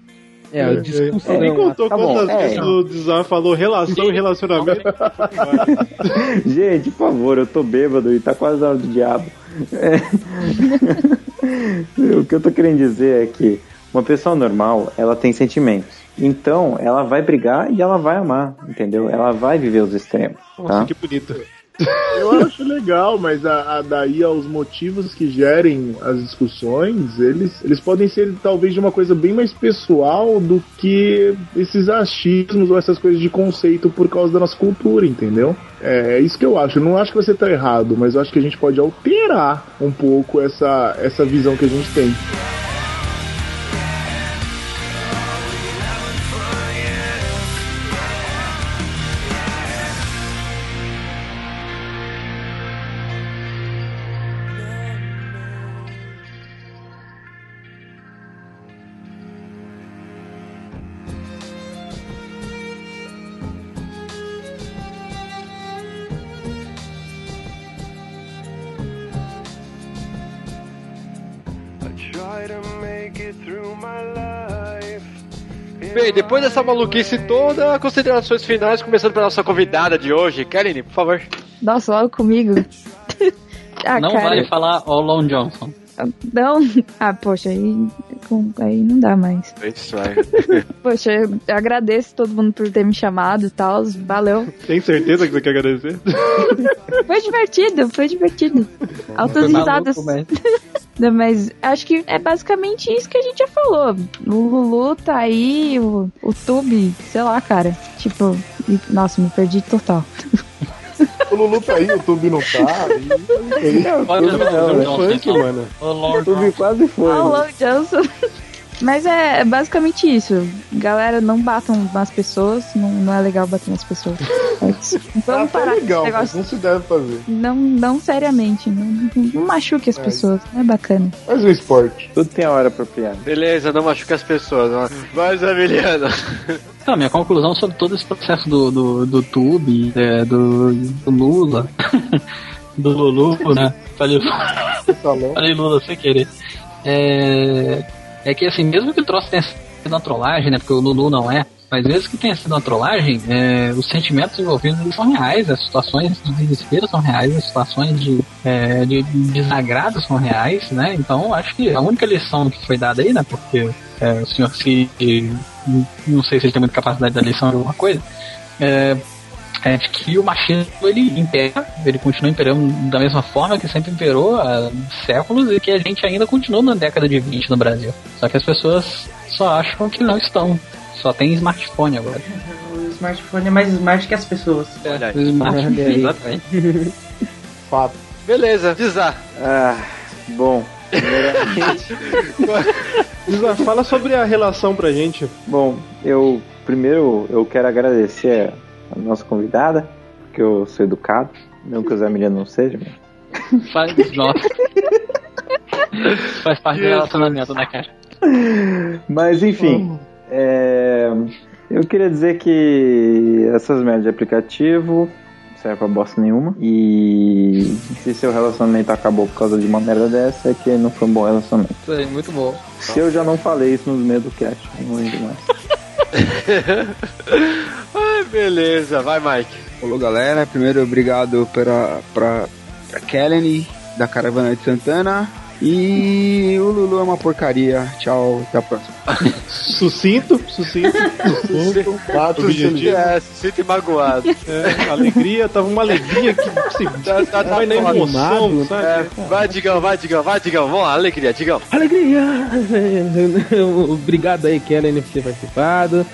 É, a discussão. Você nem contou Tá bom, quantas é. vezes o Dizar falou relação e relacionamento. Gente, por favor, eu tô bêbado e tá quase na hora do diabo. É. o que eu tô querendo dizer é que uma pessoa normal, ela tem sentimentos. Então, ela vai brigar e ela vai amar, entendeu? Ela vai viver os extremos, Nossa, tá? que bonito. Eu acho legal, mas a, a daí aos motivos que gerem as discussões, eles, eles podem ser talvez de uma coisa bem mais pessoal do que esses achismos ou essas coisas de conceito por causa da nossa cultura, entendeu? É, é isso que eu acho. Eu não acho que você tá errado, mas eu acho que a gente pode alterar um pouco essa, essa visão que a gente tem. Bem, depois dessa maluquice toda, considerações finais, começando pela nossa convidada de hoje. Kaline, por favor. Nossa, logo comigo. ah, não cara, vale falar o Lon Johnson. Não. Ah, poxa, aí, aí não dá mais. Isso. Poxa, eu agradeço todo mundo por ter me chamado e tal. Valeu. Tem certeza que você quer agradecer? Foi divertido, foi divertido. Altas Foi risadas. maluco, mas- Mas acho que é basicamente isso que a gente já falou. O Lulu tá aí, o, o Tube, sei lá, cara. Tipo, nossa, me perdi total. O Lulu tá aí, o YouTube não tá. e- o não, Lon né? Johnson, Funk, mano. O Tudo quase foi. O né? Long Johnson. Mas é, é basicamente isso. Galera, não batam nas pessoas. Não, não é legal bater nas pessoas. É Vamos tá parar com legal, mas negócio. não se deve fazer. Não, não seriamente. Não, não, não machuque as pessoas. Não é bacana. Faz um esporte. Tudo tem a hora apropriada. Beleza, não machuca as pessoas. Não. Mas, Emiliano. Então, minha conclusão sobre todo esse processo do, do, do Tube, é, do, do Lula, do Lulu, né? Falei, falei Lula sem querer. É, é que assim, mesmo que o troço tenha sido uma trollagem, né? Porque o Lulu não é. Mas mesmo que tenha sido uma trollagem, é, os sentimentos envolvidos são reais, as situações de desespero são reais, as situações de, é, de desagrado são reais, né? Então acho que a única lição que foi dada aí, né? Porque é, o senhor se. Não sei se ele tem muita capacidade da lição de alguma coisa. É, é de que o machismo ele impera, ele continua imperando da mesma forma que sempre imperou há séculos e que a gente ainda continua na década de 20 no Brasil. Só que as pessoas só acham que não estão. Só tem smartphone agora. O smartphone é mais smart que as pessoas. Olha aí. Smartphone, exatamente. Fato. Beleza, Dizar. Ah, bom. Isa, fala sobre a relação pra gente. bom, eu primeiro eu quero agradecer a nossa convidada, porque eu sou educado, não que o Zé Emiliano não seja, mas Faz, nossa. Faz parte do relacionamento, né, cara? Mas enfim, é, eu queria dizer que essas merdas de aplicativo não serve pra bosta nenhuma. E se seu relacionamento acabou por causa de uma merda dessa, é que não foi um bom relacionamento. Aí, muito bom. Se eu já não falei isso nos meios do cast, não lembro mais. Beleza, vai, Mike. Falou galera, primeiro obrigado pra, pra, pra Kellen da Caravana de Santana. E o Lulu é uma porcaria. Tchau, até a próxima. Sucinto, sucinto, sucinto. Fato Objetivo. É, se sinta magoado. É, alegria, tava uma alegria que se Tá, tá, tá vai na foda. emoção, animado, sabe? É, vai, Digão, vai, Digão, vai, Digão. Vamos lá, alegria, Digão. Alegria! Obrigado aí, Kellen, por ter participado.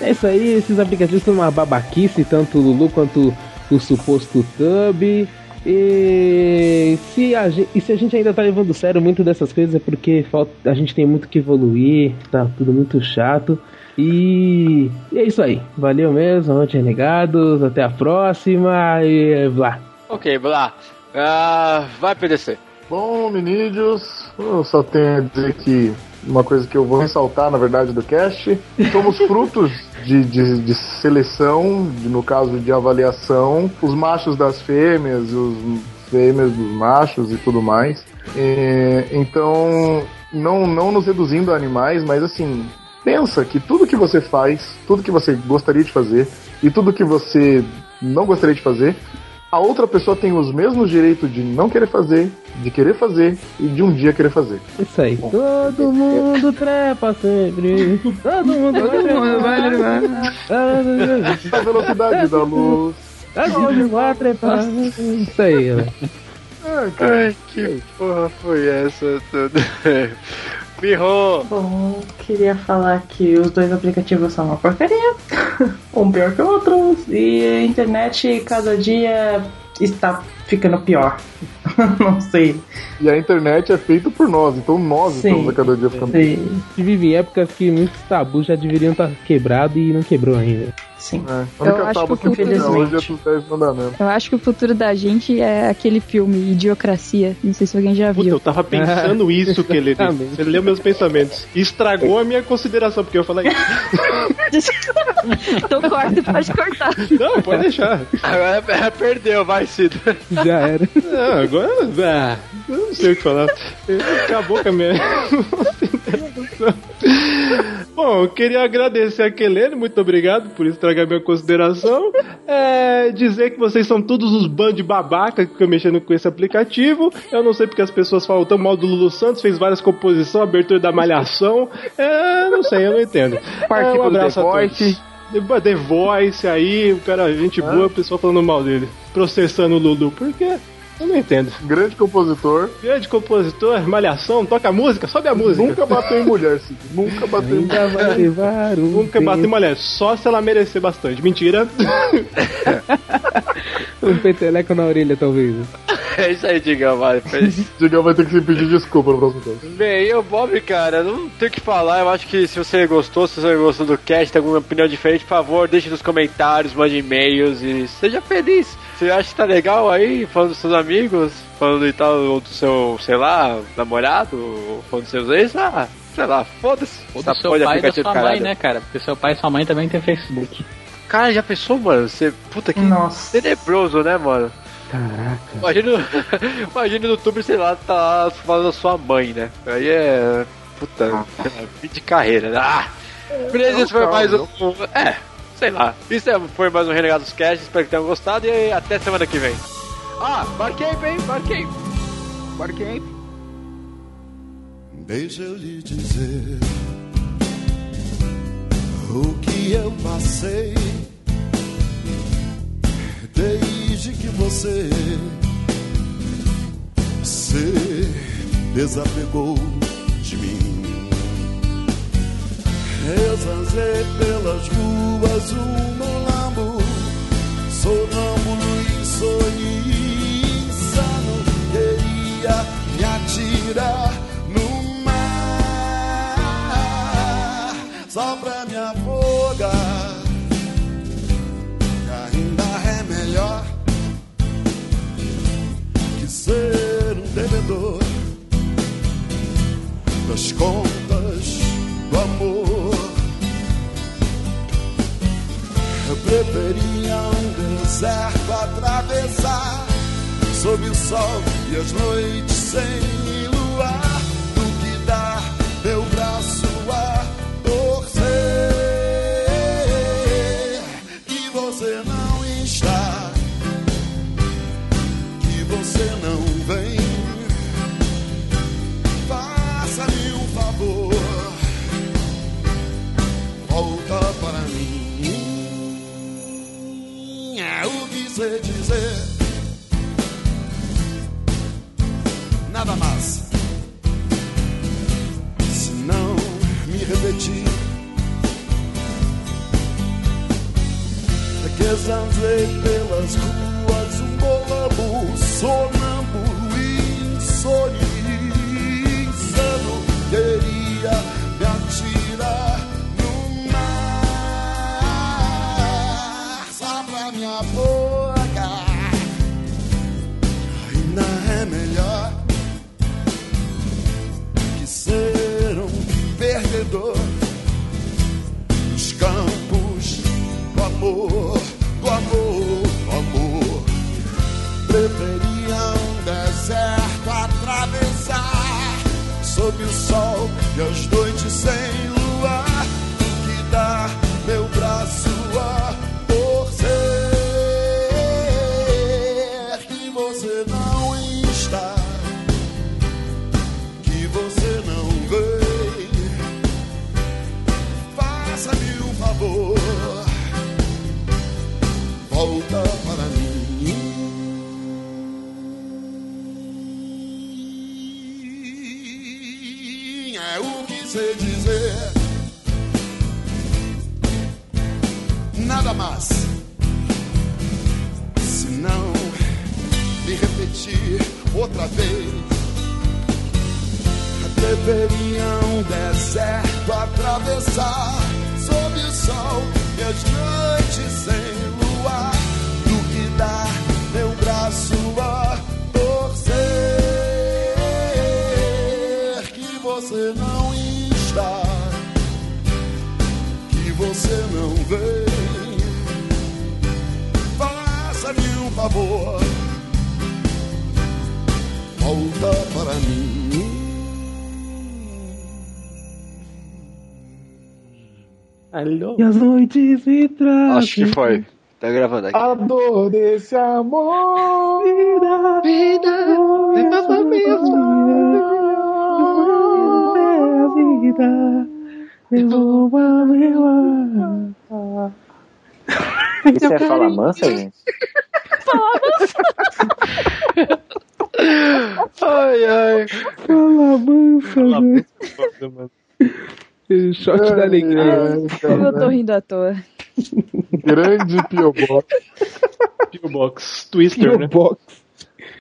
É isso aí, esses aplicativos são uma babaquice, tanto o Lulu quanto o suposto Tub. E se, a gente, e se a gente ainda tá levando sério muito dessas coisas é porque falta, a gente tem muito que evoluir, tá tudo muito chato. E, e é isso aí. Valeu mesmo, noite renegados, até a próxima e blá. Ok, Blá. Ah, vai PDC. Bom, minídeos, eu só tenho a dizer que uma coisa que eu vou ressaltar, na verdade, do cast, somos frutos de, de, de seleção, de, no caso de avaliação, os machos das fêmeas, os fêmeas dos machos e tudo mais. É, então, não, não nos reduzindo a animais, mas assim, pensa que tudo que você faz, tudo que você gostaria de fazer e tudo que você não gostaria de fazer, a outra pessoa tem os mesmos direitos de não querer fazer, de querer fazer e de um dia querer fazer. Isso aí. Todo mundo trepa sempre. Todo mundo vai trepar. A velocidade da luz. Todo mundo vai trepar. Isso aí, né? Ai, que porra foi essa toda? Mirro! Bom, queria falar que os dois aplicativos são uma porcaria. um pior que o outro. E a internet cada dia está ficando pior. Não sei. E a internet é feita por nós, então nós Sim. estamos a cada dia ficando. A gente vive em épocas que muitos tabus já deveriam estar quebrados e não quebrou ainda. Sim. É. A Eu acho que que o futuro- hoje é tudo 10 mandamentos. Eu acho que o futuro da gente é aquele filme Idiocracia. Não sei se alguém já Puta, viu. eu tava pensando isso que ele Você leu meus pensamentos. Estragou a minha consideração, porque eu falei. então corta, pode cortar. Não, pode deixar. Agora perdeu, vai, Cido. Já era. Não, agora. Ah, eu não sei o que falar. Acabou com a minha. Bom, eu queria agradecer a Kelene, muito obrigado por estragar minha consideração. É, dizer que vocês são todos os bandos de babaca que ficam mexendo com esse aplicativo. Eu não sei porque as pessoas falam tão mal do Lulu Santos, fez várias composições, abertura da malhação. É, não sei, eu não entendo. Participa É, um do abraço The a Voice. todos. The Voice aí, o cara, gente boa, o pessoal falando mal dele. Processando o Lulu. Por quê? Eu não entendo. Grande compositor. Grande compositor, malhação, toca música, sobe a música. Nunca bateu em mulher, Cid. Nunca bateu em levar um Nunca bateu em mulher, só se ela merecer bastante. Mentira. Um peteleco na orelha, talvez. É isso aí, Digão, vai. Digão vai ter que se pedir desculpa no próximo caso. Bem, eu, Bob, cara, não tenho o que falar. Eu acho que se você gostou, se você gostou do cast, tem alguma opinião diferente, por favor, deixe nos comentários, mande e-mails e seja feliz. Você acha que tá legal aí, falando dos seus amigos, falando e tal, ou do seu, sei lá, namorado, ou falando dos seus ex, ah, sei lá, foda-se. Ou do seu pai e da sua do mãe, caralho. né, cara? Porque seu pai e sua mãe também tem Facebook. Cara, já pensou, mano? Você, puta que Nossa. tenebroso, né, mano? Caraca. Imagina, imagina no YouTube, sei lá, tá lá falando da sua mãe, né? Aí é. Puta, fim de carreira, né? Ah! Beleza, esse foi mais um. É, sei lá. Isso é- foi mais um Renegados Cast, espero que tenham gostado e até semana que vem. Ah, marquei bem, marquei. Marquei. Deixa eu lhe dizer o que eu passei desde que você se desapegou de mim. Eu zanzei pelas ruas um molambo, sonâmbulo e sorri insano. Queria me atirar no mar só pra me afogar. Ainda é melhor que ser um devedor deserto atravessar sob o sol e as noites sem E as noites me trazem. Acho que foi. Tá gravando aqui. A dor desse amor. Vida, vida, vida, devolva meu ar. Isso é fala mansa, gente? Ai, ai. Fala mansa, gente. Shot da alegria. Eu tô rindo à toa. Grande P.O. Box. P.O. Box. Twister, né? Box.